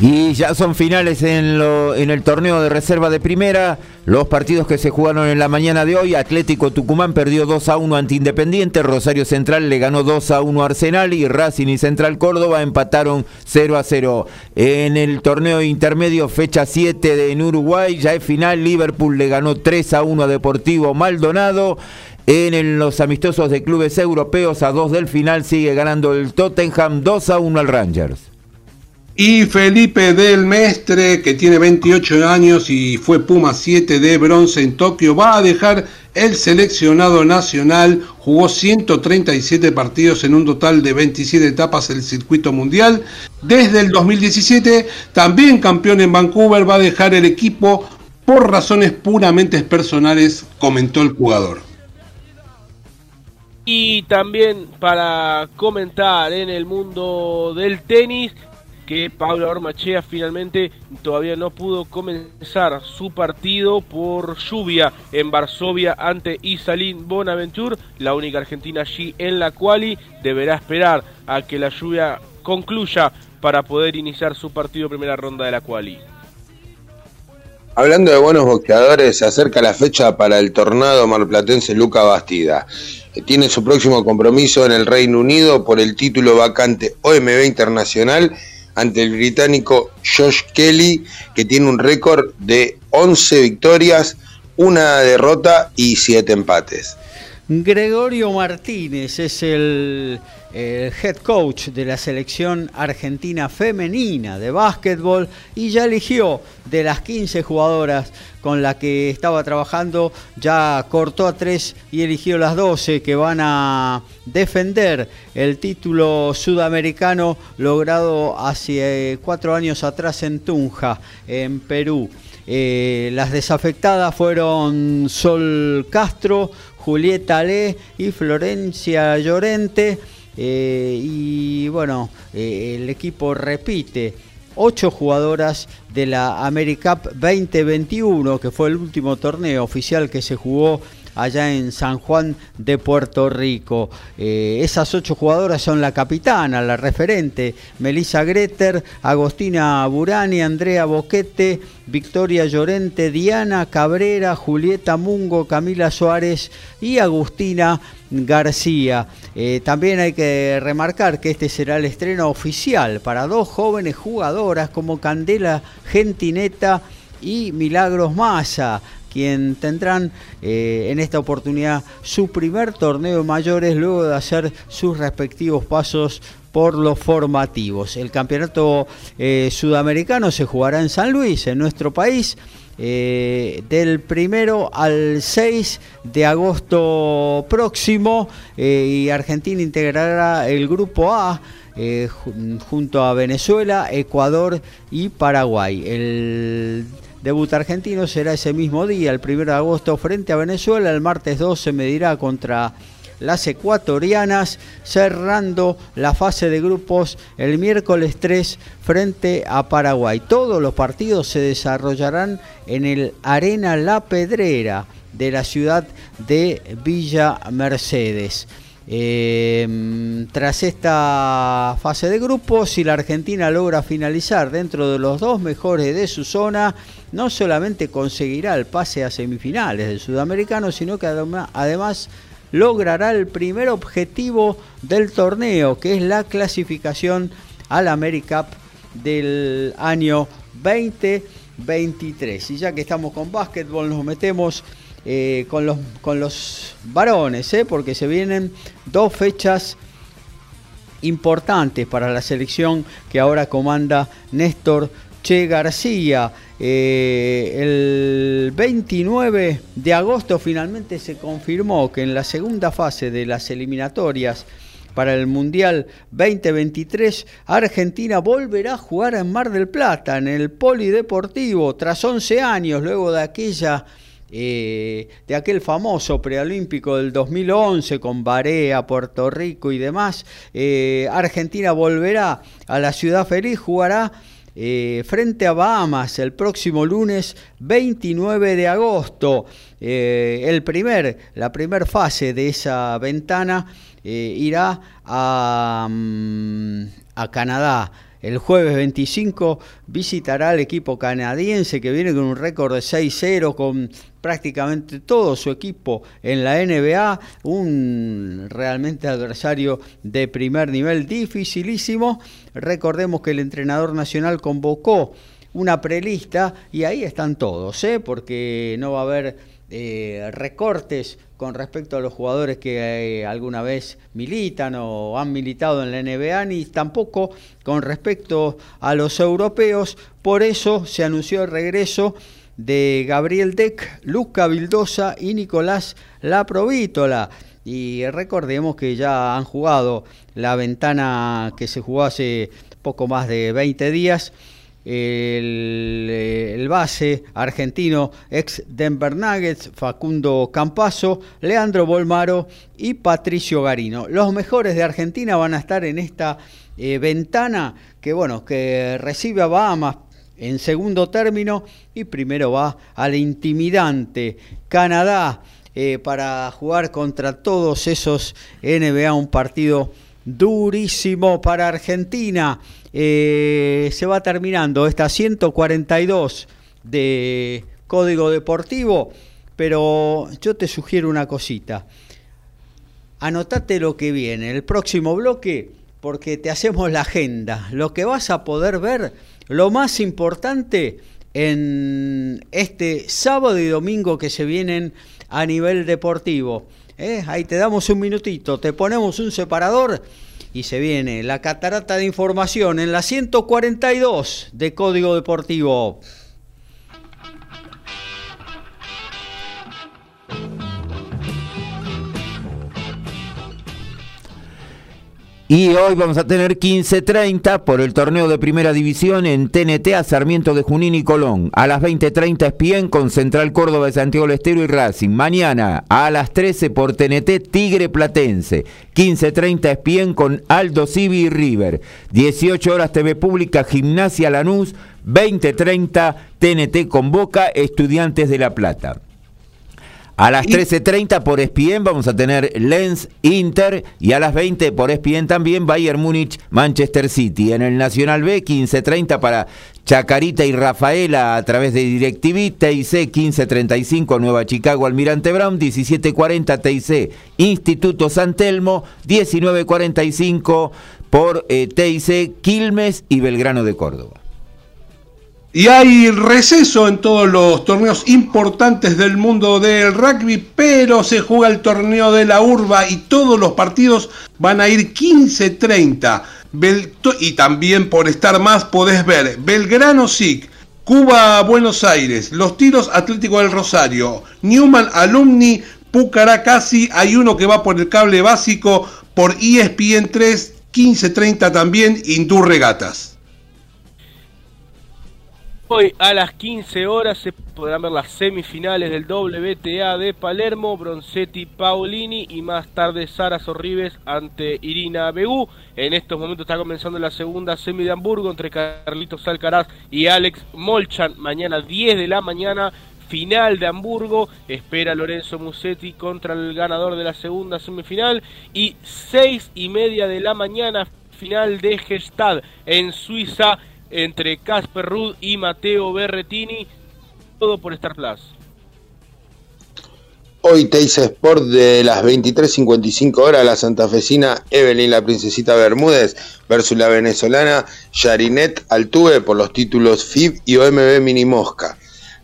Y ya son finales en, el torneo de reserva de primera. Los partidos que se jugaron en la mañana de hoy, Atlético Tucumán perdió 2 a 1 ante Independiente, Rosario Central le ganó 2 a 1 a Arsenal y Racing y Central Córdoba empataron 0 a 0. En el torneo intermedio, fecha 7 en Uruguay, ya es final, Liverpool le ganó 3 a 1 a Deportivo Maldonado. En los amistosos de clubes europeos, a 2 del final, sigue ganando el Tottenham 2 a 1 al Rangers. Y Felipe del Mestre, que tiene 28 años y fue Puma 7 de bronce en Tokio, va a dejar el seleccionado nacional. Jugó 137 partidos en un total de 27 etapas el circuito mundial. Desde el 2017, también campeón en Vancouver, va a dejar el equipo por razones puramente personales, comentó el jugador. Y también para comentar en el mundo del tenis, que Pablo Ormachea finalmente todavía no pudo comenzar su partido por lluvia en Varsovia ante Isalín Bonaventure, la única argentina allí en la quali, deberá esperar a que la lluvia concluya para poder iniciar su partido primera ronda de la quali. Hablando de buenos boxeadores, se acerca la fecha para el tornado marplatense Luca Bastida. Tiene su próximo compromiso en el Reino Unido por el título vacante OMB Internacional ante el británico Josh Kelly, que tiene un récord de 11 victorias, una derrota y 7 empates. Gregorio Martínez es el, head coach de la selección argentina femenina de básquetbol y ya eligió de las 15 jugadoras con las que estaba trabajando, ya cortó a tres y eligió las 12 que van a defender el título sudamericano logrado hace cuatro años atrás en Tunja, en Perú. Eh, las desafectadas fueron Sol Castro, Julieta Le y Florencia Llorente. Eh, y bueno, eh, el equipo repite ocho jugadoras de la AmeriCup 2021, que fue el último torneo oficial que se jugó allá en San Juan de Puerto Rico. Eh, esas ocho jugadoras son la capitana, la referente, Melissa Greter, Agostina Burani, Andrea Boquete, Victoria Llorente, Diana Cabrera, Julieta Mungo, Camila Suárez y Agustina García. Eh, también hay que remarcar que este será el estreno oficial para dos jóvenes jugadoras como Candela Gentineta y Milagros Massa quien tendrán eh, en esta oportunidad su primer torneo mayores luego de hacer sus respectivos pasos por los formativos. El campeonato eh, sudamericano se jugará en San Luis, en nuestro país. Eh, del primero al 6 de agosto próximo y Argentina integrará el grupo A junto a Venezuela, Ecuador y Paraguay. El Debut argentino será ese mismo día, el 1 de agosto, frente a Venezuela. El martes 2 se medirá contra las ecuatorianas, cerrando la fase de grupos el miércoles 3 frente a Paraguay. Todos los partidos se desarrollarán en el Arena La Pedrera de la ciudad de Villa Mercedes. Em, tras esta fase de grupos, si la Argentina logra finalizar dentro de los dos mejores de su zona, no solamente conseguirá el pase a semifinales del sudamericano, sino que además logrará el primer objetivo del torneo, que es la clasificación al AmeriCup del año 2023. Y ya que estamos con básquetbol, nos metemos eh, con, los, con los varones, ¿eh? porque se vienen dos fechas importantes para la selección que ahora comanda Néstor Che García. Eh, el 29 de agosto finalmente se confirmó que en la segunda fase de las eliminatorias para el Mundial 2023, Argentina volverá a jugar en Mar del Plata, en el Polideportivo, tras 11 años, luego de aquella eh, de aquel famoso preolímpico del 2011 con Barea, Puerto Rico y demás, eh, Argentina volverá a la ciudad feliz, jugará eh, frente a Bahamas el próximo lunes 29 de agosto. el primer, la primera fase de esa ventana irá a, mm, a Canadá. El jueves 25 visitará al equipo canadiense que viene con un récord de 6-0, con prácticamente todo su equipo en la NBA, un realmente adversario de primer nivel dificilísimo. Recordemos que el entrenador nacional convocó una prelista y ahí están todos, ¿eh? porque no va a haber eh, recortes con respecto a los jugadores que eh, alguna vez militan o han militado en la NBA, ni tampoco con respecto a los europeos. Por eso se anunció el regreso de Gabriel Deck, Luca Vildosa y Nicolás Laprovítola. Y recordemos que ya han jugado la ventana que se jugó hace poco más de 20 días el, base argentino ex Denver Nuggets, Facundo Campaso, Leandro Bolmaro y Patricio Garino. Los mejores de Argentina van a estar en esta eh, ventana que bueno, que recibe a Bahamas en segundo término y primero va al intimidante Canadá eh, para jugar contra todos esos NBA, un partido durísimo para Argentina. Eh, se va terminando esta 142 de Código Deportivo, pero yo te sugiero una cosita. Anotate lo que viene, el próximo bloque, porque te hacemos la agenda, lo que vas a poder ver, lo más importante en este sábado y domingo que se vienen a nivel deportivo. ¿eh? Ahí te damos un minutito, te ponemos un separador y se viene la catarata de información en la 142 de Código Deportivo. Y hoy vamos a tener 15.30 por el torneo de primera división en TNT a Sarmiento de Junín y Colón. A las 20.30 Espien con Central Córdoba de Santiago del Estero y Racing. Mañana a las 13 por TNT Tigre Platense. 15.30 Espien con Aldo Civi y River. 18 horas TV Pública Gimnasia Lanús. 20.30 TNT convoca Estudiantes de La Plata. A las 13.30 por ESPN vamos a tener Lens Inter y a las 20 por ESPN también Bayern Múnich Manchester City. En el Nacional B 15.30 para Chacarita y Rafaela a través de DirecTV, TIC 15.35 Nueva Chicago Almirante Brown, 17.40 TIC Instituto San Telmo, 19.45 por eh, TIC Quilmes y Belgrano de Córdoba. Y hay receso en todos los torneos importantes del mundo del rugby, pero se juega el torneo de la urba y todos los partidos van a ir 15-30. Y también por estar más podés ver Belgrano SIC, Cuba Buenos Aires, Los Tiros Atlético del Rosario, Newman Alumni, Pucará casi, hay uno que va por el cable básico por ESPN 3, 15-30 también, Indur Regatas. Hoy a las 15 horas se podrán ver las semifinales del WTA de Palermo, Bronzetti Paolini y más tarde Sara Sorribes ante Irina Begú. En estos momentos está comenzando la segunda semi de Hamburgo entre Carlitos Alcaraz y Alex Molchan. Mañana 10 de la mañana, final de Hamburgo. Espera Lorenzo Musetti contra el ganador de la segunda semifinal. Y 6 y media de la mañana, final de Gestad en Suiza entre Casper Rudd y Mateo Berretini, todo por Star Plus. Hoy Teis Sport de las 23.55 horas, la santafesina Evelyn, la princesita Bermúdez, versus la venezolana Yarinet Altuve por los títulos FIB y OMB Mini Mosca.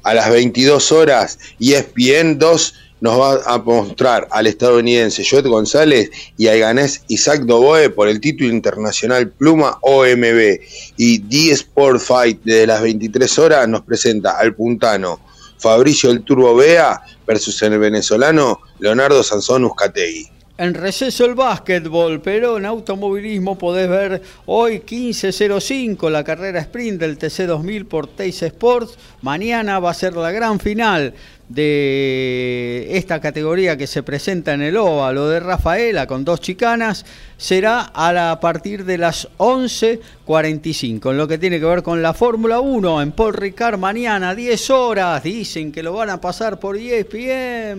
A las 22 horas, ESPN 2 nos va a mostrar al estadounidense Joet González y al ganés Isaac Doboe por el título internacional Pluma OMB. Y The Sport Fight de las 23 horas nos presenta al puntano Fabricio el Turbo Bea versus el venezolano Leonardo Sansón Uzcategui. En receso el básquetbol, pero en automovilismo podés ver hoy 15.05 la carrera sprint del TC2000 por Teis Sports. Mañana va a ser la gran final de esta categoría que se presenta en el óvalo de Rafaela con dos chicanas será a, partir de las 11.45. En lo que tiene que ver con la Fórmula 1 en Paul Ricard mañana 10 horas. Dicen que lo van a pasar por ESPN.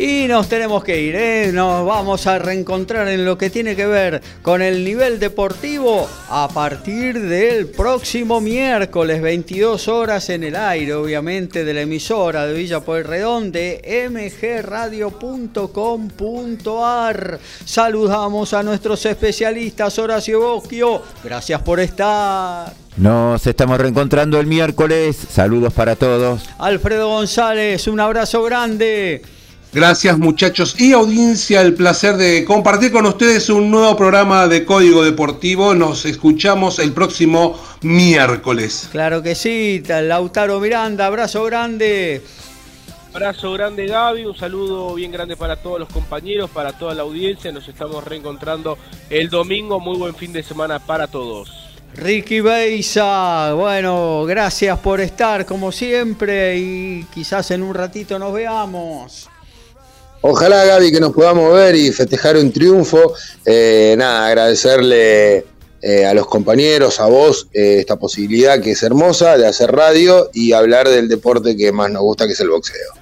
Y nos tenemos que ir, ¿eh? nos vamos a reencontrar en lo que tiene que ver con el nivel deportivo a partir del próximo miércoles, 22 horas en el aire, obviamente, de la emisora de Villa Pueyrredón de mgradio.com.ar. Saludamos a nuestros especialistas, Horacio Bosquio, gracias por estar. Nos estamos reencontrando el miércoles. Saludos para todos. Alfredo González, un abrazo grande. Gracias muchachos y audiencia, el placer de compartir con ustedes un nuevo programa de Código Deportivo. Nos escuchamos el próximo miércoles. Claro que sí, Lautaro Miranda, abrazo grande. Abrazo grande Gaby, un saludo bien grande para todos los compañeros, para toda la audiencia. Nos estamos reencontrando el domingo. Muy buen fin de semana para todos. Ricky Beisa, bueno, gracias por estar como siempre y quizás en un ratito nos veamos. Ojalá, Gaby, que nos podamos ver y festejar un triunfo. Eh, nada, agradecerle eh, a los compañeros, a vos, eh, esta posibilidad que es hermosa de hacer radio y hablar del deporte que más nos gusta, que es el boxeo.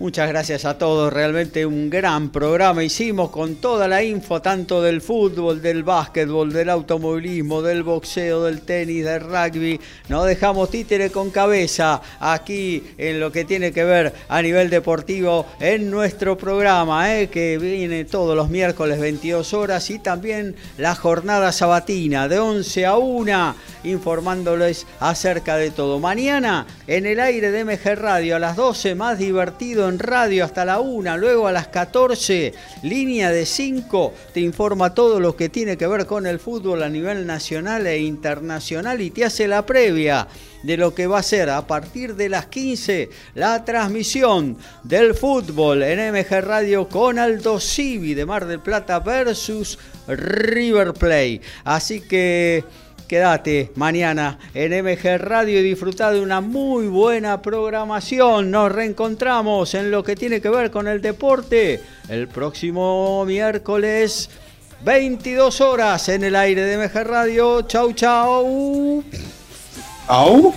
Muchas gracias a todos, realmente un gran programa hicimos con toda la info, tanto del fútbol, del básquetbol, del automovilismo, del boxeo, del tenis, del rugby. No dejamos títere con cabeza aquí en lo que tiene que ver a nivel deportivo en nuestro programa, eh, que viene todos los miércoles 22 horas y también la jornada sabatina de 11 a 1, informándoles acerca de todo. Mañana en el aire de MG Radio a las 12, más divertido en radio hasta la 1, luego a las 14, línea de 5, te informa todo lo que tiene que ver con el fútbol a nivel nacional e internacional y te hace la previa de lo que va a ser a partir de las 15 la transmisión del fútbol en MG Radio con Aldo Civi de Mar del Plata versus River Play. Así que Quédate mañana en MG Radio y disfruta de una muy buena programación. Nos reencontramos en lo que tiene que ver con el deporte el próximo miércoles 22 horas en el aire de MG Radio. Chau, chau. Au.